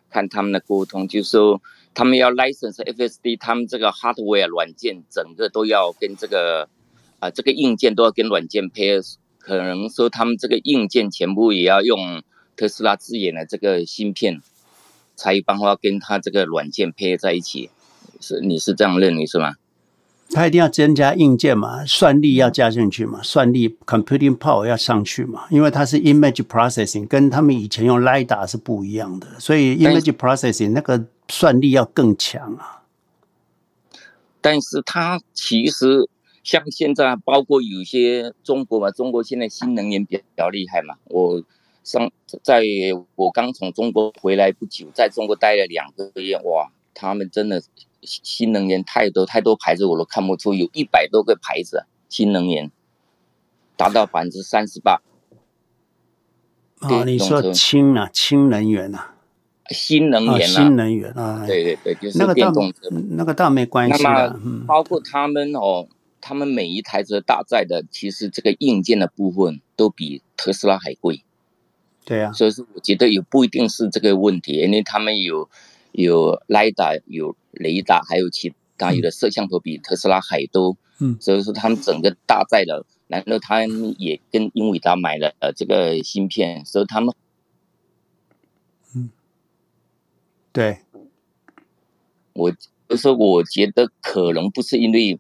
看他们的沟通，就是说他们要 license FSD，他们这个 hardware 软件整个都要跟这个啊、这个硬件都要跟软件配合。可能说他们这个硬件全部也要用特斯拉自研的这个芯片，才有办法跟他这个软件配合在一起，是你是这样认为是吗？他一定要增加硬件嘛，算力要加进去嘛，算力 computing power 要上去嘛，因为它是 image processing，跟他们以前用 lidar 是不一样的，所以 image processing 那个算力要更强啊。但是它其实。像现在，包括有些中国嘛，中国现在新能源比较厉害嘛。我上在我刚从中国回来不久，在中国待了两个月，哇，他们真的新能源太多太多牌子，我都看不出，有一百多个牌子新能源，达到百分之三十八。啊，你说氢啊，氢能源啊，新能源啊，新能源啊，对对对，就是电动车，那个倒没关系。那么包括他们哦。他们每一台车搭载的，其实这个硬件的部分都比特斯拉还贵。对啊，所以说我觉得也不一定是这个问题，因为他们有有 LiDAR 有雷达，还有其他有的摄像头比特斯拉还多。嗯，所以说他们整个搭载的，然后他们也跟英伟达买了呃这个芯片，所以他们，嗯，对，我就是我觉得可能不是因为。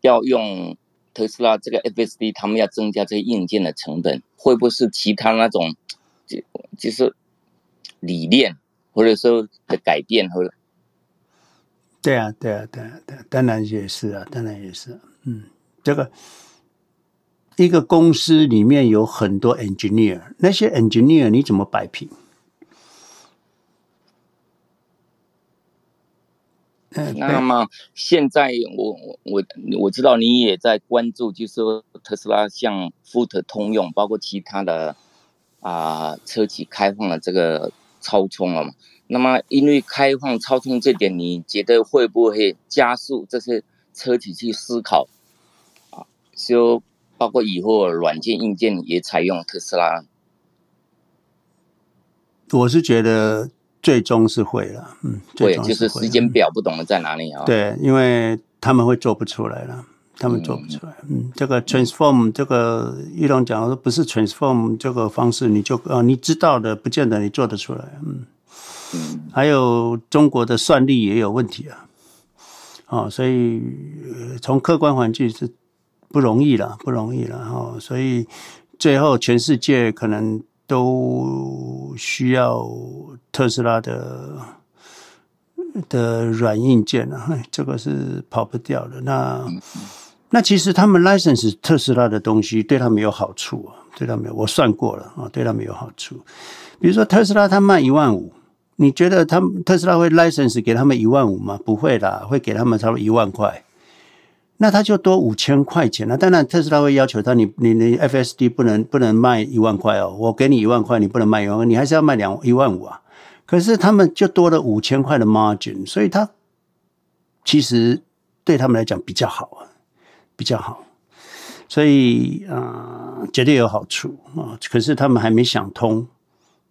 要用特斯拉这个 FSD，他们要增加这些硬件的成本，会不会是其他那种就就是理念或者说的改变？或者对啊，对啊，对啊，对啊，当然也是啊，当然也是。嗯，这个一个公司里面有很多 engineer，那些 engineer 你怎么摆平？那么现在我我我知道你也在关注，就是说特斯拉向福特、通用，包括其他的啊、呃、车企开放了这个超充了嘛？那么因为开放超充这点，你觉得会不会加速这些车企去思考啊？就包括以后软件、硬件也采用特斯拉？我是觉得。最终是会了，嗯，对，就是时间表不懂得在哪里啊？对，因为他们会做不出来了，他们做不出来。嗯，这个 transform 这个玉龙讲说不是 transform 这个方式，你就啊，你知道的不见得你做得出来。嗯，还有中国的算力也有问题啊，哦，所以从客观环境是不容易了，不容易了哈。所以最后全世界可能。都需要特斯拉的的软硬件啊，这个是跑不掉的。那那其实他们 license 特斯拉的东西对他们有好处啊，对他们有，我算过了啊，对他们有好处。比如说特斯拉他卖一万五，你觉得他特斯拉会 license 给他们一万五吗？不会啦，会给他们差不多一万块。那他就多五千块钱了。当然，特斯拉会要求他，你你你 FSD 不能不能卖一万块哦，我给你一万块，你不能卖一万块，你还是要卖两一万五啊。可是他们就多了五千块的 margin，所以他其实对他们来讲比较好啊，比较好。所以啊、呃，绝对有好处啊。可是他们还没想通。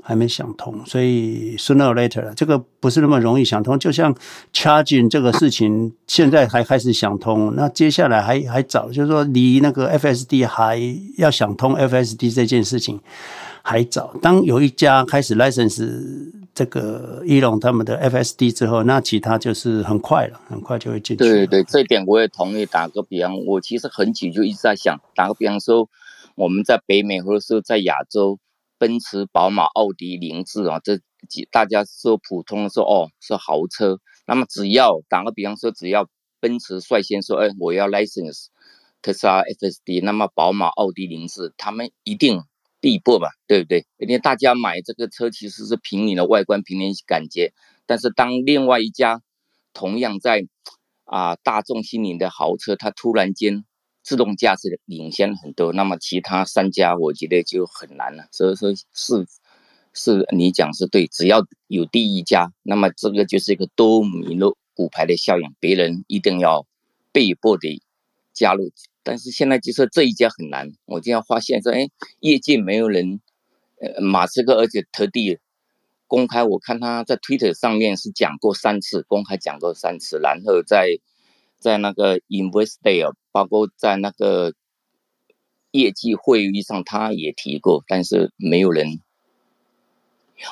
还没想通，所以 sooner or later 这个不是那么容易想通。就像 charging 这个事情，现在还开始想通，那接下来还还早，就是说离那个 FSD 还要想通 FSD 这件事情还早。当有一家开始 license 这个 Elon 他们的 FSD 之后，那其他就是很快了，很快就会进去。对对，这点我也同意。打个比方，我其实很久就一直在想，打个比方说，我们在北美或者说在亚洲。奔驰、宝马、奥迪、凌志啊，这几大家说普通的说哦是豪车，那么只要打个比方说，只要奔驰率先说，哎，我要 license 特斯拉 FSD，那么宝马、奥迪、凌志他们一定必过吧，对不对？因为大家买这个车其实是凭你的外观，凭你感觉，但是当另外一家同样在啊大众心里的豪车，它突然间。自动驾驶的领先很多，那么其他三家我觉得就很难了。所以说是是你讲是对，只要有第一家，那么这个就是一个多米诺骨牌的效应，别人一定要被迫的加入。但是现在就是这一家很难，我这样发现说，哎，业界没有人，呃，马斯克而且特地公开，我看他在 Twitter 上面是讲过三次，公开讲过三次，然后在。在那个 Invest Day，包括在那个业绩会议上，他也提过，但是没有人。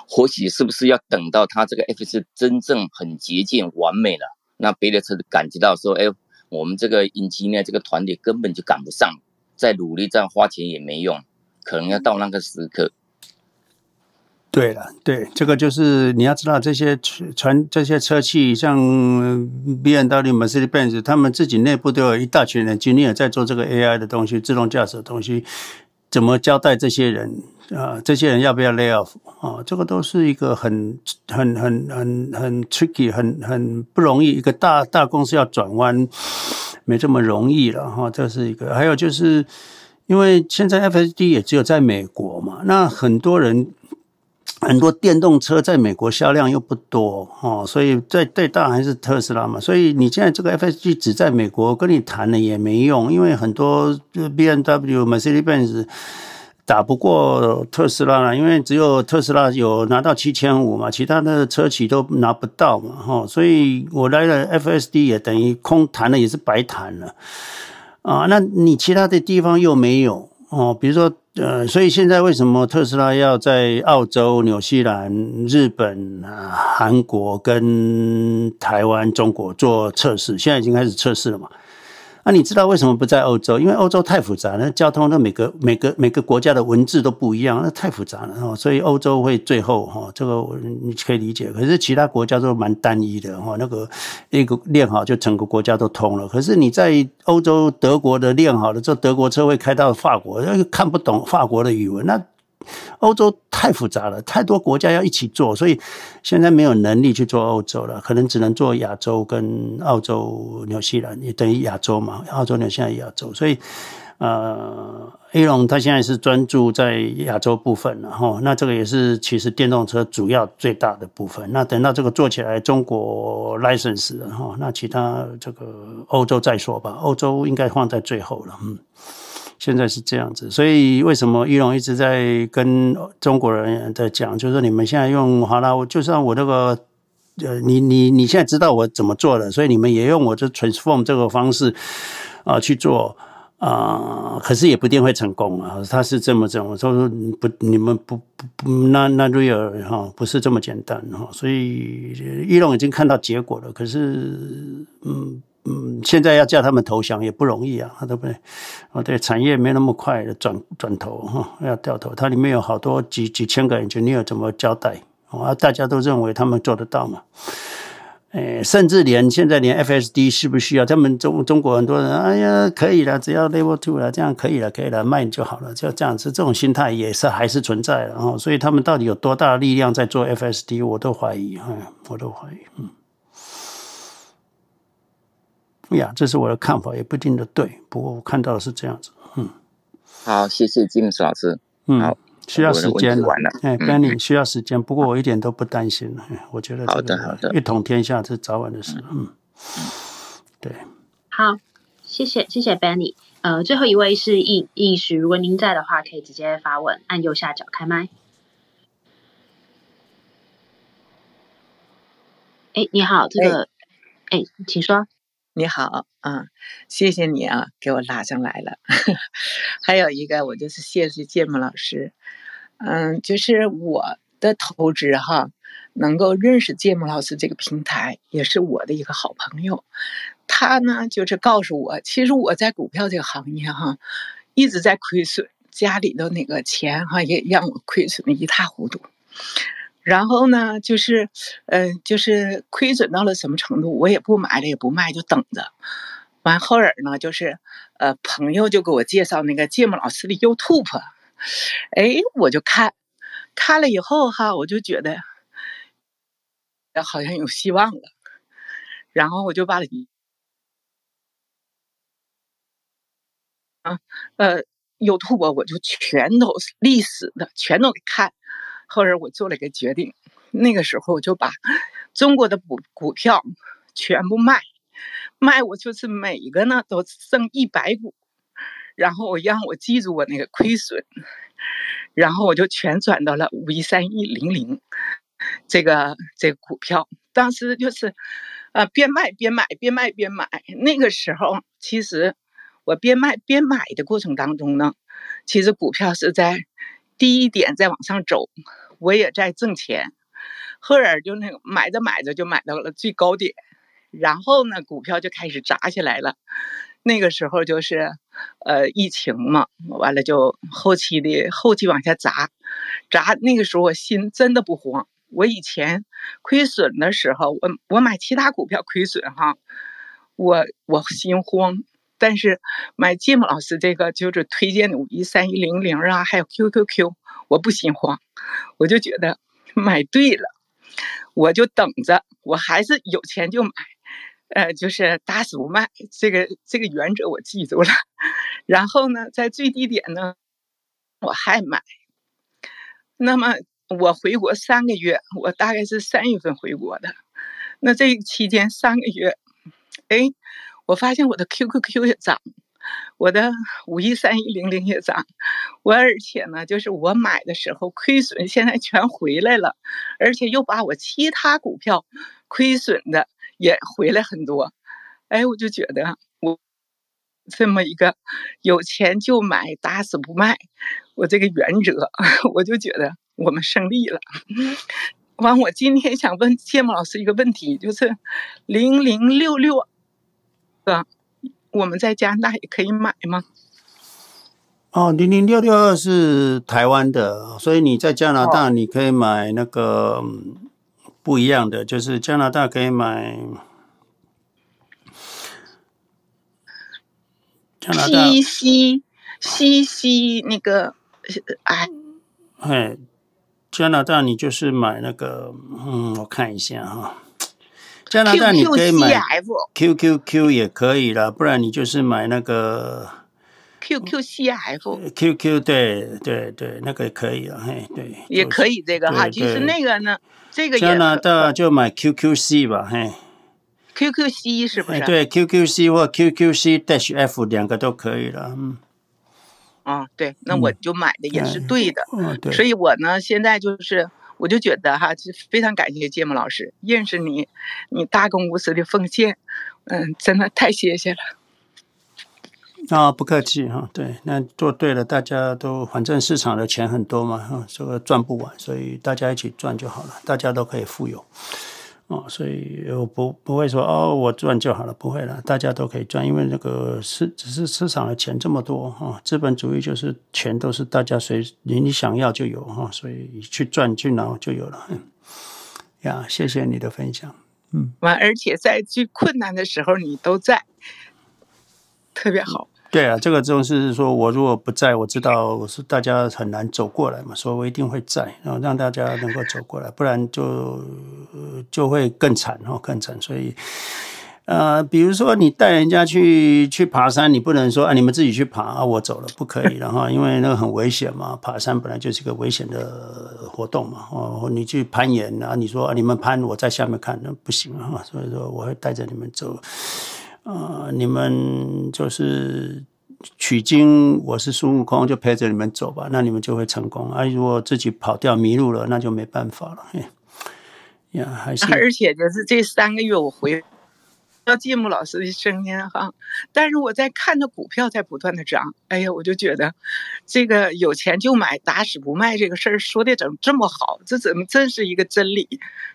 或许是不是要等到他这个 FSD 真正很接近完美了，那别的车感觉到说，哎，我们这个引擎呢，这个团队根本就赶不上，再努力再花钱也没用，可能要到那个时刻。对了，对，这个就是你要知道，这些传这些车企，像 BMW、Mercedes-Benz，他们自己内部都有一大群人，今天也在做这个 AI 的东西，自动驾驶的东西，怎么交代这些人、呃？这些人要不要 lay off 啊？这个都是一个很很很很很 tricky，很很不容易，一个大大公司要转弯没这么容易了哈。这是一个，还有就是因为现在 FSD 也只有在美国嘛，那很多人。很多电动车在美国销量又不多哦，所以最最大还是特斯拉嘛。所以你现在这个 FSD 只在美国跟你谈了也没用，因为很多 BMW、Mercedes-Benz 打不过特斯拉了，因为只有特斯拉有拿到七千五嘛，其他的车企都拿不到嘛，哈。所以我来了 FSD 也等于空谈了，也是白谈了啊。那你其他的地方又没有哦，比如说。呃，所以现在为什么特斯拉要在澳洲、纽西兰、日本、啊、韩国跟台湾、中国做测试？现在已经开始测试了嘛？那、你知道为什么不在欧洲？因为欧洲太复杂了，那交通的每个每个每个国家的文字都不一样，那太复杂了。所以欧洲会最后哈，这个你可以理解。可是其他国家都蛮单一的哈，那个一个练好就整个国家都通了。可是你在欧洲德国的练好了之后，德国车会开到法国，又看不懂法国的语文，那。欧洲太复杂了，太多国家要一起做，所以现在没有能力去做欧洲了，可能只能做亚洲跟澳洲、纽西兰，也等于亚洲嘛。澳洲、纽西兰、亚洲，所以呃，Elon 他现在是专注在亚洲部分了哈。那这个也是其实电动车主要最大的部分。那等到这个做起来，中国 license 哈，那其他这个欧洲再说吧。欧洲应该放在最后了，嗯。现在是这样子，所以为什么伊隆一直在跟中国人在讲，就是你们现在用好了，我就算我那个呃，你你你现在知道我怎么做的，所以你们也用我这 transform 这个方式啊去做啊，可是也不一定会成功啊。他是这么这么说，不，你们不不不，那那 real 哈不是这么简单哈，所以伊隆已经看到结果了，可是嗯。嗯，现在要叫他们投降也不容易啊，对不对？哦，对，产业没那么快的转转头哈，要掉头，它里面有好多几几千个 engineer 怎么交代？啊，大家都认为他们做得到嘛？诶，甚至连现在连 FSD 需不需要？他们中中国很多人，哎呀，可以了，只要 Level Two 了，这样可以了，可以了，卖就好了，就这样子，这种心态也是还是存在的哈。所以他们到底有多大的力量在做 FSD，我都怀疑，嗯，我都怀疑，嗯。呀，这是我的看法，也不一定的对。不过我看到的是这样子。嗯，好，谢谢金老师。嗯，好，需要时间了。哎，Benny 需要时间，不过我一点都不担心。我觉得好的，好的，一统天下是早晚的事。嗯，对。好，谢谢，谢谢 Benny。呃，最后一位是易易师，如果您在的话，可以直接发问，按右下角开麦。哎，你好，这个，哎，请说。你好，啊，谢谢你啊，给我拉上来了。还有一个，我就是谢谢芥末老师，嗯，就是我的投资哈，能够认识芥末老师这个平台，也是我的一个好朋友。他呢，就是告诉我，其实我在股票这个行业哈，一直在亏损，家里的那个钱哈，也让我亏损的一塌糊涂。然后呢，就是，嗯、就是亏损到了什么程度，我也不买了，也不卖，就等着。完后儿呢，就是，呃，朋友就给我介绍那个芥末老师的 YouTube，哎，我就看，看了以后哈，我就觉得，好像有希望了。然后我就把，啊，呃，YouTube 我就全都历史的全都给看。后来我做了个决定，那个时候我就把中国的股股票全部卖，卖我就是每一个呢都剩一百股，然后我让我记住我那个亏损，然后我就全转到了五一三一零零这个这个股票，当时就是，呃，边卖边买，边卖边买。那个时候其实我边卖边买的过程当中呢，其实股票是在。低一点再往上走，我也在挣钱。后来就那个买着买着就买到了最高点，然后呢，股票就开始砸起来了。那个时候就是，呃，疫情嘛，完了就后期的后期往下砸，砸。那个时候我心真的不慌。我以前亏损的时候，我我买其他股票亏损哈，我我心慌。但是买芥末老师这个就是推荐五一三一零零啊，还有 QQQ，我不心慌，我就觉得 买对了，我就等着，我还是有钱就买，呃，就是打死不卖，这个这个原则我记住了。然后呢，在最低点呢，我还买。那么我回国三个月，我大概是三月份回国的，那这期间三个月，哎。我发现我的 QQQ 也涨，我的五一三一零零也涨，我而且呢，就是我买的时候亏损，现在全回来了，而且又把我其他股票亏损的也回来很多，哎，我就觉得我这么一个有钱就买，打死不卖，我这个原则，我就觉得我们胜利了。完，我今天想问芥末老师一个问题，就是零零六六。呃，我们在加拿大也可以买吗？哦，零零六六二是台湾的，所以你在加拿大你可以买那个不一样的，就是加拿大可以买加拿大 C C C C 那个哎，嘿，加拿大你就是买那个，嗯，我看一下哈。加拿大你可以买 QQQ 也可以了，不然你就是买那个 QQCF。QQ 对对对，那个也可以了，嘿对。也可以这个哈，其实那个呢，这个加拿大就买 QQC 吧，嘿。QQC 是不是？对，QQC 或 QQC dash F 两个都可以了，嗯。啊，对，那我就买的也是对的，所以我呢现在就是。我就觉得哈，就非常感谢芥末老师认识你，你大公无私的奉献，嗯，真的太谢谢了。啊、不客气哈，对，那做对了，大家都反正市场的钱很多嘛，哈，这个赚不完，所以大家一起赚就好了，大家都可以富有。哦，所以我不不会说哦，我赚就好了，不会了，大家都可以赚，因为那个市只是市场的钱这么多哈，资本主义就是钱都是大家随你你想要就有哈，所以去赚去拿就有了。嗯，呀，谢谢你的分享，嗯，完，而且在最困难的时候你都在，特别好。对啊，这个就是说，我如果不在，我知道我是大家很难走过来嘛，所以我一定会在，然后让大家能够走过来，不然就就会更惨哦，更惨。所以，呃，比如说你带人家去去爬山，你不能说啊，你们自己去爬啊，我走了，不可以，然后因为那个很危险嘛，爬山本来就是一个危险的活动嘛，哦，你去攀岩啊，你说啊，你们攀，我在下面看，那不行啊，所以说我会带着你们走。啊、你们就是取经，我是孙悟空，就陪着你们走吧，那你们就会成功。啊，如果自己跑掉迷路了，那就没办法了。哎呀，还是 而且就是这三个月我回到芥末老师的声音哈，但是我在看着股票在不断的涨，哎呀，我就觉得这个有钱就买，打死不卖这个事儿说的怎么这么好？这怎么真是一个真理？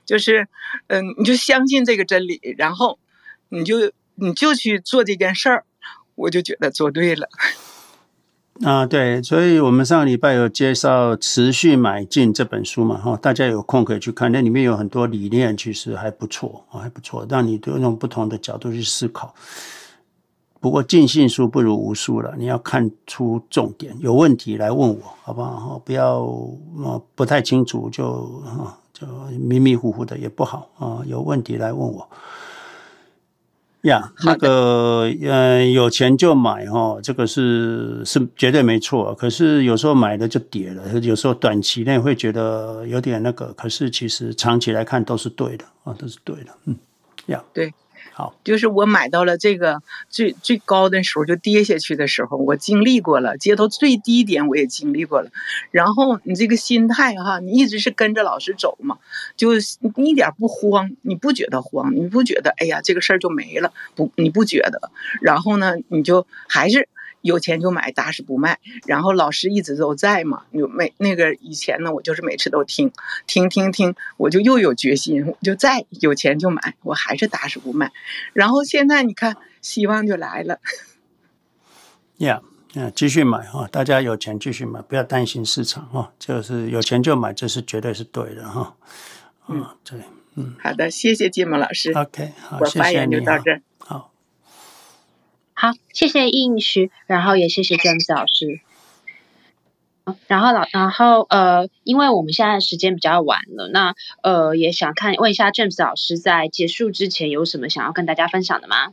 就是嗯，你就相信这个真理，然后你就。你就去做这件事儿，我就觉得做对了。啊，对，所以我们上个礼拜有介绍《持续买进》这本书嘛，哈，大家有空可以去看，那里面有很多理念，其实还不错，还不错，让你都用不同的角度去思考。不过尽信书不如无书了，你要看出重点，有问题来问我，好不好？不要不太清楚就就迷迷糊糊的也不好啊，有问题来问我。呀，yeah, 那个呃，有钱就买哈，这个是是绝对没错。可是有时候买了就跌了，有时候短期内会觉得有点那个，可是其实长期来看都是对的啊，都是对的。嗯，呀、yeah.，对。好，就是我买到了这个最最高的时候就跌下去的时候，我经历过了，街头最低点我也经历过了。然后你这个心态哈，你一直是跟着老师走嘛，就一点不慌，你不觉得慌，你不觉得哎呀这个事儿就没了，不，你不觉得。然后呢，你就还是。有钱就买，打死不卖。然后老师一直都在嘛，有每那个以前呢，我就是每次都听，听听听，我就又有决心，我就再有钱就买，我还是打死不卖。然后现在你看，希望就来了。呀，嗯，继续买哈，大家有钱继续买，不要担心市场哈，就是有钱就买，这是绝对是对的哈。嗯，对，嗯，好的，谢谢金毛老师。OK，好，我发言就到这。好，谢谢应许，然后也谢谢 James 老师。然后老，然后呃，因为我们现在时间比较晚了，那呃，也想看问一下 James 老师，在结束之前有什么想要跟大家分享的吗？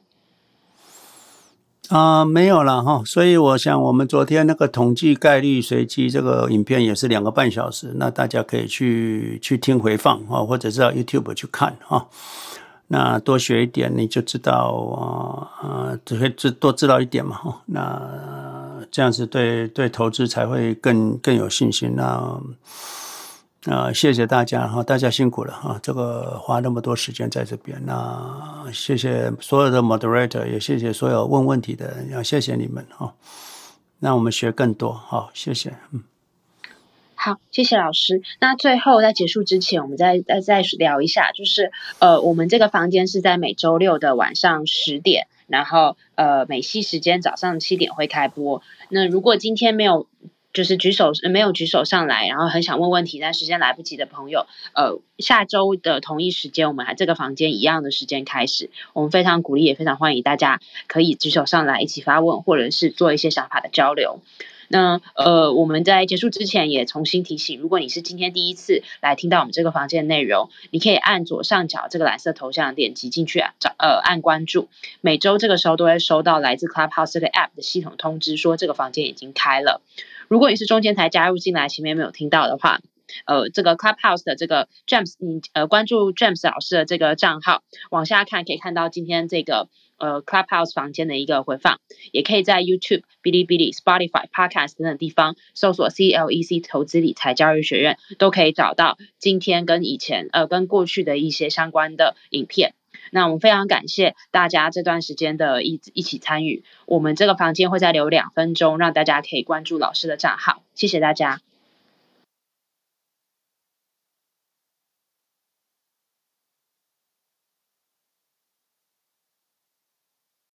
啊、没有了哈。所以我想，我们昨天那个统计概率随机这个影片也是两个半小时，那大家可以去去听回放啊，或者是到 YouTube 去看哈。那多学一点，你就知道啊啊，只会知多知道一点嘛哈。那这样子对对投资才会更更有信心。那啊，谢谢大家哈，大家辛苦了哈。这个花那么多时间在这边，那谢谢所有的 moderator，也谢谢所有问问题的人，要谢谢你们哈。那我们学更多，好，谢谢，嗯。好，谢谢老师。那最后在结束之前，我们再再再聊一下，就是呃，我们这个房间是在每周六的晚上十点，然后呃，美西时间早上七点会开播。那如果今天没有就是举手没有举手上来，然后很想问问题，但时间来不及的朋友，呃，下周的同一时间，我们还这个房间一样的时间开始。我们非常鼓励，也非常欢迎大家可以举手上来一起发问，或者是做一些想法的交流。那呃，我们在结束之前也重新提醒，如果你是今天第一次来听到我们这个房间的内容，你可以按左上角这个蓝色头像点击进去，找呃按关注，每周这个时候都会收到来自 Clubhouse 这个 App 的系统通知，说这个房间已经开了。如果你是中间才加入进来，前面没有听到的话，呃，这个 Clubhouse 的这个 James，你呃关注 James 老师的这个账号，往下看可以看到今天这个。呃，Clubhouse 房间的一个回放，也可以在 YouTube、哔哩哔哩、Spotify、Podcast 等等地方搜索 CLEC 投资理财教育学院，都可以找到今天跟以前呃跟过去的一些相关的影片。那我们非常感谢大家这段时间的一一起参与。我们这个房间会再留两分钟，让大家可以关注老师的账号。谢谢大家。